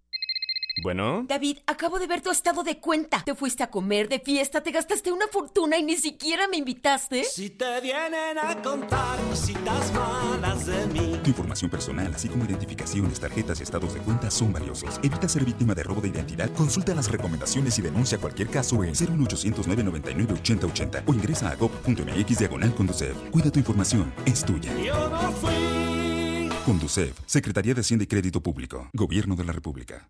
Bueno. David, acabo de ver tu estado de cuenta. Te fuiste a comer de fiesta, te gastaste una fortuna y ni siquiera me invitaste. Si te vienen a contar cositas malas de mí. Tu información personal, así como identificaciones, tarjetas y estados de cuenta son valiosos. Evita ser víctima de robo de identidad. Consulta las recomendaciones y denuncia cualquier caso en 01800 999 8080 o ingresa a gov.mx diagonal Conducef. Cuida tu información, es tuya. Yo no fui. Conducef, Secretaría de Hacienda y Crédito Público, Gobierno de la República.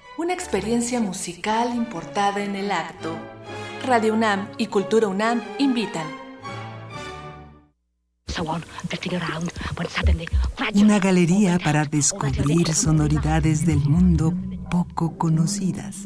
Una experiencia musical importada en el acto. Radio UNAM y Cultura UNAM invitan. Una galería para descubrir sonoridades del mundo poco conocidas.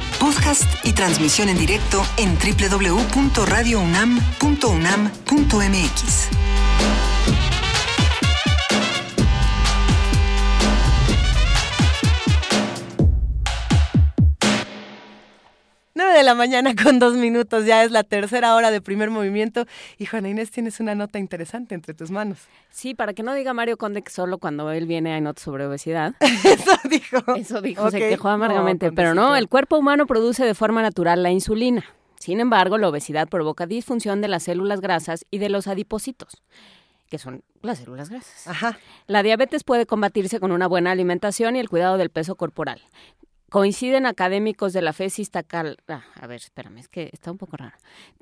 Podcast y transmisión en directo en www.radiounam.unam.mx. 9 de la mañana con dos minutos, ya es la tercera hora de primer movimiento. Y Juana Inés, tienes una nota interesante entre tus manos. Sí, para que no diga Mario Conde que solo cuando él viene hay notas sobre obesidad. Eso dijo. Eso dijo, se quejó amargamente. pero no, el cuerpo humano produce de forma natural la insulina. Sin embargo, la obesidad provoca disfunción de las células grasas y de los adipocitos que son las células grasas. Ajá. La diabetes puede combatirse con una buena alimentación y el cuidado del peso corporal. Coinciden académicos de la FES Iztacala. Ah, a ver, espérame, es que está un poco raro.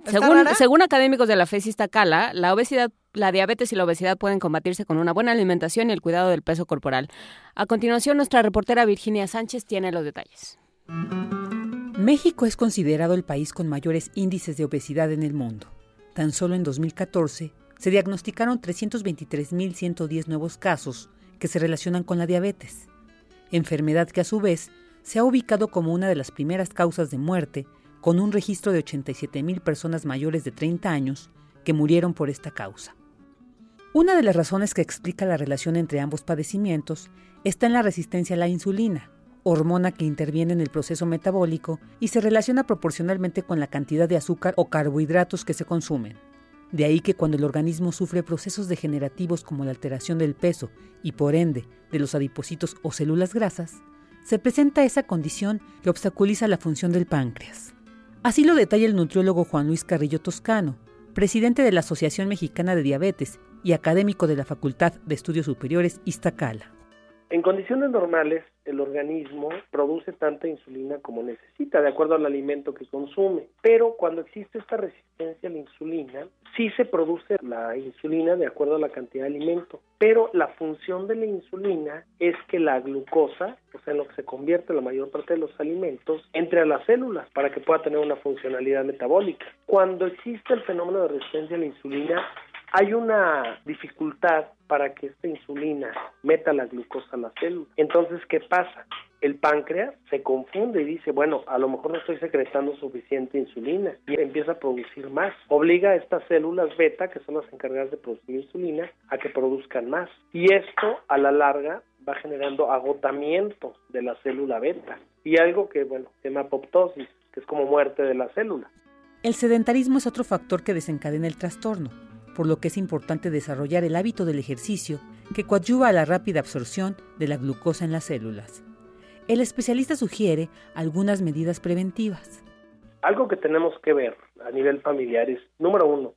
Según, según académicos de la FES Iztacala, la obesidad, la diabetes y la obesidad pueden combatirse con una buena alimentación y el cuidado del peso corporal. A continuación, nuestra reportera Virginia Sánchez tiene los detalles. México es considerado el país con mayores índices de obesidad en el mundo. Tan solo en 2014 se diagnosticaron 323.110 nuevos casos que se relacionan con la diabetes, enfermedad que a su vez se ha ubicado como una de las primeras causas de muerte, con un registro de 87.000 personas mayores de 30 años que murieron por esta causa. Una de las razones que explica la relación entre ambos padecimientos está en la resistencia a la insulina, hormona que interviene en el proceso metabólico y se relaciona proporcionalmente con la cantidad de azúcar o carbohidratos que se consumen. De ahí que cuando el organismo sufre procesos degenerativos como la alteración del peso y por ende de los adipocitos o células grasas, se presenta esa condición que obstaculiza la función del páncreas. Así lo detalla el nutriólogo Juan Luis Carrillo Toscano, presidente de la Asociación Mexicana de Diabetes y académico de la Facultad de Estudios Superiores Iztacala. En condiciones normales, el organismo produce tanta insulina como necesita, de acuerdo al alimento que consume. Pero cuando existe esta resistencia a la insulina, sí se produce la insulina de acuerdo a la cantidad de alimento. Pero la función de la insulina es que la glucosa, o sea, en lo que se convierte la mayor parte de los alimentos, entre a las células para que pueda tener una funcionalidad metabólica. Cuando existe el fenómeno de resistencia a la insulina, hay una dificultad para que esta insulina meta la glucosa a la célula. Entonces, ¿qué pasa? El páncreas se confunde y dice, bueno, a lo mejor no estoy secretando suficiente insulina y empieza a producir más. Obliga a estas células beta, que son las encargadas de producir insulina, a que produzcan más. Y esto, a la larga, va generando agotamiento de la célula beta. Y algo que, bueno, se llama apoptosis, que es como muerte de la célula. El sedentarismo es otro factor que desencadena el trastorno por lo que es importante desarrollar el hábito del ejercicio que coadyuva a la rápida absorción de la glucosa en las células. El especialista sugiere algunas medidas preventivas. Algo que tenemos que ver a nivel familiar es, número uno,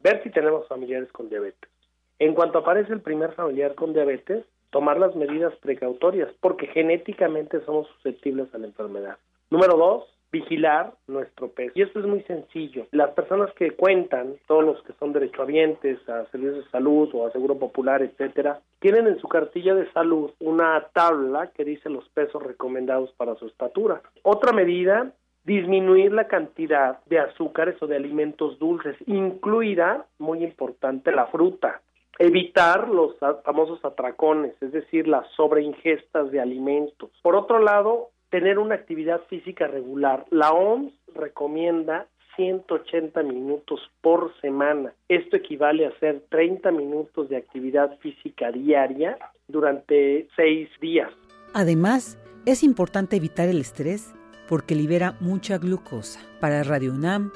ver si tenemos familiares con diabetes. En cuanto aparece el primer familiar con diabetes, tomar las medidas precautorias, porque genéticamente somos susceptibles a la enfermedad. Número dos, vigilar nuestro peso. Y esto es muy sencillo. Las personas que cuentan, todos los que son derechohabientes a servicios de salud o a seguro popular, etcétera, tienen en su cartilla de salud una tabla que dice los pesos recomendados para su estatura. Otra medida disminuir la cantidad de azúcares o de alimentos dulces, incluida, muy importante, la fruta. Evitar los famosos atracones, es decir, las sobreingestas de alimentos. Por otro lado, tener una actividad física regular. La OMS recomienda 180 minutos por semana. Esto equivale a hacer 30 minutos de actividad física diaria durante seis días. Además, es importante evitar el estrés porque libera mucha glucosa. Para Radio UNAM,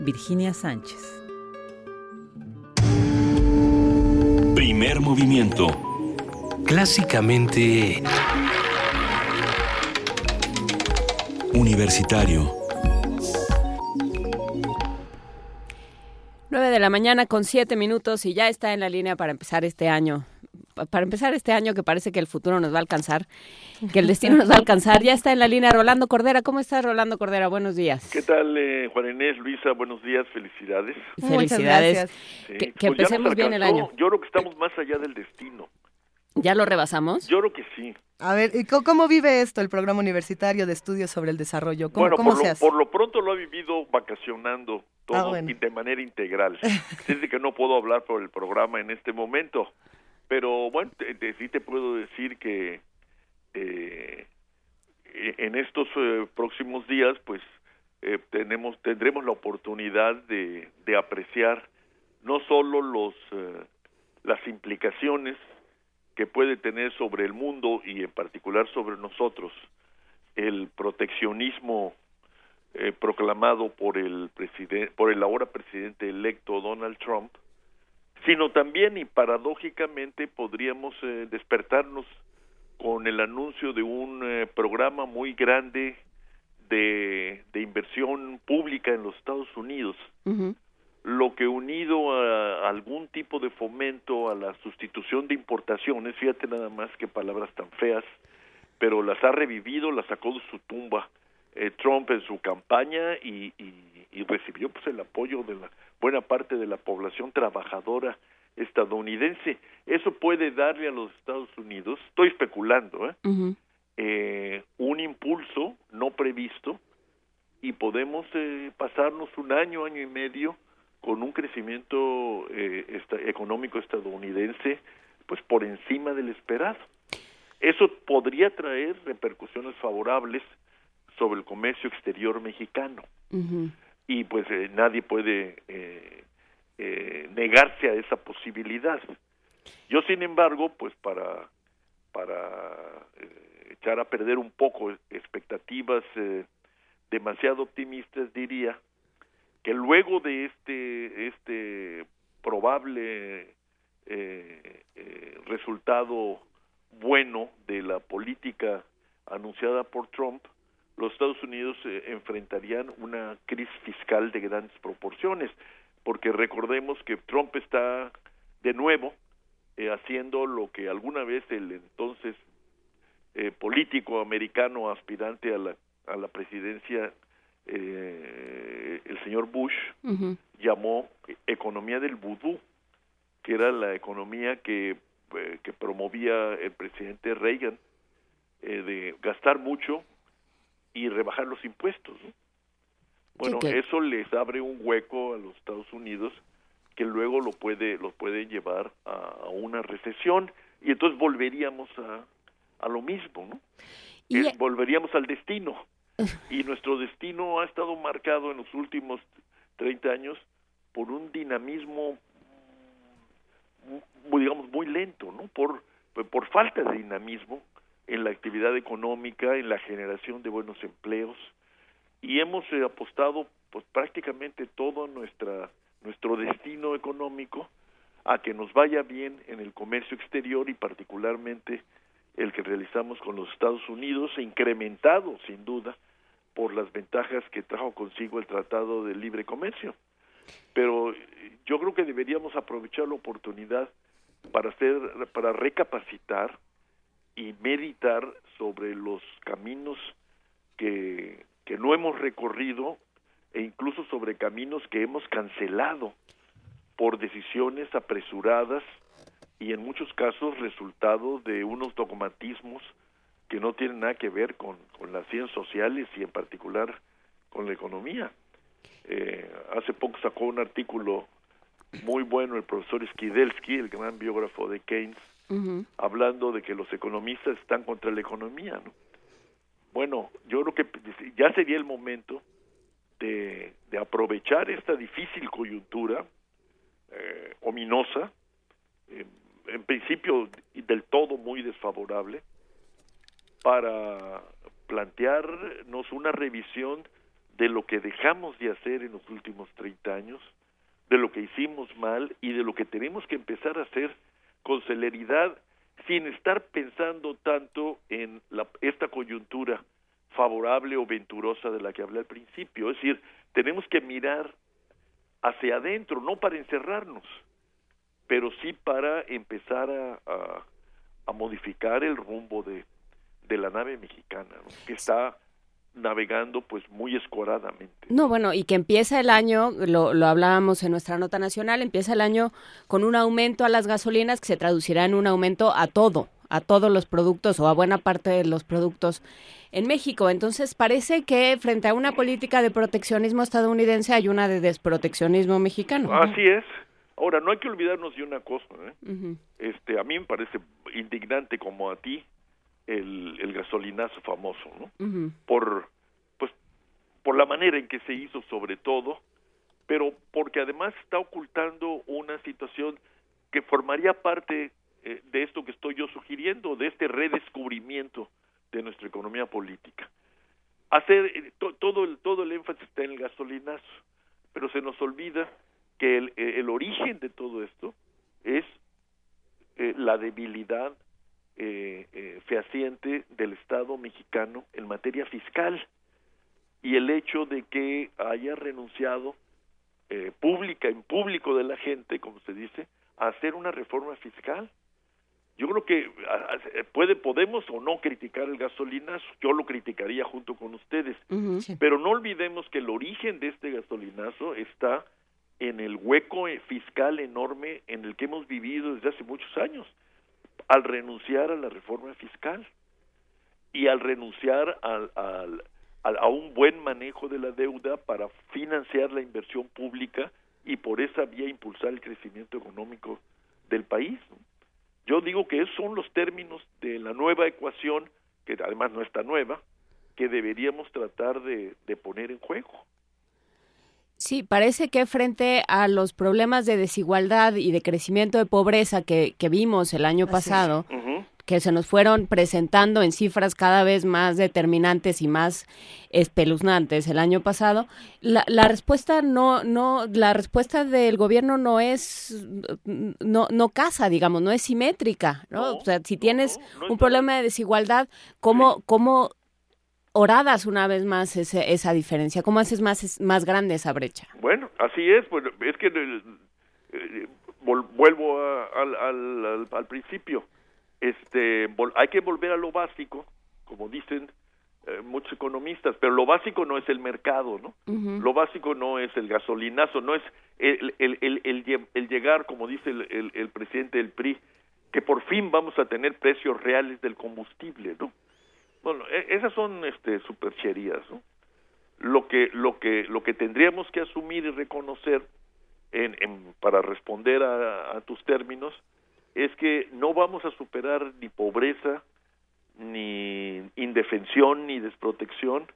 Virginia Sánchez. Primer movimiento. Clásicamente... Universitario. 9 de la mañana con 7 minutos y ya está en la línea para empezar este año para empezar este año que parece que el futuro nos va a alcanzar, que el destino nos va a alcanzar. Ya está en la línea Rolando Cordera. ¿Cómo estás, Rolando Cordera? Buenos días. ¿Qué tal, eh, Juan Inés, Luisa? Buenos días, felicidades. Felicidades. Que, Pues empecemos bien el año. Yo creo que estamos más allá del destino. ¿Ya lo rebasamos? Yo creo que sí. A ver, ¿y co- ¿cómo vive esto el programa universitario de estudios sobre el desarrollo? ¿Cómo, bueno, cómo por, se lo, hace? por lo pronto lo ha vivido vacacionando todo Ah, bueno. y de manera integral. Así que no puedo hablar por el programa en este momento. Pero bueno, te- te- sí te puedo decir que eh, en estos eh, próximos días, pues eh, tenemos tendremos la oportunidad de, de apreciar no solo los eh, las implicaciones que puede tener sobre el mundo y en particular sobre nosotros el proteccionismo eh, proclamado por el presidente por el ahora presidente electo Donald Trump sino también y paradójicamente podríamos eh, despertarnos con el anuncio de un eh, programa muy grande de, de inversión pública en los Estados Unidos lo que unido a algún tipo de fomento a la sustitución de importaciones, fíjate nada más que palabras tan feas, pero las ha revivido, las sacó de su tumba eh, Trump en su campaña y, y, y recibió pues el apoyo de la buena parte de la población trabajadora estadounidense. Eso puede darle a los Estados Unidos, estoy especulando, ¿eh? eh, un impulso no previsto y podemos eh, pasarnos un año, año y medio con un crecimiento eh, esta- económico estadounidense pues por encima del esperado. Eso podría traer repercusiones favorables sobre el comercio exterior mexicano y pues eh, nadie puede eh, eh, negarse a esa posibilidad. Yo sin embargo pues para para eh, echar a perder un poco expectativas eh, demasiado optimistas diría que luego de este este probable eh, eh, resultado bueno de la política anunciada por Trump, los Estados Unidos eh, enfrentarían una crisis fiscal de grandes proporciones, porque recordemos que Trump está de nuevo haciendo lo que alguna vez el entonces político americano aspirante a la, a la presidencia, eh, el señor Bush, llamó economía del vudú, que era la economía que, eh, que promovía el presidente Reagan, eh, de gastar mucho y rebajar los impuestos. ¿no? Bueno, eso les abre un hueco a los Estados Unidos que luego lo puede lo puede llevar a, a una recesión y entonces volveríamos a, a lo mismo, ¿no? Eh, volveríamos al destino y nuestro destino ha estado marcado en los últimos 30 años por un dinamismo mu- digamos muy lento, ¿no? Por por falta de dinamismo en la actividad económica, en la generación de buenos empleos y hemos eh, apostado pues prácticamente todo nuestra nuestro destino económico a que nos vaya bien en el comercio exterior y particularmente el que realizamos con los Estados Unidos, incrementado sin duda por las ventajas que trajo consigo el Tratado de Libre Comercio. Pero eh, yo creo que deberíamos aprovechar la oportunidad para hacer para recapacitar y meditar sobre los caminos que que no hemos recorrido e incluso sobre caminos que hemos cancelado por decisiones apresuradas y en muchos casos resultado de unos dogmatismos que no tienen nada que ver con, con las ciencias sociales y en particular con la economía. Eh, hace poco sacó un artículo muy bueno el profesor Skidelsky, el gran biógrafo de Keynes, hablando de que los economistas están contra la economía. ¿no? Bueno, yo creo que ya sería el momento de, de aprovechar esta difícil coyuntura eh, ominosa, eh, en principio del todo muy desfavorable, para plantearnos una revisión de lo que dejamos de hacer en los últimos 30 años, de lo que hicimos mal y de lo que tenemos que empezar a hacer con celeridad sin estar pensando tanto en la, esta coyuntura favorable o venturosa de la que hablé al principio. Es decir, tenemos que mirar hacia adentro, no para encerrarnos, pero sí para empezar a, modificar el rumbo de, de la nave mexicana, ¿no? que está navegando pues muy escoradamente. No, bueno, y que empieza el año, lo, lo hablábamos en nuestra nota nacional, empieza el año con un aumento a las gasolinas que se traducirá en un aumento a todo, a todos los productos o a buena parte de los productos en México. Entonces parece que frente a una política de proteccionismo estadounidense hay una de desproteccionismo mexicano. Así es. Ahora, no hay que olvidarnos de una cosa. ¿eh? Uh -huh. este, a mí me parece indignante como a ti el, el gasolinazo famoso, ¿no? Uh -huh. Por, pues, por la manera en que se hizo sobre todo, pero porque además está ocultando una situación que formaría parte eh, de esto que estoy yo sugiriendo, de este redescubrimiento de nuestra economía política. Hacer eh, to, todo el todo el énfasis está en el gasolinazo, pero se nos olvida que el, el origen de todo esto es eh, la debilidad eh, eh, fehaciente del Estado mexicano en materia fiscal. Y el hecho de que haya renunciado eh, pública en público de la gente, como se dice, a hacer una reforma fiscal. Yo creo que a, puede podemos o no criticar el gasolinazo, yo lo criticaría junto con ustedes, uh -huh, sí. pero no olvidemos que el origen de este gasolinazo está en el hueco fiscal enorme en el que hemos vivido desde hace muchos años al renunciar a la reforma fiscal y al renunciar al, al, al, a un buen manejo de la deuda para financiar la inversión pública y por esa vía impulsar el crecimiento económico del país. Yo digo que esos son los términos de la nueva ecuación, que además no está nueva, que deberíamos tratar de, de poner en juego. Sí, parece que frente a los problemas de desigualdad y de crecimiento de pobreza que, que vimos el año pasado, uh -huh. que se nos fueron presentando en cifras cada vez más determinantes y más espeluznantes el año pasado, la, la respuesta no, no, la respuesta del gobierno no es, no, no casa, digamos, no es simétrica, ¿no? no o sea, si tienes no, un problema de desigualdad, ¿cómo, sí. cómo oradas una vez más ese, esa diferencia? ¿Cómo haces más, más grande esa brecha? Bueno, así es. Bueno, es que eh, vuelvo a, al, al, al, principio. Este, hay que volver a lo básico, como dicen eh, muchos economistas, pero lo básico no es el mercado, ¿no? Uh -huh. Lo básico no es el gasolinazo, no es el, el, el, el, el llegar, como dice el, el presidente del PRI, que por fin vamos a tener precios reales del combustible, ¿no? Bueno, esas son este supercherías, ¿no? Lo que lo que lo que tendríamos que asumir y reconocer en, en para responder a, a, tus términos es que no vamos a superar ni pobreza ni indefensión ni desprotección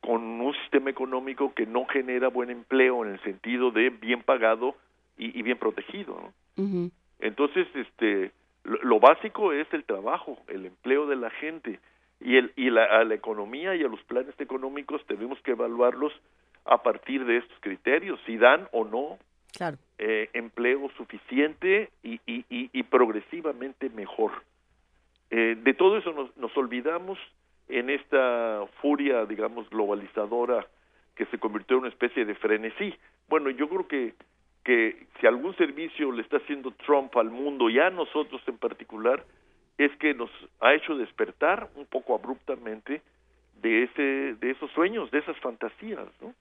con un sistema económico que no genera buen empleo en el sentido de bien pagado y, y bien protegido, ¿no? Uh -huh. Entonces, este lo, lo básico es el trabajo, el empleo de la gente y, el, y la, a la economía y a los planes económicos tenemos que evaluarlos a partir de estos criterios, si dan o no claro. eh, empleo suficiente y, y, y, y progresivamente mejor. Eh, de todo eso nos, nos, olvidamos en esta furia, digamos, globalizadora que se convirtió en una especie de frenesí. Bueno, yo creo que, que si algún servicio le está haciendo Trump al mundo y a nosotros en particular, es que nos ha hecho despertar un poco abruptamente de ese de esos sueños, de esas fantasías, ¿no?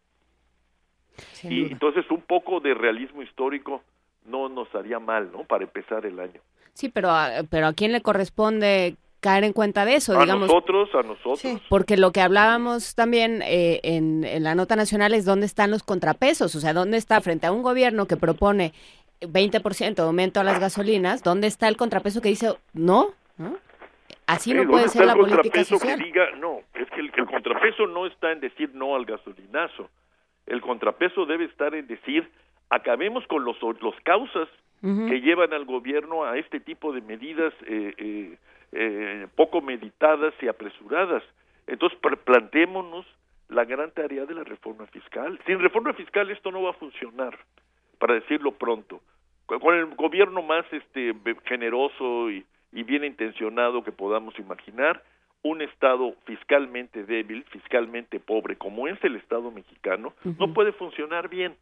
y entonces un poco de realismo histórico no nos haría mal, ¿no? Para empezar el año. Sí, pero a, pero a quién le corresponde caer en cuenta de eso, a digamos. nosotros, a nosotros. Porque lo que hablábamos también eh, en, en la nota nacional es dónde están los contrapesos, o sea, dónde está frente a un gobierno que propone 20% de aumento a las gasolinas, ¿dónde está el contrapeso que dice no? ¿No? Así no Eh, puede ¿dónde ser la política social. que diga no? Es que el, el contrapeso no está en decir no al gasolinazo. El contrapeso debe estar en decir acabemos con los los causas que llevan al gobierno a este tipo de medidas eh, eh, eh, poco meditadas y apresuradas. Entonces planteémonos la gran tarea de la reforma fiscal. Sin reforma fiscal esto no va a funcionar, para decirlo pronto. Con el gobierno más este generoso y, y bien intencionado que podamos imaginar, un estado fiscalmente débil, fiscalmente pobre, como es el estado mexicano, no puede funcionar bien.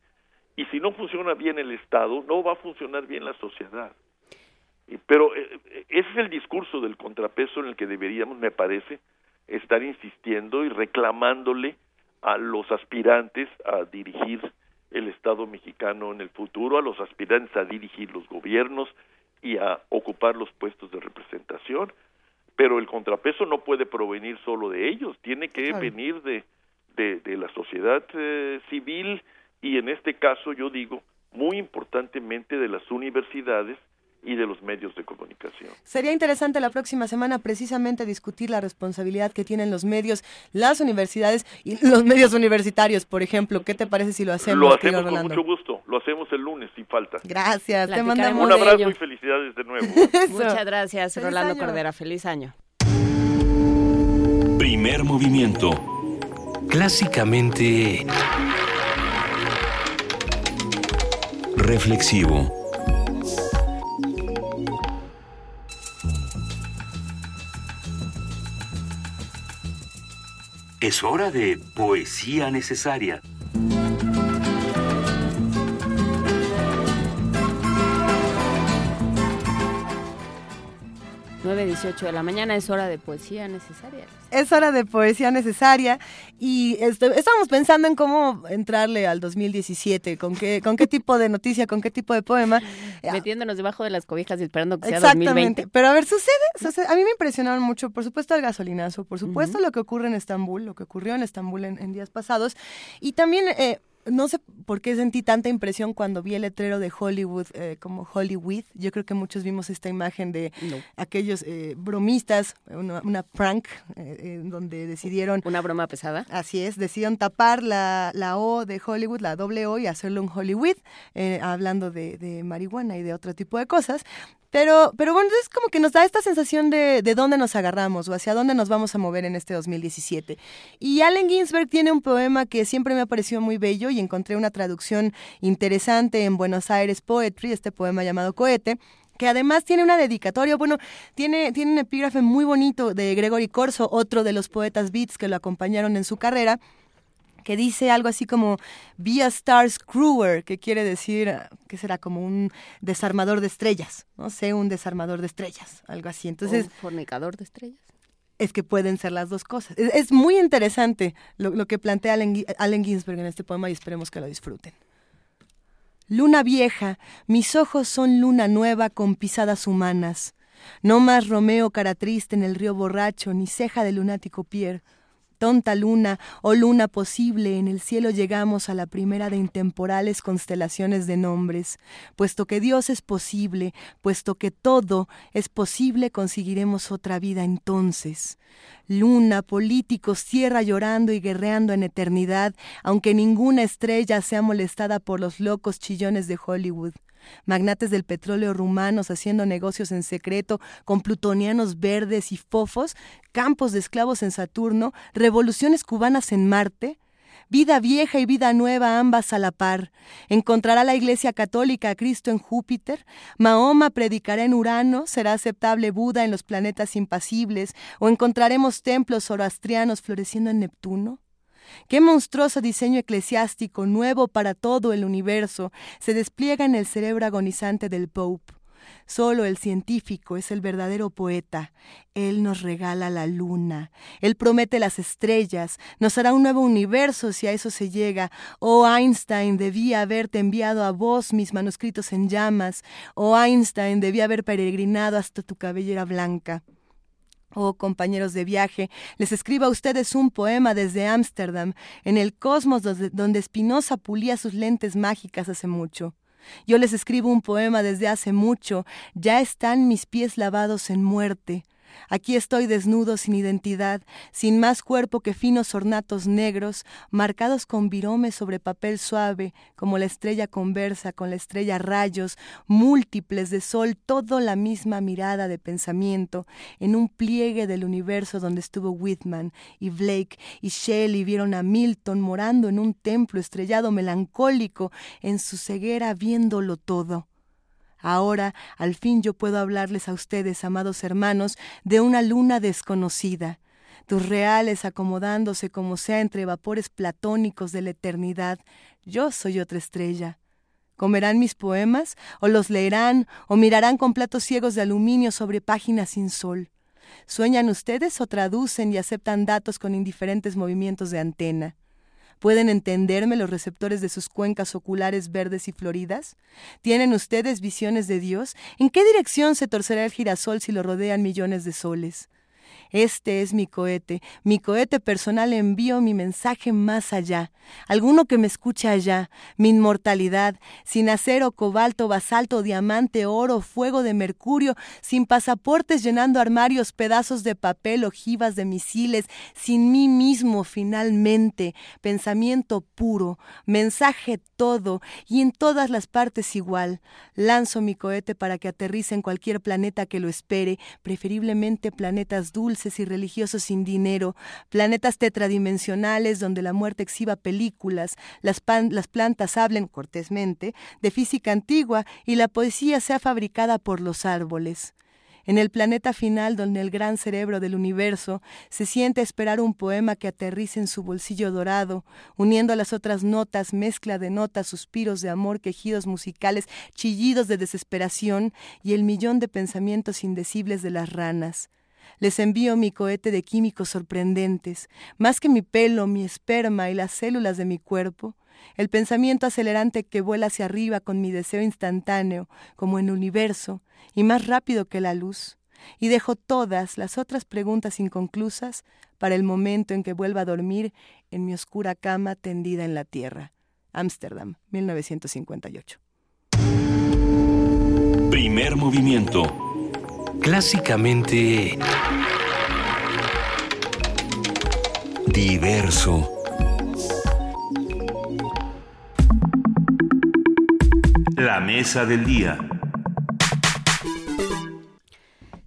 Y si no funciona bien el estado, no va a funcionar bien la sociedad. Pero eh, eh, ese es el discurso del contrapeso en el que deberíamos, me parece, estar insistiendo y reclamándole a los aspirantes a dirigir el Estado mexicano en el futuro, a los aspirantes a dirigir los gobiernos y a ocupar los puestos de representación. Pero el contrapeso no puede provenir solo de ellos, tiene que Claro. venir de, de, de la sociedad eh, civil y en este caso yo digo muy importantemente de las universidades y de los medios de comunicación. Sería interesante la próxima semana precisamente discutir la responsabilidad que tienen los medios, las universidades y los medios universitarios, por ejemplo. ¿Qué te parece si lo hacemos, Lo hacemos con mucho gusto, lo hacemos el lunes sin falta. Gracias, te mandamos Un abrazo ello. y felicidades de nuevo. Muchas gracias, Feliz Rolando año. Cordera. Feliz año. Primer movimiento. Clásicamente... Reflexivo. Es hora de poesía necesaria. 9.18 de la mañana es hora de poesía necesaria. Es hora de poesía necesaria y estábamos pensando en cómo entrarle al 2017, con qué, con qué tipo de noticia, con qué tipo de poema. Metiéndonos debajo de las cobijas y esperando que sea Exactamente. 2020. Pero a ver, sucede, sucede- A mí me impresionaron mucho, por supuesto, el gasolinazo, por supuesto, lo que ocurre en Estambul, lo que ocurrió en Estambul en, en días pasados. Y también, eh, no sé por qué sentí tanta impresión cuando vi el letrero de Hollywood eh, como Hollywood. Yo creo que muchos vimos esta imagen de aquellos eh, bromistas, una, una prank, eh, donde decidieron. Una broma pesada. Así es, decidieron tapar la, la O de Hollywood, la doble O, y hacerlo un Hollywood, eh, hablando de, de marihuana y de otro tipo de cosas. Pero, pero bueno, es como que nos da esta sensación de, de dónde nos agarramos o hacia dónde nos vamos a mover en este 2017. Y Allen Ginsberg tiene un poema que siempre me ha parecido muy bello y encontré una traducción interesante en Buenos Aires Poetry, este poema llamado Cohete que además tiene una dedicatoria, bueno, tiene, tiene un epígrafe muy bonito de Gregory Corso, otro de los poetas beats que lo acompañaron en su carrera, que dice algo así como Be a Star Screwer, que quiere decir, que será como un desarmador de estrellas, no sé, un desarmador de estrellas, algo así. Entonces, Un fornicador de estrellas. es que pueden ser las dos cosas. Es, es muy interesante lo, lo que plantea Allen Ginsberg en este poema y esperemos que lo disfruten. Luna vieja, mis ojos son luna nueva con pisadas humanas. No más Romeo cara triste en el río borracho, ni ceja de lunático Pierre. Tonta luna, oh luna posible, en el cielo llegamos a la primera de intemporales constelaciones de nombres. Puesto que Dios es posible, puesto que todo es posible, conseguiremos otra vida entonces. Luna, políticos, tierra llorando y guerreando en eternidad, aunque ninguna estrella sea molestada por los locos chillones de Hollywood magnates del petróleo rumanos haciendo negocios en secreto con plutonianos verdes y fofos, campos de esclavos en Saturno, revoluciones cubanas en Marte, vida vieja y vida nueva ambas a la par. Encontrará la Iglesia Católica a Cristo en Júpiter, Mahoma predicará en Urano, será aceptable Buda en los planetas impasibles, o encontraremos templos zoroastrianos floreciendo en Neptuno. Qué monstruoso diseño eclesiástico nuevo para todo el universo se despliega en el cerebro agonizante del Pope. Solo el científico es el verdadero poeta. Él nos regala la luna, Él promete las estrellas, nos hará un nuevo universo si a eso se llega. Oh Einstein, debía haberte enviado a vos mis manuscritos en llamas. Oh Einstein, debía haber peregrinado hasta tu cabellera blanca. Oh, compañeros de viaje, les escribo a ustedes un poema desde Ámsterdam, en el cosmos donde Spinoza pulía sus lentes mágicas hace mucho. Yo les escribo un poema desde hace mucho, ya están mis pies lavados en muerte. Aquí estoy desnudo sin identidad, sin más cuerpo que finos ornatos negros, marcados con viromes sobre papel suave, como la estrella conversa con la estrella rayos, múltiples de sol, todo la misma mirada de pensamiento, en un pliegue del universo donde estuvo Whitman y Blake y Shelley vieron a Milton morando en un templo estrellado melancólico, en su ceguera viéndolo todo. Ahora, al fin yo puedo hablarles a ustedes, amados hermanos, de una luna desconocida, tus reales acomodándose como sea entre vapores platónicos de la eternidad. Yo soy otra estrella. ¿Comerán mis poemas? ¿O los leerán? ¿O mirarán con platos ciegos de aluminio sobre páginas sin sol? ¿Sueñan ustedes o traducen y aceptan datos con indiferentes movimientos de antena? ¿Pueden entenderme los receptores de sus cuencas oculares verdes y floridas? ¿Tienen ustedes visiones de Dios? ¿En qué dirección se torcerá el girasol si lo rodean millones de soles? Este es mi cohete, mi cohete personal envío mi mensaje más allá, alguno que me escuche allá, mi inmortalidad, sin acero, cobalto, basalto, diamante, oro, fuego de mercurio, sin pasaportes llenando armarios, pedazos de papel, ojivas de misiles, sin mí mismo finalmente, pensamiento puro, mensaje todo y en todas las partes igual. Lanzo mi cohete para que aterrice en cualquier planeta que lo espere, preferiblemente planetas dulces y religiosos sin dinero, planetas tetradimensionales donde la muerte exhiba películas, las, plantas hablen cortésmente de física antigua y la poesía sea fabricada por los árboles en el planeta final donde el gran cerebro del universo se siente esperar un poema que aterrice en su bolsillo dorado, uniendo a las otras notas, mezcla de notas, suspiros de amor, quejidos musicales, chillidos de desesperación y el millón de pensamientos indecibles de las ranas. Les envío mi cohete de químicos sorprendentes, más que mi pelo, mi esperma y las células de mi cuerpo, el pensamiento acelerante que vuela hacia arriba con mi deseo instantáneo, como en universo, y más rápido que la luz, y dejo todas las otras preguntas inconclusas para el momento en que vuelva a dormir en mi oscura cama tendida en la tierra. Ámsterdam, 1958. Primer movimiento clásicamente diverso. La mesa del día.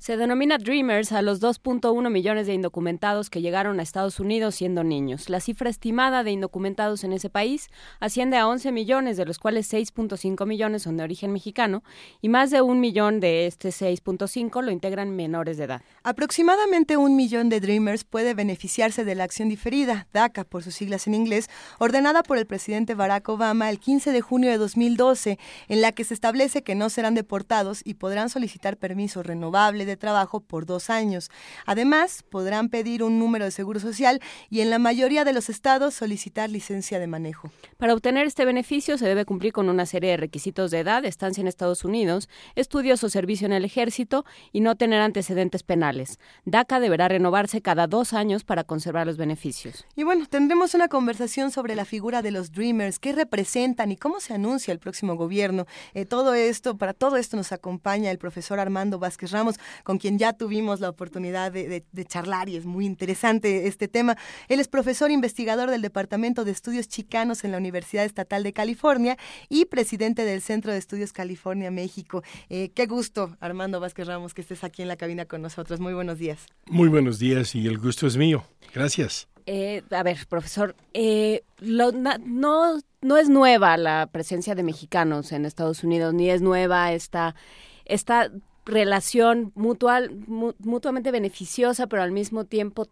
Se denomina Dreamers a los 2.1 millones de indocumentados que llegaron a Estados Unidos siendo niños. La cifra estimada de indocumentados en ese país asciende a 11 millones, de los cuales 6.5 millones son de origen mexicano y más de un millón de este 6.5 lo integran menores de edad. Aproximadamente un millón de Dreamers puede beneficiarse de la acción diferida, DACA por sus siglas en inglés, ordenada por el presidente Barack Obama el 15 de junio de 2012, en la que se establece que no serán deportados y podrán solicitar permiso renovable de trabajo por dos años. Además, podrán pedir un número de seguro social y en la mayoría de los estados solicitar licencia de manejo. Para obtener este beneficio se debe cumplir con una serie de requisitos de edad, estancia en Estados Unidos, estudios o servicio en el ejército y no tener antecedentes penales. DACA deberá renovarse cada dos años para conservar los beneficios. Y bueno, tendremos una conversación sobre la figura de los Dreamers, qué representan y cómo se anuncia el próximo gobierno. Eh, todo esto, para todo esto nos acompaña el profesor Armando Vázquez Ramos, con quien ya tuvimos la oportunidad de, charlar y es muy interesante este tema. Él es profesor investigador del Departamento de Estudios Chicanos en la Universidad Estatal de California y presidente del Centro de Estudios California México. Eh, qué gusto, Armando Vázquez Ramos, que estés aquí en la cabina con nosotros. Muy buenos días. Muy buenos días y el gusto es mío. Gracias. Eh, a ver, profesor, eh, no, no es nueva la presencia de mexicanos en Estados Unidos, ni es nueva esta, esta relación mutual, mutuamente beneficiosa, pero al mismo tiempo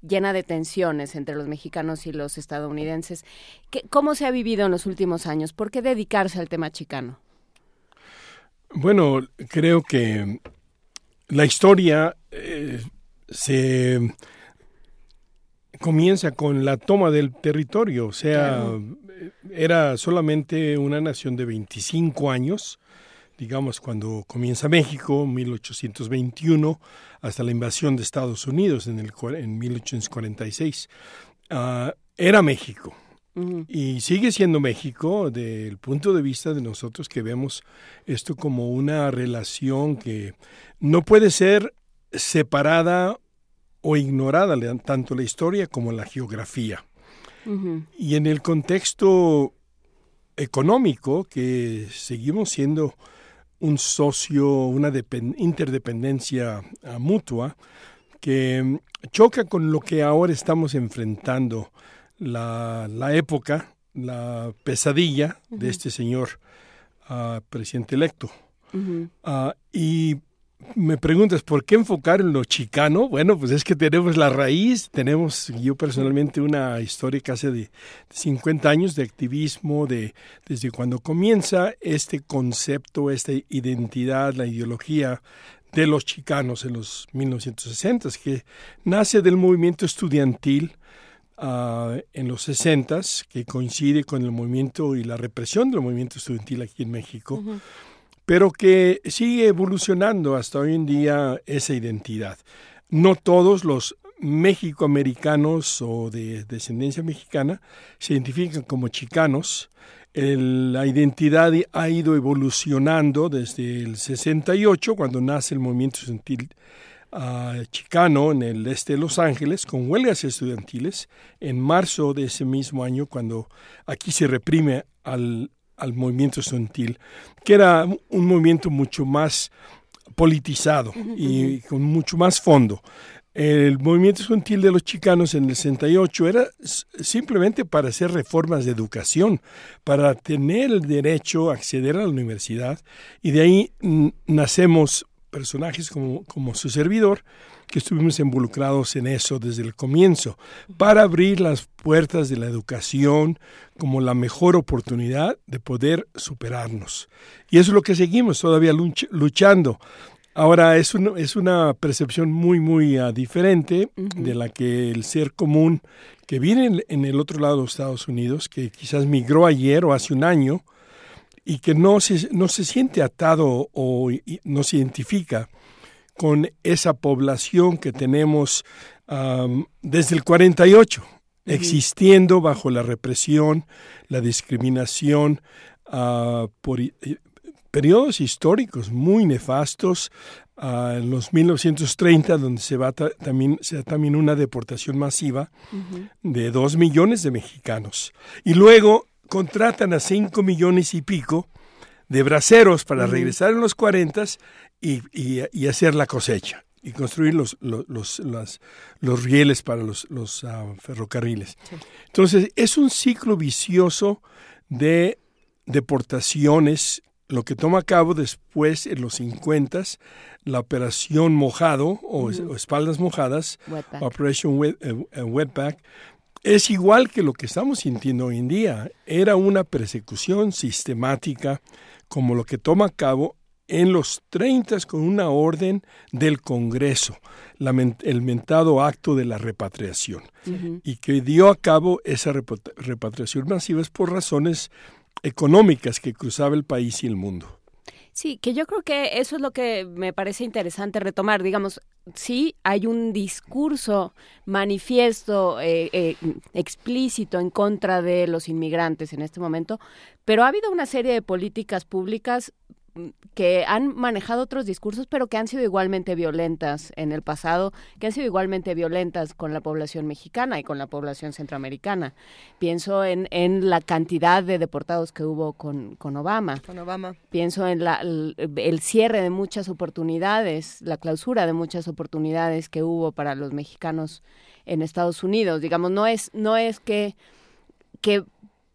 llena de tensiones entre los mexicanos y los estadounidenses. ¿Cómo se ha vivido en los últimos años? ¿Por qué dedicarse al tema chicano? Bueno, creo que la historia eh, se comienza con la toma del territorio, o sea, era solamente una nación de 25 años, digamos, cuando comienza México, 1821, hasta la invasión de Estados Unidos en, el, en 1846. Ah, era México. Y sigue siendo México desde el punto de vista de nosotros que vemos esto como una relación que no puede ser separada o ignorada tanto la historia como la geografía. Y en el contexto económico, que seguimos siendo un socio, una interdependencia ah, mutua, que mm, choca con lo que ahora estamos enfrentando, la, la época, la pesadilla de este señor uh, presidente electo. Uh, y me preguntas, ¿por qué enfocar en lo chicano? Bueno, pues es que tenemos la raíz, tenemos yo personalmente una historia casi de 50 años de activismo, de, desde cuando comienza este concepto, esta identidad, la ideología de los chicanos en los 1960, que nace del movimiento estudiantil uh, en los 60, que coincide con el movimiento y la represión del movimiento estudiantil aquí en México. Pero que sigue evolucionando hasta hoy en día esa identidad. No todos los mexicoamericanos o de descendencia mexicana se identifican como chicanos. La identidad ha ido evolucionando desde el 68, cuando nace el movimiento estudiantil uh, chicano en el este de Los Ángeles, con huelgas estudiantiles, en marzo de ese mismo año, cuando aquí se reprime al, al movimiento estudiantil, que era un movimiento mucho más politizado y con mucho más fondo. El movimiento estudiantil de los chicanos en el 68 era simplemente para hacer reformas de educación, para tener el derecho a acceder a la universidad y de ahí nacemos personajes como, como su servidor, que estuvimos involucrados en eso desde el comienzo, para abrir las puertas de la educación como la mejor oportunidad de poder superarnos. Y eso es lo que seguimos todavía luchando. Ahora es, un, es una percepción muy, muy uh, diferente uh -huh. de la que el ser común que viene en, en, el otro lado de Estados Unidos, que quizás migró ayer o hace un año, y que no se, no se siente atado o no se identifica con esa población que tenemos um, desde el 48, uh -huh. existiendo bajo la represión, la discriminación, uh, por uh, periodos históricos muy nefastos, en los 1930, donde se, va también, se da también una deportación masiva -huh. de dos millones de mexicanos. Y luego contratan a cinco millones y pico de braceros para uh -huh. regresar en los 40 y, y, y, hacer la cosecha y construir los, los, los, las, los rieles para los, los uh, ferrocarriles. Sí. Entonces, es un ciclo vicioso de deportaciones, lo que toma a cabo después en los 50 la operación mojado o, uh -huh. o espaldas mojadas, wetback. Operation wet, uh, Wetback, es igual que lo que estamos sintiendo hoy en día. Era una persecución sistemática como lo que toma a cabo en los 30 con una orden del Congreso, el mentado acto de la repatriación, uh -huh. y que dio a cabo esa repatriación masiva es por razones económicas que cruzaba el país y el mundo. Sí, que yo creo que eso es lo que me parece interesante retomar. Digamos, sí hay un discurso manifiesto, eh, eh, explícito en contra de los inmigrantes en este momento, pero ha habido una serie de políticas públicas que han manejado otros discursos, pero que han sido igualmente violentas en el pasado, que han sido igualmente violentas con la población mexicana y con la población centroamericana. Pienso en, en la cantidad de deportados que hubo con, con Obama. Con Obama. Pienso en la, el, el cierre de muchas oportunidades, la clausura de muchas oportunidades que hubo para los mexicanos en Estados Unidos. Digamos, no es, no es que, que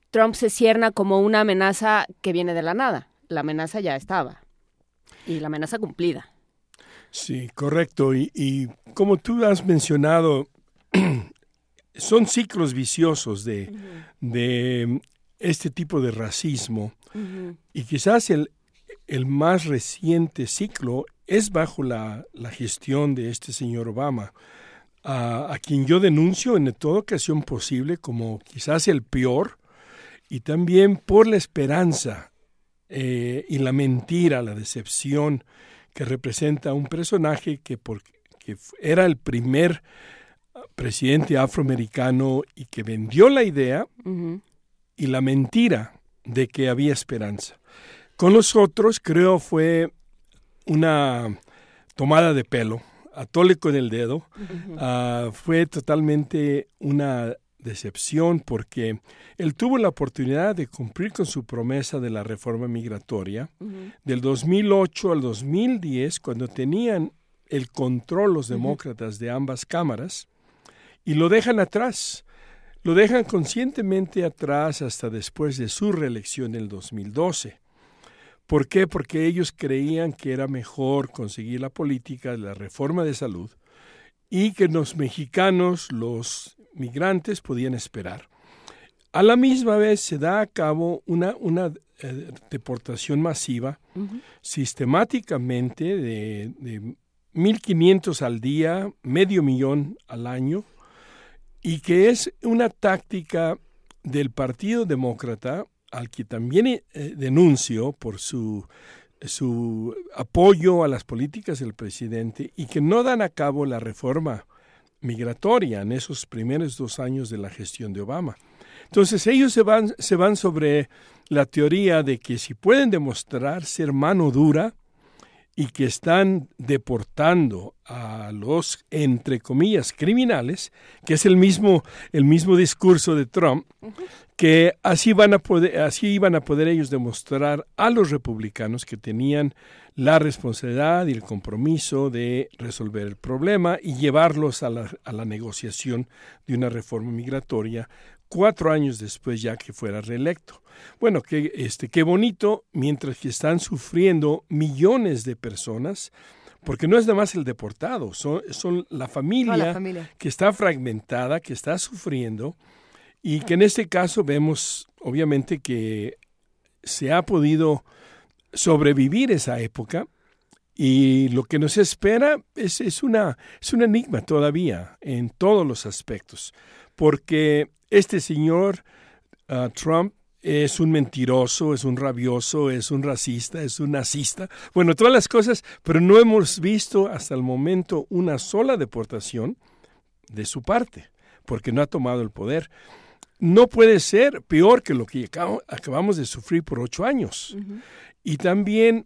Trump se cierna como una amenaza que viene de la nada la amenaza ya estaba y la amenaza cumplida. Sí, correcto. Y, y como tú has mencionado, son ciclos viciosos de, uh -huh. de este tipo de racismo uh -huh. y quizás el, el más reciente ciclo es bajo la, la gestión de este señor Obama, a, a, quien yo denuncio en toda ocasión posible como quizás el peor, y también por la esperanza eh, y la mentira, la decepción que representa un personaje que, por, que era el primer presidente afroamericano y que vendió la idea uh -huh. y la mentira de que había esperanza. Con los otros creo fue una tomada de pelo, atole con el dedo, uh -huh. uh, fue totalmente una decepción porque él tuvo la oportunidad de cumplir con su promesa de la reforma migratoria uh -huh. del 2008 al 2010 cuando tenían el control los demócratas uh -huh. de ambas cámaras y lo dejan atrás. Lo dejan conscientemente atrás hasta después de su reelección en el 2012. ¿Por qué? Porque ellos creían que era mejor conseguir la política de la reforma de salud y que los mexicanos, los migrantes, podían esperar. A la misma vez se da a cabo una, una eh, deportación masiva, uh -huh. sistemáticamente de, de 1.500 al día, medio millón al año, y que es una táctica del Partido Demócrata, al que también eh, denuncio por su, su apoyo a las políticas del presidente y que no dan a cabo la reforma migratoria en esos primeros dos años de la gestión de Obama. Entonces ellos se van, se van sobre la teoría de que si pueden demostrar ser mano dura, y que están deportando a los, entre comillas, criminales, que es el mismo, el mismo discurso de Trump, que así, van a poder, así iban a poder ellos demostrar a los republicanos que tenían la responsabilidad y el compromiso de resolver el problema y llevarlos a la, a la negociación de una reforma migratoria cuatro años después ya que fuera reelecto. Bueno, que, este, qué bonito, mientras que están sufriendo millones de personas, porque no es nada más el deportado, son, son la, familia la familia que está fragmentada, que está sufriendo, y que en este caso vemos, obviamente, que se ha podido sobrevivir esa época, y lo que nos espera es, es, una, es un enigma todavía en todos los aspectos, porque este señor uh, Trump es un mentiroso, es un rabioso, es un racista, es un nazista, bueno, todas las cosas, pero no hemos visto hasta el momento una sola deportación de su parte, porque no ha tomado el poder. No puede ser peor que lo que acabamos de sufrir por ocho años. Uh -huh. Y también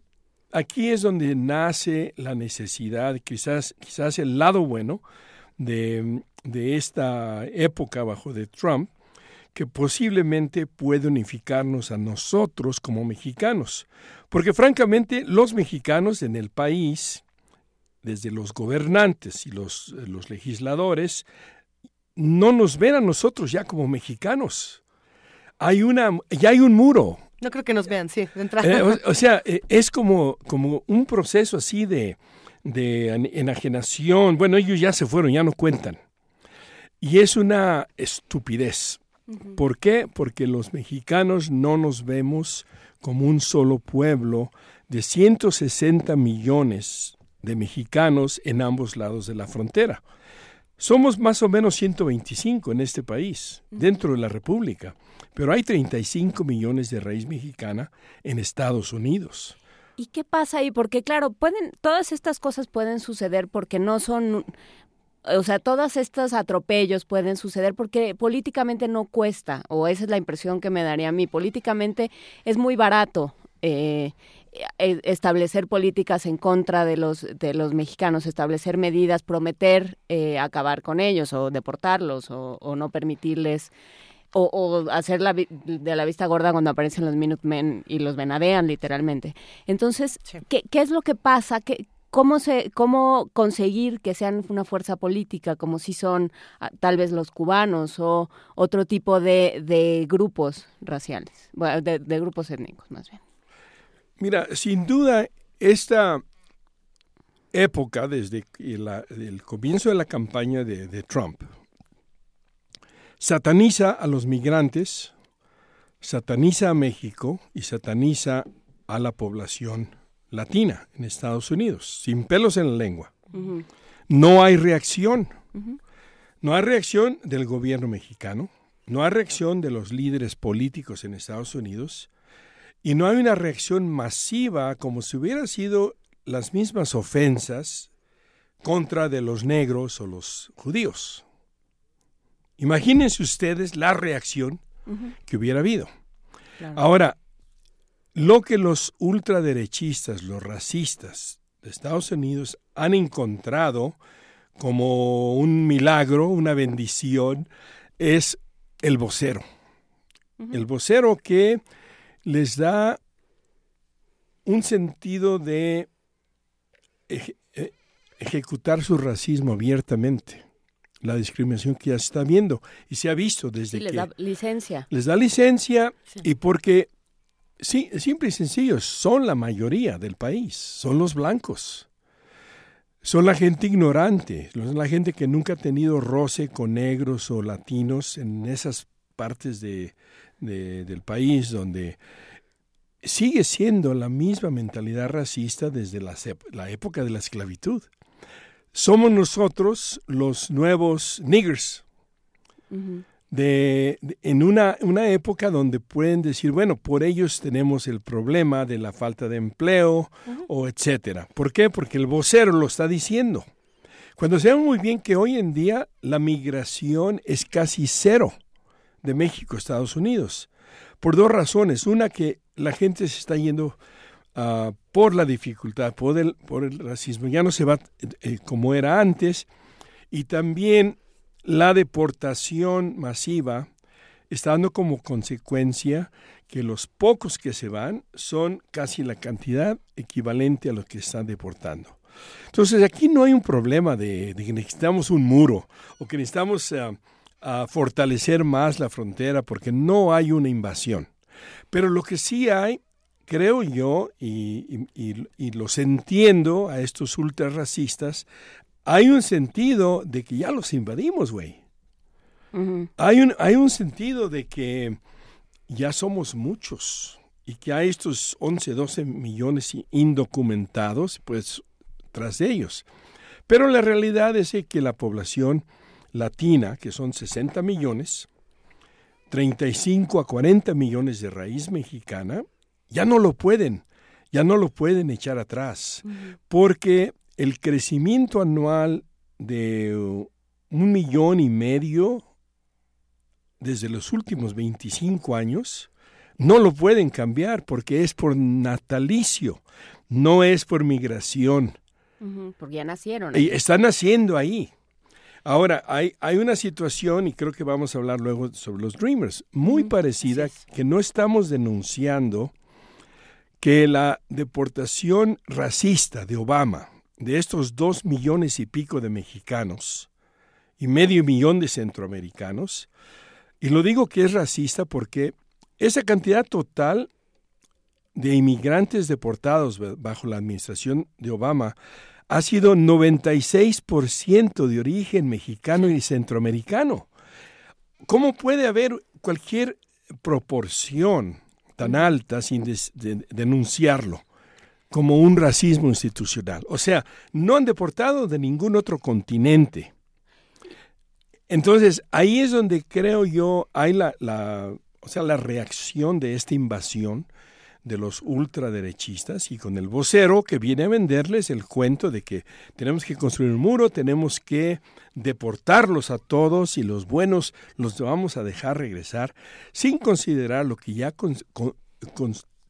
aquí es donde nace la necesidad, quizás, quizás el lado bueno de, de esta época bajo de Trump, que posiblemente puede unificarnos a nosotros como mexicanos. Porque francamente los mexicanos en el país, desde los gobernantes y los, los legisladores, no nos ven a nosotros ya como mexicanos. Hay una, ya hay un muro. No creo que nos vean, sí, de entrada. Eh, o, o, sea, eh, es como, como un proceso así de, de enajenación. Bueno, ellos ya se fueron, ya no cuentan. Y es una estupidez. Uh -huh. ¿Por qué? Porque los mexicanos no nos vemos como un solo pueblo de 160 millones de mexicanos en ambos lados de la frontera. Somos más o menos 125 en este país, uh -huh. dentro de la República, pero hay 35 millones de raíz mexicana en Estados Unidos. ¿Y qué pasa ahí? Porque claro, pueden todas estas cosas pueden suceder porque no son o sea, todos estos atropellos pueden suceder porque políticamente no cuesta, o esa es la impresión que me daría a mí. Políticamente es muy barato eh, establecer políticas en contra de los de los mexicanos, establecer medidas, prometer eh, acabar con ellos o deportarlos o, o no permitirles o, o, hacer la, de la vista gorda cuando aparecen los Minutemen y los venadean literalmente. Entonces, sí. ¿qué, ¿qué, es lo que pasa? ¿Qué, cómo se cómo conseguir que sean una fuerza política como si son ah, tal vez los cubanos o otro tipo de, grupos raciales de, de, grupos étnicos más bien. Mira sin duda esta época desde la, el comienzo de la campaña de Trump sataniza a los migrantes sataniza a México y sataniza a la población latina en Estados Unidos, sin pelos en la lengua. No hay reacción. No hay reacción del gobierno mexicano, no hay reacción de los líderes políticos en Estados Unidos y no hay una reacción masiva como si hubieran sido las mismas ofensas contra de los negros o los judíos. Imagínense ustedes la reacción que hubiera habido. Ahora, lo que los ultraderechistas, los racistas de Estados Unidos han encontrado como un milagro, una bendición, es el vocero. El vocero que les da un sentido de eje- eh, ejecutar su racismo abiertamente, la discriminación que ya se está viendo y se ha visto desde Sí, les que da licencia. les da licencia y porque, sí, simple y sencillo, son la mayoría del país, son los blancos. Son la gente ignorante, son la gente que nunca ha tenido roce con negros o latinos en esas partes de, de- del país donde sigue siendo la misma mentalidad racista desde la, la época de la esclavitud. Somos nosotros los nuevos niggers de, de- en una, una época donde pueden decir, bueno, por ellos tenemos el problema de la falta de empleo o etcétera. ¿Por qué? Porque el vocero lo está diciendo. Cuando sabemos muy bien que hoy en día la migración es casi cero de México a Estados Unidos, por dos razones. Una, que la gente se está yendo ah, por la dificultad, por el, por el racismo, ya no se va eh, como era antes, y también la deportación masiva está dando como consecuencia que los pocos que se van son casi la cantidad equivalente a los que están deportando. Entonces aquí no hay un problema de, que necesitamos un muro o que necesitamos ah, fortalecer más la frontera porque no hay una invasión. Pero lo que sí hay, creo yo, y- y- y los entiendo a estos ultrarracistas, hay un sentido de que ya los invadimos, güey. Hay un, hay un sentido de que ya somos muchos y que hay estos 11, 12 millones indocumentados, pues tras de ellos. Pero la realidad es que la población latina, que son 60 millones, 35 a 40 millones de raíz mexicana, ya no lo pueden, ya no lo pueden echar atrás, porque el crecimiento anual de un millón y medio desde los últimos 25 años, no lo pueden cambiar porque es por natalicio, no es por migración. Porque ya nacieron. Y están naciendo ahí. Ahora, hay, hay una situación, y creo que vamos a hablar luego sobre los Dreamers, muy parecida, que no estamos denunciando que la deportación racista de Obama, de estos dos millones y pico de mexicanos y medio millón de centroamericanos, y lo digo que es racista porque esa cantidad total de inmigrantes deportados ba- bajo la administración de Obama ha sido 96% de origen mexicano y centroamericano. ¿Cómo puede haber cualquier proporción tan alta sin denunciarlo como un racismo institucional? O sea, no han deportado de ningún otro continente. Entonces, ahí es donde creo yo hay la, o sea, la reacción de esta invasión de los ultraderechistas y con el vocero que viene a venderles el cuento de que tenemos que construir un muro, tenemos que deportarlos a todos y los buenos los vamos a dejar regresar sin considerar lo que ya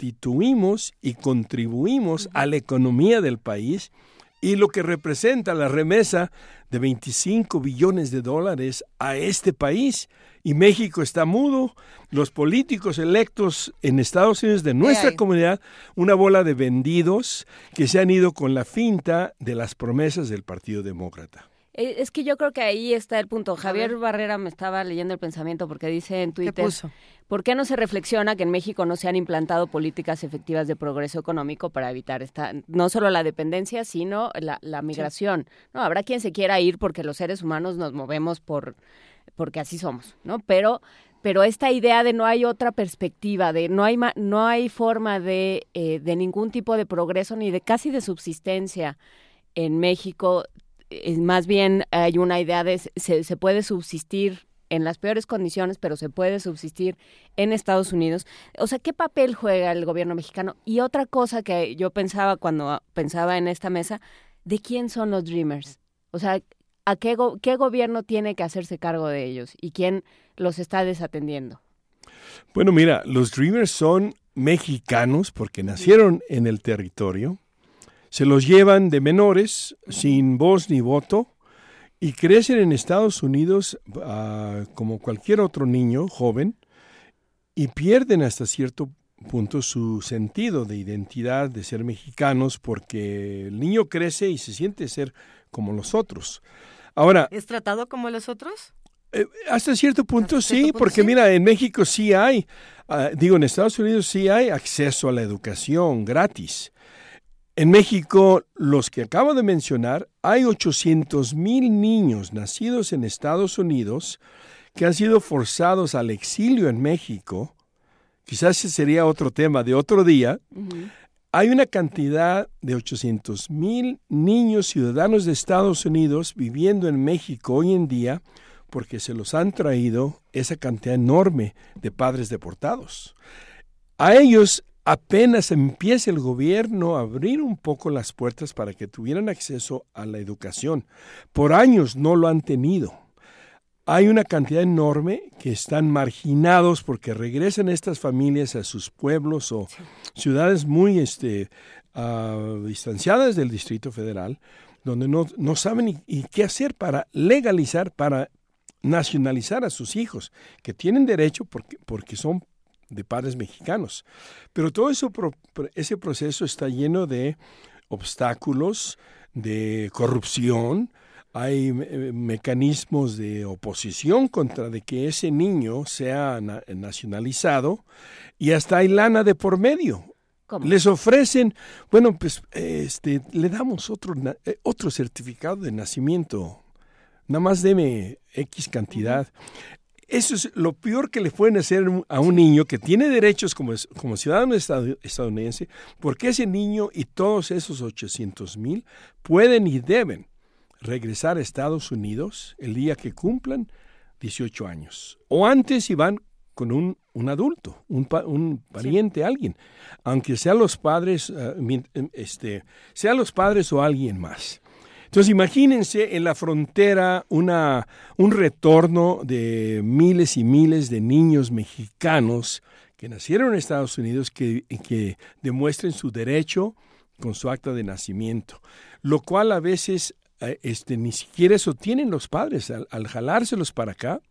constituimos y contribuimos a la economía del país y lo que representa la remesa de 25 billones de dólares a este país. Y México está mudo, los políticos electos en Estados Unidos de nuestra comunidad, una bola de vendidos que se han ido con la finta de las promesas del Partido Demócrata. Eh, Es que yo creo que ahí está el punto. Javier Barrera me estaba leyendo el pensamiento porque dice en Twitter, puso? ¿por qué no se reflexiona que en México no se han implantado políticas efectivas de progreso económico para evitar esta, no solo la dependencia, sino la, la migración? No, habrá quien se quiera ir porque los seres humanos nos movemos por porque así somos, ¿no? Pero pero esta idea de no hay otra perspectiva, de no hay no hay forma de, eh, de ningún tipo de progreso ni de casi de subsistencia en México, más bien hay una idea de se, se puede subsistir en las peores condiciones, pero se puede subsistir en Estados Unidos. O sea, ¿qué papel juega el gobierno mexicano? Y otra cosa que yo pensaba cuando pensaba en esta mesa, ¿de quién son los Dreamers? O sea, ¿a qué, qué gobierno tiene que hacerse cargo de ellos y quién los está desatendiendo? Bueno, mira, los Dreamers son mexicanos porque nacieron en el territorio, se los llevan de menores, sin voz ni voto, y crecen en Estados Unidos uh, como cualquier otro niño joven y pierden hasta cierto punto su sentido de identidad, de ser mexicanos, porque el niño crece y se siente ser como los otros. Ahora, ¿Es tratado como los otros? Eh, hasta cierto punto hasta cierto sí, punto, porque sí. mira, en México sí hay, uh, digo, en Estados Unidos sí hay acceso a la educación gratis. En México, los que acabo de mencionar, hay 800 mil niños nacidos en Estados Unidos que han sido forzados al exilio en México. Quizás ese sería otro tema de otro día. Uh -huh. Hay una cantidad de 800 mil niños ciudadanos de Estados Unidos viviendo en México hoy en día porque se los han traído esa cantidad enorme de padres deportados. A ellos apenas empieza el gobierno a abrir un poco las puertas para que tuvieran acceso a la educación. Por años no lo han tenido. Hay una cantidad enorme que están marginados porque regresan estas familias a sus pueblos o ciudades muy este, uh, distanciadas del Distrito Federal, donde no, no saben y, y qué hacer para legalizar, para nacionalizar a sus hijos, que tienen derecho porque, porque son de padres mexicanos. Pero todo eso, ese proceso está lleno de obstáculos, de corrupción, hay mecanismos de oposición contra de que ese niño sea na nacionalizado y hasta hay lana de por medio. ¿Cómo? Les ofrecen, bueno, pues este, le damos otro, otro certificado de nacimiento, nada más deme X cantidad. Uh -huh. Eso es lo peor que le pueden hacer a un niño que tiene derechos como, como ciudadano estadounidense, porque ese niño y todos esos 800 mil pueden y deben regresar a Estados Unidos el día que cumplan 18 años. O antes si van con un, un adulto, un, un pariente, sí. alguien, aunque sean los padres, uh, este, sean los padres o alguien más. Entonces imagínense en la frontera un retorno de miles y miles de niños mexicanos que nacieron en Estados Unidos que, que demuestren su derecho con su acta de nacimiento, lo cual a veces este, ni siquiera eso tienen los padres. Al, al jalárselos para acá,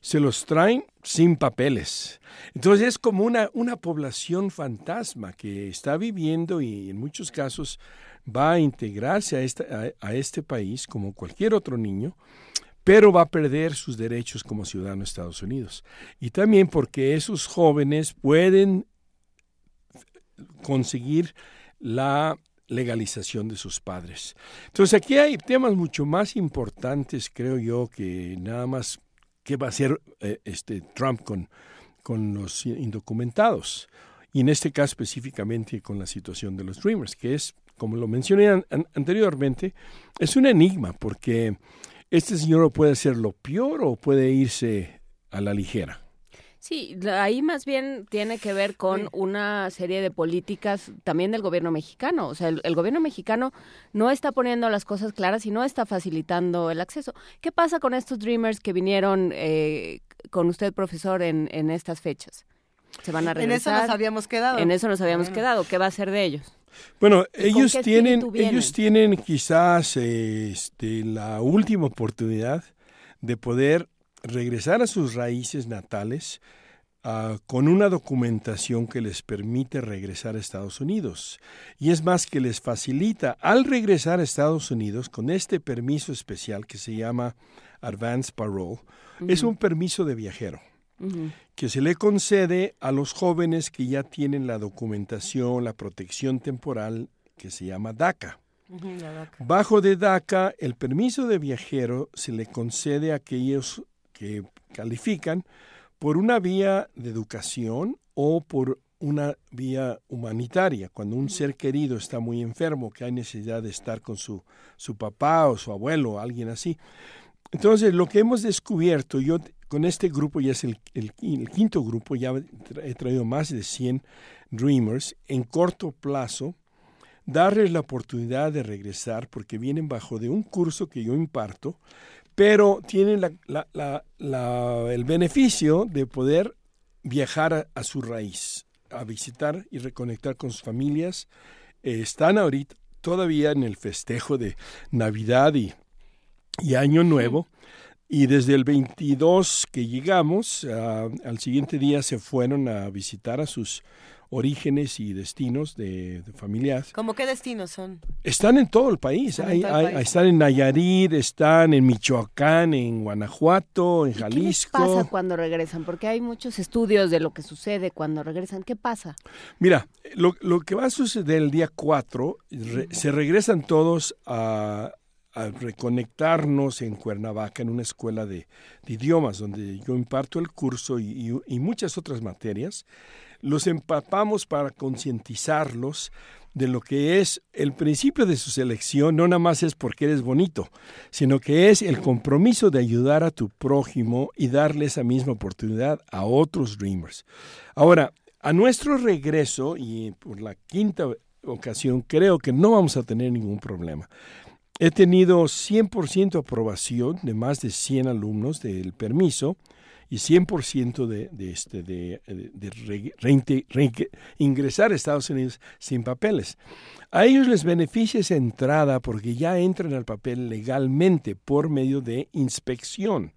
se los traen sin papeles. Entonces es como una, una población fantasma que está viviendo y en muchos casos va a integrarse a, este país como cualquier otro niño, pero va a perder sus derechos como ciudadano de Estados Unidos. Y también porque esos jóvenes pueden conseguir la legalización de sus padres. Entonces aquí hay temas mucho más importantes, creo yo, que nada más qué va a hacer eh, este Trump con, con los indocumentados. Y en este caso específicamente con la situación de los Dreamers, que es, como lo mencioné an anteriormente, es un enigma, porque este señor puede hacer lo peor o puede irse a la ligera. Sí, ahí más bien tiene que ver con una serie de políticas también del gobierno mexicano. O sea, el, el, gobierno mexicano no está poniendo las cosas claras y no está facilitando el acceso. ¿Qué pasa con estos Dreamers que vinieron eh, con usted, profesor, en, en estas fechas? ¿Se van a regresar? En eso nos habíamos quedado. En eso nos habíamos bueno. quedado. ¿Qué va a ser de ellos? Bueno, ellos tienen, ellos tienen quizás este, la última oportunidad de poder regresar a sus raíces natales uh, con una documentación que les permite regresar a Estados Unidos. Y es más que les facilita al regresar a Estados Unidos con este permiso especial que se llama Advance Parole. Uh -huh. Es un permiso de viajero. Uh -huh. que se le concede a los jóvenes que ya tienen la documentación, la protección temporal que se llama DACA. Uh -huh, Bajo de DACA, el permiso de viajero se le concede a aquellos que califican por una vía de educación o por una vía humanitaria, cuando un ser querido está muy enfermo, que hay necesidad de estar con su, su papá o su abuelo o alguien así. Entonces, lo que hemos descubierto, yo con este grupo, ya es el, quinto grupo, ya he traído más de 100 Dreamers, en corto plazo, darles la oportunidad de regresar porque vienen bajo de un curso que yo imparto, pero tienen la, la, la, la el beneficio de poder viajar a, su raíz, a visitar y reconectar con sus familias. Eh, están ahorita todavía en el festejo de Navidad y Año Nuevo. Y desde el 22 que llegamos, uh, al siguiente día se fueron a visitar a sus orígenes y destinos de, de familias. ¿Cómo qué destinos son? Están en todo el país. Hay, en todo hay, el país. Están en Nayarit, están en Michoacán, en Guanajuato, en ¿Qué les Jalisco. pasa cuando regresan? Porque hay muchos estudios de lo que sucede cuando regresan. ¿Qué pasa? Mira, lo, lo que va a suceder el día 4, re, se regresan todos a, a reconectarnos en Cuernavaca, en una escuela de, idiomas, donde yo imparto el curso y, y muchas otras materias. Los empapamos para concientizarlos de lo que es el principio de su selección, no nada más es porque eres bonito, sino que es el compromiso de ayudar a tu prójimo y darle esa misma oportunidad a otros Dreamers. Ahora, a nuestro regreso, y por la quinta ocasión, creo que no vamos a tener ningún problema. He tenido 100% aprobación de más de 100 alumnos del permiso y 100% de, de, este, de, de re, re, re, ingresar a Estados Unidos sin papeles. A ellos les beneficia esa entrada porque ya entran al papel legalmente por medio de inspección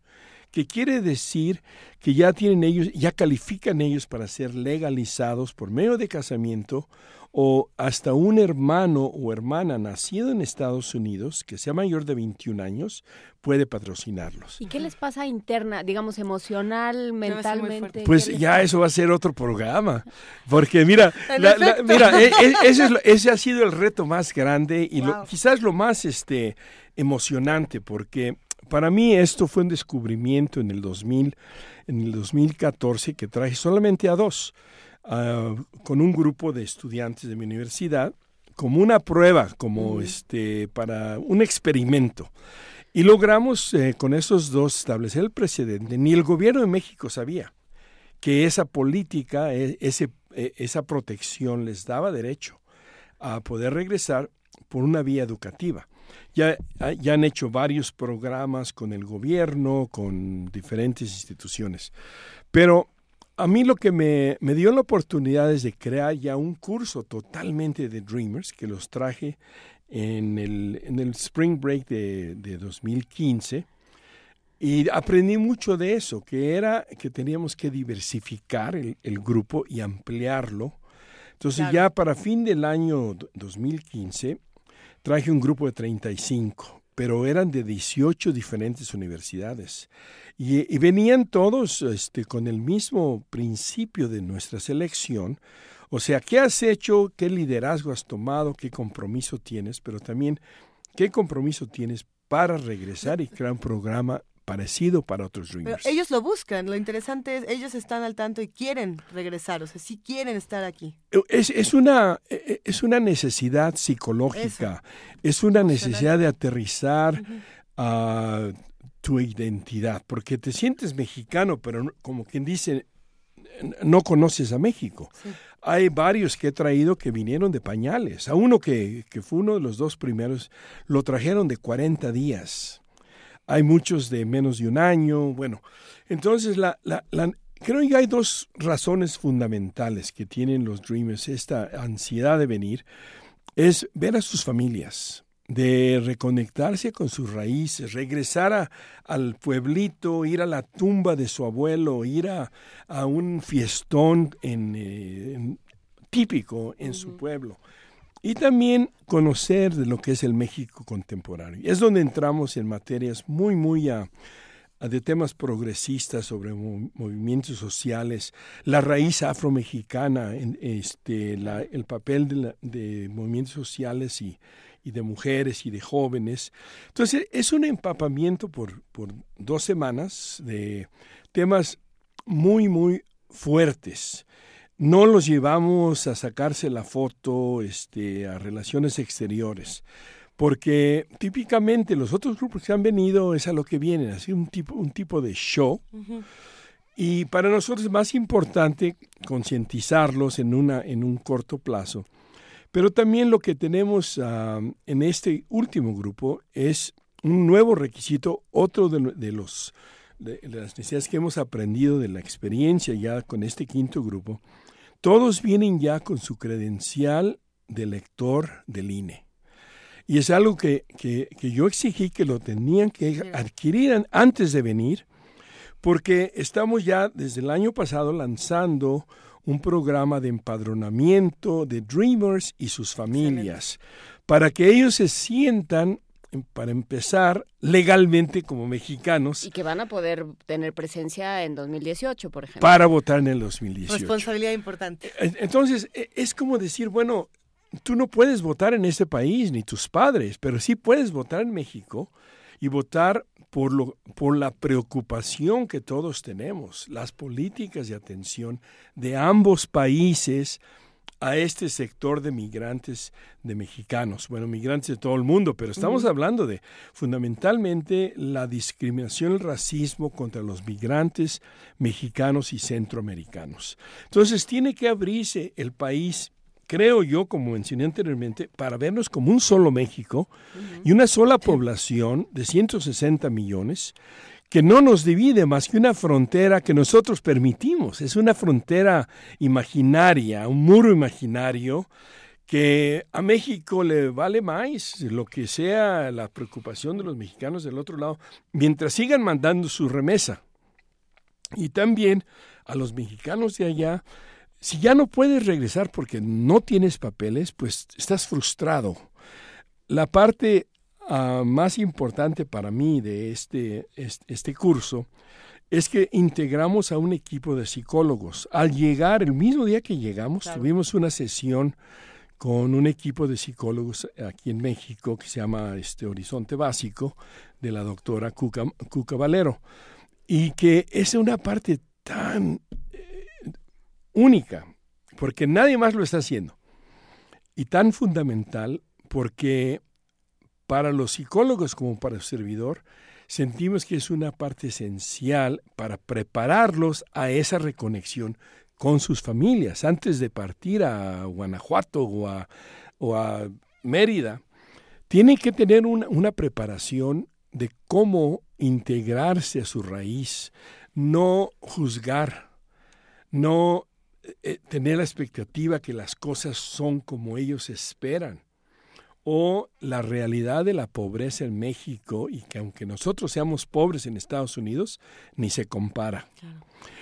que quiere decir que ya tienen ellos, ya califican ellos para ser legalizados por medio de casamiento o hasta un hermano o hermana nacido en Estados Unidos que sea mayor de 21 años puede patrocinarlos. ¿Y qué les pasa interna, digamos, emocional, mentalmente? Pues ya eso va a ser otro programa, porque mira, la, la, mira, e, e, ese, es, ese, ha sido el reto más grande y wow. lo, quizás lo más este, emocionante, porque para mí esto fue un descubrimiento en el 2000, en el 2014 que traje solamente a dos, uh, con un grupo de estudiantes de mi universidad, como una prueba, como mm. este, para un experimento. Y logramos eh, con esos dos establecer el precedente. Ni el gobierno de México sabía que esa política, e, ese, e, esa protección les daba derecho a poder regresar por una vía educativa. Ya, ya, han hecho varios programas con el gobierno, con diferentes instituciones. Pero a mí lo que me, me, dio la oportunidad es de crear ya un curso totalmente de Dreamers, que los traje en el, en el Spring Break de, de 2015. Y aprendí mucho de eso, que era que teníamos que diversificar el, el grupo y ampliarlo. Entonces claro. ya para fin del año 2015 traje un grupo de 35, pero eran de 18 diferentes universidades. Y, venían todos este, con el mismo principio de nuestra selección. O sea, ¿qué has hecho? ¿Qué liderazgo has tomado? ¿Qué compromiso tienes? Pero también, ¿qué compromiso tienes para regresar y crear un programa parecido para otros Dreamers. Pero ellos lo buscan, lo interesante es, ellos están al tanto y quieren regresar, o sea, sí quieren estar aquí. Es, es, una, es una necesidad psicológica, Eso. es una necesidad de aterrizar a uh, tu identidad, porque te sientes mexicano, pero como quien dice, no conoces a México. Sí. Hay varios que he traído que vinieron de pañales. A uno que, que fue uno de los dos primeros, lo trajeron de 40 días hay muchos de menos de un año. Bueno, entonces la, la, la, creo que hay dos razones fundamentales que tienen los Dreamers, esta ansiedad de venir, es ver a sus familias, de reconectarse con sus raíces, regresar a, al pueblito, ir a la tumba de su abuelo, ir a, a un fiestón en, eh, en, típico en uh -huh. su pueblo y también conocer de lo que es el México contemporáneo. Es donde entramos en materias muy, muy a, a de temas progresistas sobre movimientos sociales, la raíz afromexicana, este, la, el papel de, la, de, movimientos sociales y, y de mujeres y de jóvenes. Entonces es un empapamiento por, por dos semanas de temas muy, muy fuertes. No los llevamos a sacarse la foto este, a relaciones exteriores, porque típicamente los otros grupos que han venido es a lo que vienen, así un tipo, un tipo de show. Y para nosotros es más importante concientizarlos en, una, en un corto plazo. Pero también lo que tenemos en este último grupo es un nuevo requisito, otro de, de los de, las necesidades que hemos aprendido de la experiencia ya con este quinto grupo, todos vienen ya con su credencial de lector del INE. Y es algo que, que, yo exigí que lo tenían que adquirir antes de venir, porque estamos ya desde el año pasado lanzando un programa de empadronamiento de Dreamers y sus familias, para que ellos se sientan para empezar, legalmente como mexicanos. Y que van a poder tener presencia en 2018, por ejemplo. Para votar en el 2018. Responsabilidad importante. Entonces, e, es como decir, bueno, tú no puedes votar en ese país, ni tus padres, pero sí puedes votar en México y votar por, lo, por la preocupación que todos tenemos, las políticas de atención de ambos países a este sector de migrantes, de mexicanos, bueno, migrantes de todo el mundo, pero estamos hablando de fundamentalmente la discriminación, el racismo contra los migrantes mexicanos y centroamericanos. Entonces tiene que abrirse el país creo yo, como mencioné anteriormente, para vernos como un solo México y una sola población de 160 millones que no nos divide más que una frontera que nosotros permitimos. Es una frontera imaginaria, un muro imaginario que a México le vale más lo que sea la preocupación de los mexicanos del otro lado, mientras sigan mandando su remesa. Y también a los mexicanos de allá, si ya no puedes regresar porque no tienes papeles, pues estás frustrado. La parte Ah, más importante para mí de este, este, curso es que integramos a un equipo de psicólogos. Al llegar, el mismo día que llegamos, tuvimos una sesión con un equipo de psicólogos aquí en México que se llama este Horizonte Básico de la doctora Cuca, Cuca Valero y que es una parte tan eh, única porque nadie más lo está haciendo y tan fundamental porque para los psicólogos como para el servidor, sentimos que es una parte esencial para prepararlos a esa reconexión con sus familias. Antes de partir a Guanajuato o a, o a Mérida, tienen que tener una, una preparación de cómo integrarse a su raíz, no juzgar, no eh, tener la expectativa que las cosas son como ellos esperan o la realidad de la pobreza en México y que aunque nosotros seamos pobres en Estados Unidos, ni se compara.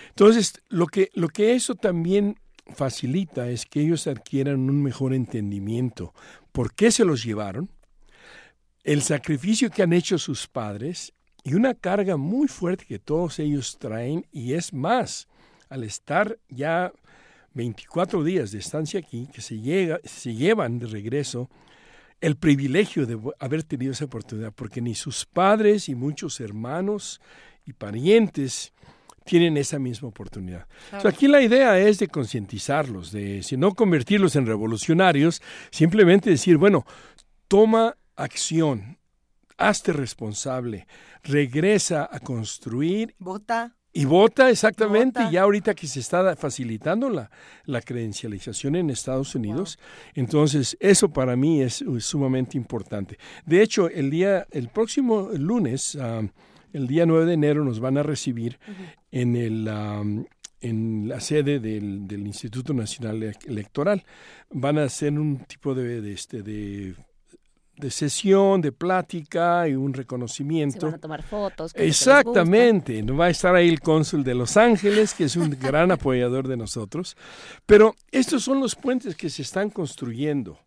Entonces, lo que, lo que eso también facilita es que ellos adquieran un mejor entendimiento. ¿Por qué se los llevaron? El sacrificio que han hecho sus padres y una carga muy fuerte que todos ellos traen y es más, al estar ya 24 días de estancia aquí, que se, llega, se llevan de regreso el privilegio de haber tenido esa oportunidad, porque ni sus padres y muchos hermanos y parientes tienen esa misma oportunidad. aquí la idea es de concientizarlos, de si no convertirlos en revolucionarios, simplemente decir, bueno, toma acción, hazte responsable, regresa a construir. Vota. Y vota exactamente, ya ahorita que se está facilitando la, la credencialización en Estados Unidos, entonces eso para mí es, sumamente importante. De hecho, el día, el próximo lunes, ah, el día 9 de enero, nos van a recibir en el en la sede del, del, Instituto Nacional Electoral. Van a hacer un tipo de, de, este, de de sesión, de plática y un reconocimiento. Se van a tomar fotos. Exactamente. No va a estar ahí el cónsul de Los Ángeles, que es un gran apoyador de nosotros. Pero estos son los puentes que se están construyendo.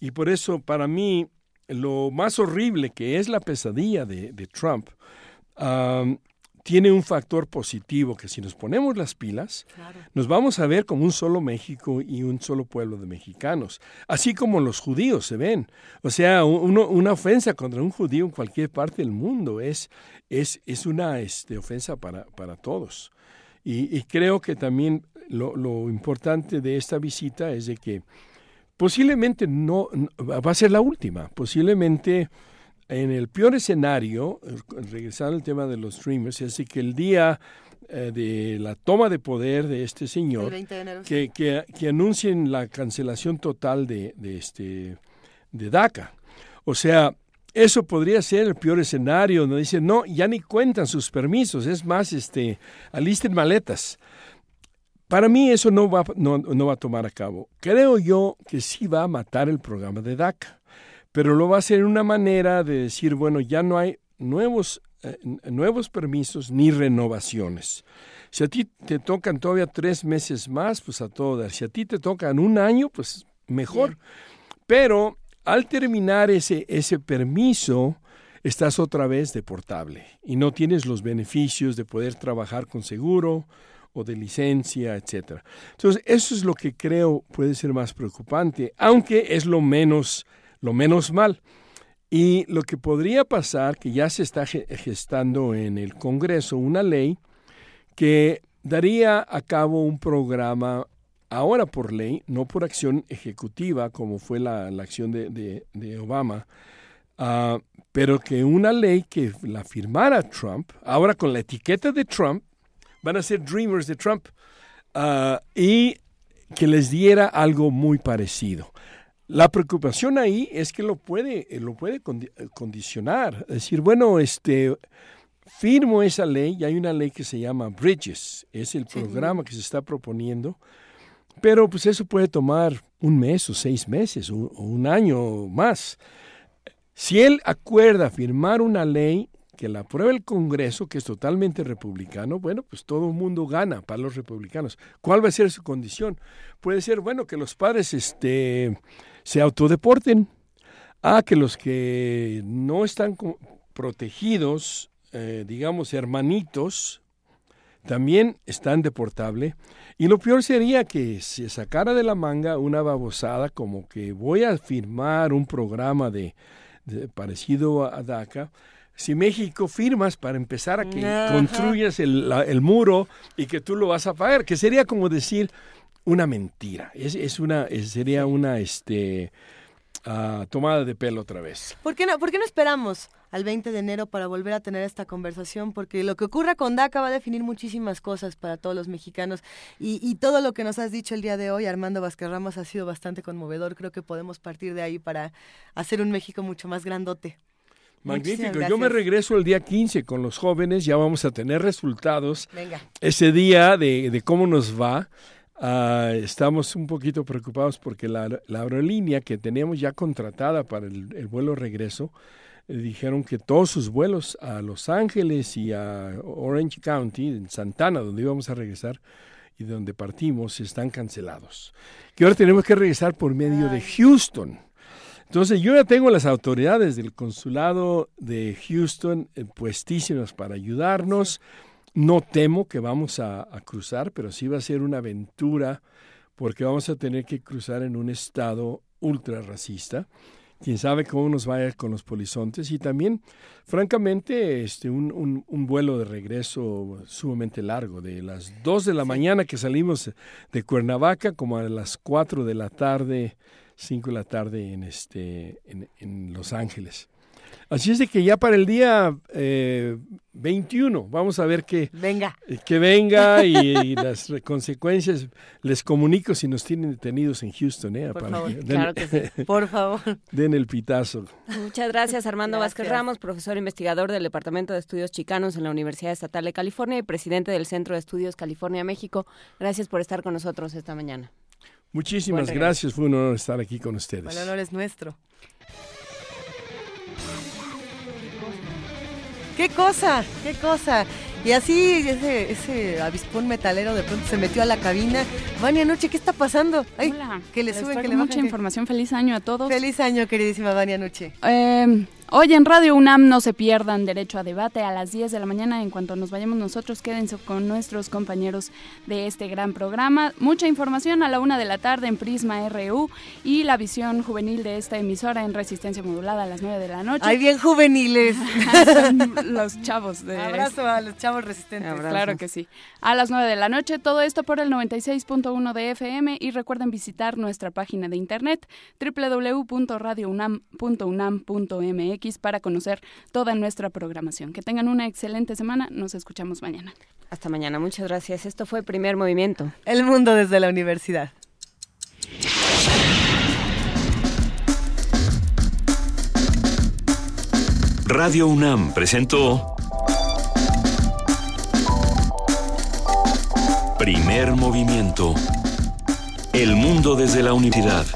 Y por eso, para mí, lo más horrible que es la pesadilla de, Trump, tiene un factor positivo que si nos ponemos las pilas, nos vamos a ver como un solo México y un solo pueblo de mexicanos, así como los judíos se ven. O sea, una ofensa contra un judío en cualquier parte del mundo es, es, es una este, ofensa para, para todos. Y, creo que también lo, lo, importante de esta visita es de que posiblemente no va a ser la última, posiblemente en el peor escenario, regresando al tema de los streamers, es que el día eh, de la toma de poder de este señor, que, que, anuncien la cancelación total de, de, este, de DACA. O sea, eso podría ser el peor escenario, donde dicen, no, ya ni cuentan sus permisos, es más, este, alisten maletas. Para mí eso no va, no, no va a tomar a cabo. Creo yo que sí va a matar el programa de DACA pero lo va a hacer en una manera de decir, bueno, ya no hay nuevos, eh, nuevos permisos ni renovaciones. Si a ti te tocan todavía tres meses más, pues a todo dar. Si a ti te tocan un año, pues mejor. Pero al terminar ese, ese permiso, estás otra vez deportable y no tienes los beneficios de poder trabajar con seguro o de licencia, etcétera. Entonces, eso es lo que creo puede ser más preocupante, aunque es lo menos lo menos mal. Y lo que podría pasar, que ya se está gestando en el Congreso una ley que daría a cabo un programa ahora por ley, no por acción ejecutiva como fue la, acción de, Obama, ah, pero que una ley que la firmara Trump, ahora con la etiqueta de Trump, van a ser Dreamers de Trump, ah, y que les diera algo muy parecido. La preocupación ahí es que lo puede, eh, lo puede eh, condicionar. Es decir, bueno, este, firmo esa ley y hay una ley que se llama Bridges, es el programa que se está proponiendo, pero pues eso puede tomar un mes o seis meses o, un año más. Si él acuerda firmar una ley que la apruebe el Congreso, que es totalmente republicano, bueno, pues todo el mundo gana para los republicanos. ¿Cuál va a ser su condición? Puede ser, bueno, que los padres este, se autodeporten, a que los que no están protegidos, eh, digamos hermanitos, también están deportable. Y lo peor sería que se sacara de la manga una babosada como que voy a firmar un programa de, parecido a DACA. Si México firmas para empezar a que construyas el, el, muro y que tú lo vas a pagar, que sería como decir, una mentira. Es, es una, sería una este, uh, tomada de pelo otra vez. ¿Por qué, no, ¿Por qué no esperamos al 20 de enero para volver a tener esta conversación? Porque lo que ocurra con DACA va a definir muchísimas cosas para todos los mexicanos. Y, y todo lo que nos has dicho el día de hoy, Armando Vázquez Ramos, ha sido bastante conmovedor. Creo que podemos partir de ahí para hacer un México mucho más grandote. Magnífico. Yo me regreso el día 15 con los jóvenes, ya vamos a tener resultados ese día de, de cómo nos va. Ah, estamos un poquito preocupados porque la, aerolínea que teníamos ya contratada para el, vuelo regreso, eh, dijeron que todos sus vuelos a Los Ángeles y a Orange County, en Santana, donde íbamos a regresar y de donde partimos, están cancelados. Que ahora tenemos que regresar por medio de Houston. Entonces yo ya tengo las autoridades del consulado de Houston eh, puestísimas para ayudarnos. No temo que vamos a, cruzar, pero sí va a ser una aventura porque vamos a tener que cruzar en un estado ultra racista. Quién sabe cómo nos va a ir con los polizontes y también, francamente, este, un, un, vuelo de regreso sumamente largo, de las 2 de la mañana que salimos de Cuernavaca como a las 4 de la tarde, 5 de la tarde en, este, en Los Ángeles. Así es de que ya para el día eh, 21 vamos a ver que venga, eh, que venga y, las consecuencias les comunico si nos tienen detenidos en Houston. ¿eh? Por favor, claro que sí. Por favor. Den el pitazo. Muchas gracias Armando Vázquez Ramos, profesor investigador del Departamento de Estudios Chicanos en la Universidad Estatal de California y presidente del Centro de Estudios California-México. Gracias por estar con nosotros esta mañana. Muchísimas gracias, fue un honor estar aquí con ustedes. El honor es nuestro. ¡Qué cosa! ¡Qué cosa! Y así ese, ese avispón metalero de pronto se metió a la cabina. Vania Noche, ¿qué está pasando? Hola. Que le suben, que le mucha información. Feliz año a todos. Feliz año, queridísima Vania Noche. Eh, Hoy en Radio UNAM no se pierdan Derecho a Debate a las 10 de la mañana. En cuanto nos vayamos nosotros, quédense con nuestros compañeros de este gran programa. Mucha información a la una de la tarde en Prisma RU y la visión juvenil de esta emisora en Resistencia Modulada a las 9 de la noche. ¡Ay, bien juveniles! los chavos de... Abrazo a los chavos resistentes. Claro que sí. A las 9 de la noche, todo esto por el 96.1 de FM y recuerden visitar nuestra página de internet www.radiounam.unam.mx para conocer toda nuestra programación. Que tengan una excelente semana. Nos escuchamos mañana. Hasta mañana. Muchas gracias. Esto fue Primer Movimiento. El mundo desde la universidad. Radio UNAM presentó Primer Movimiento. El mundo desde la universidad.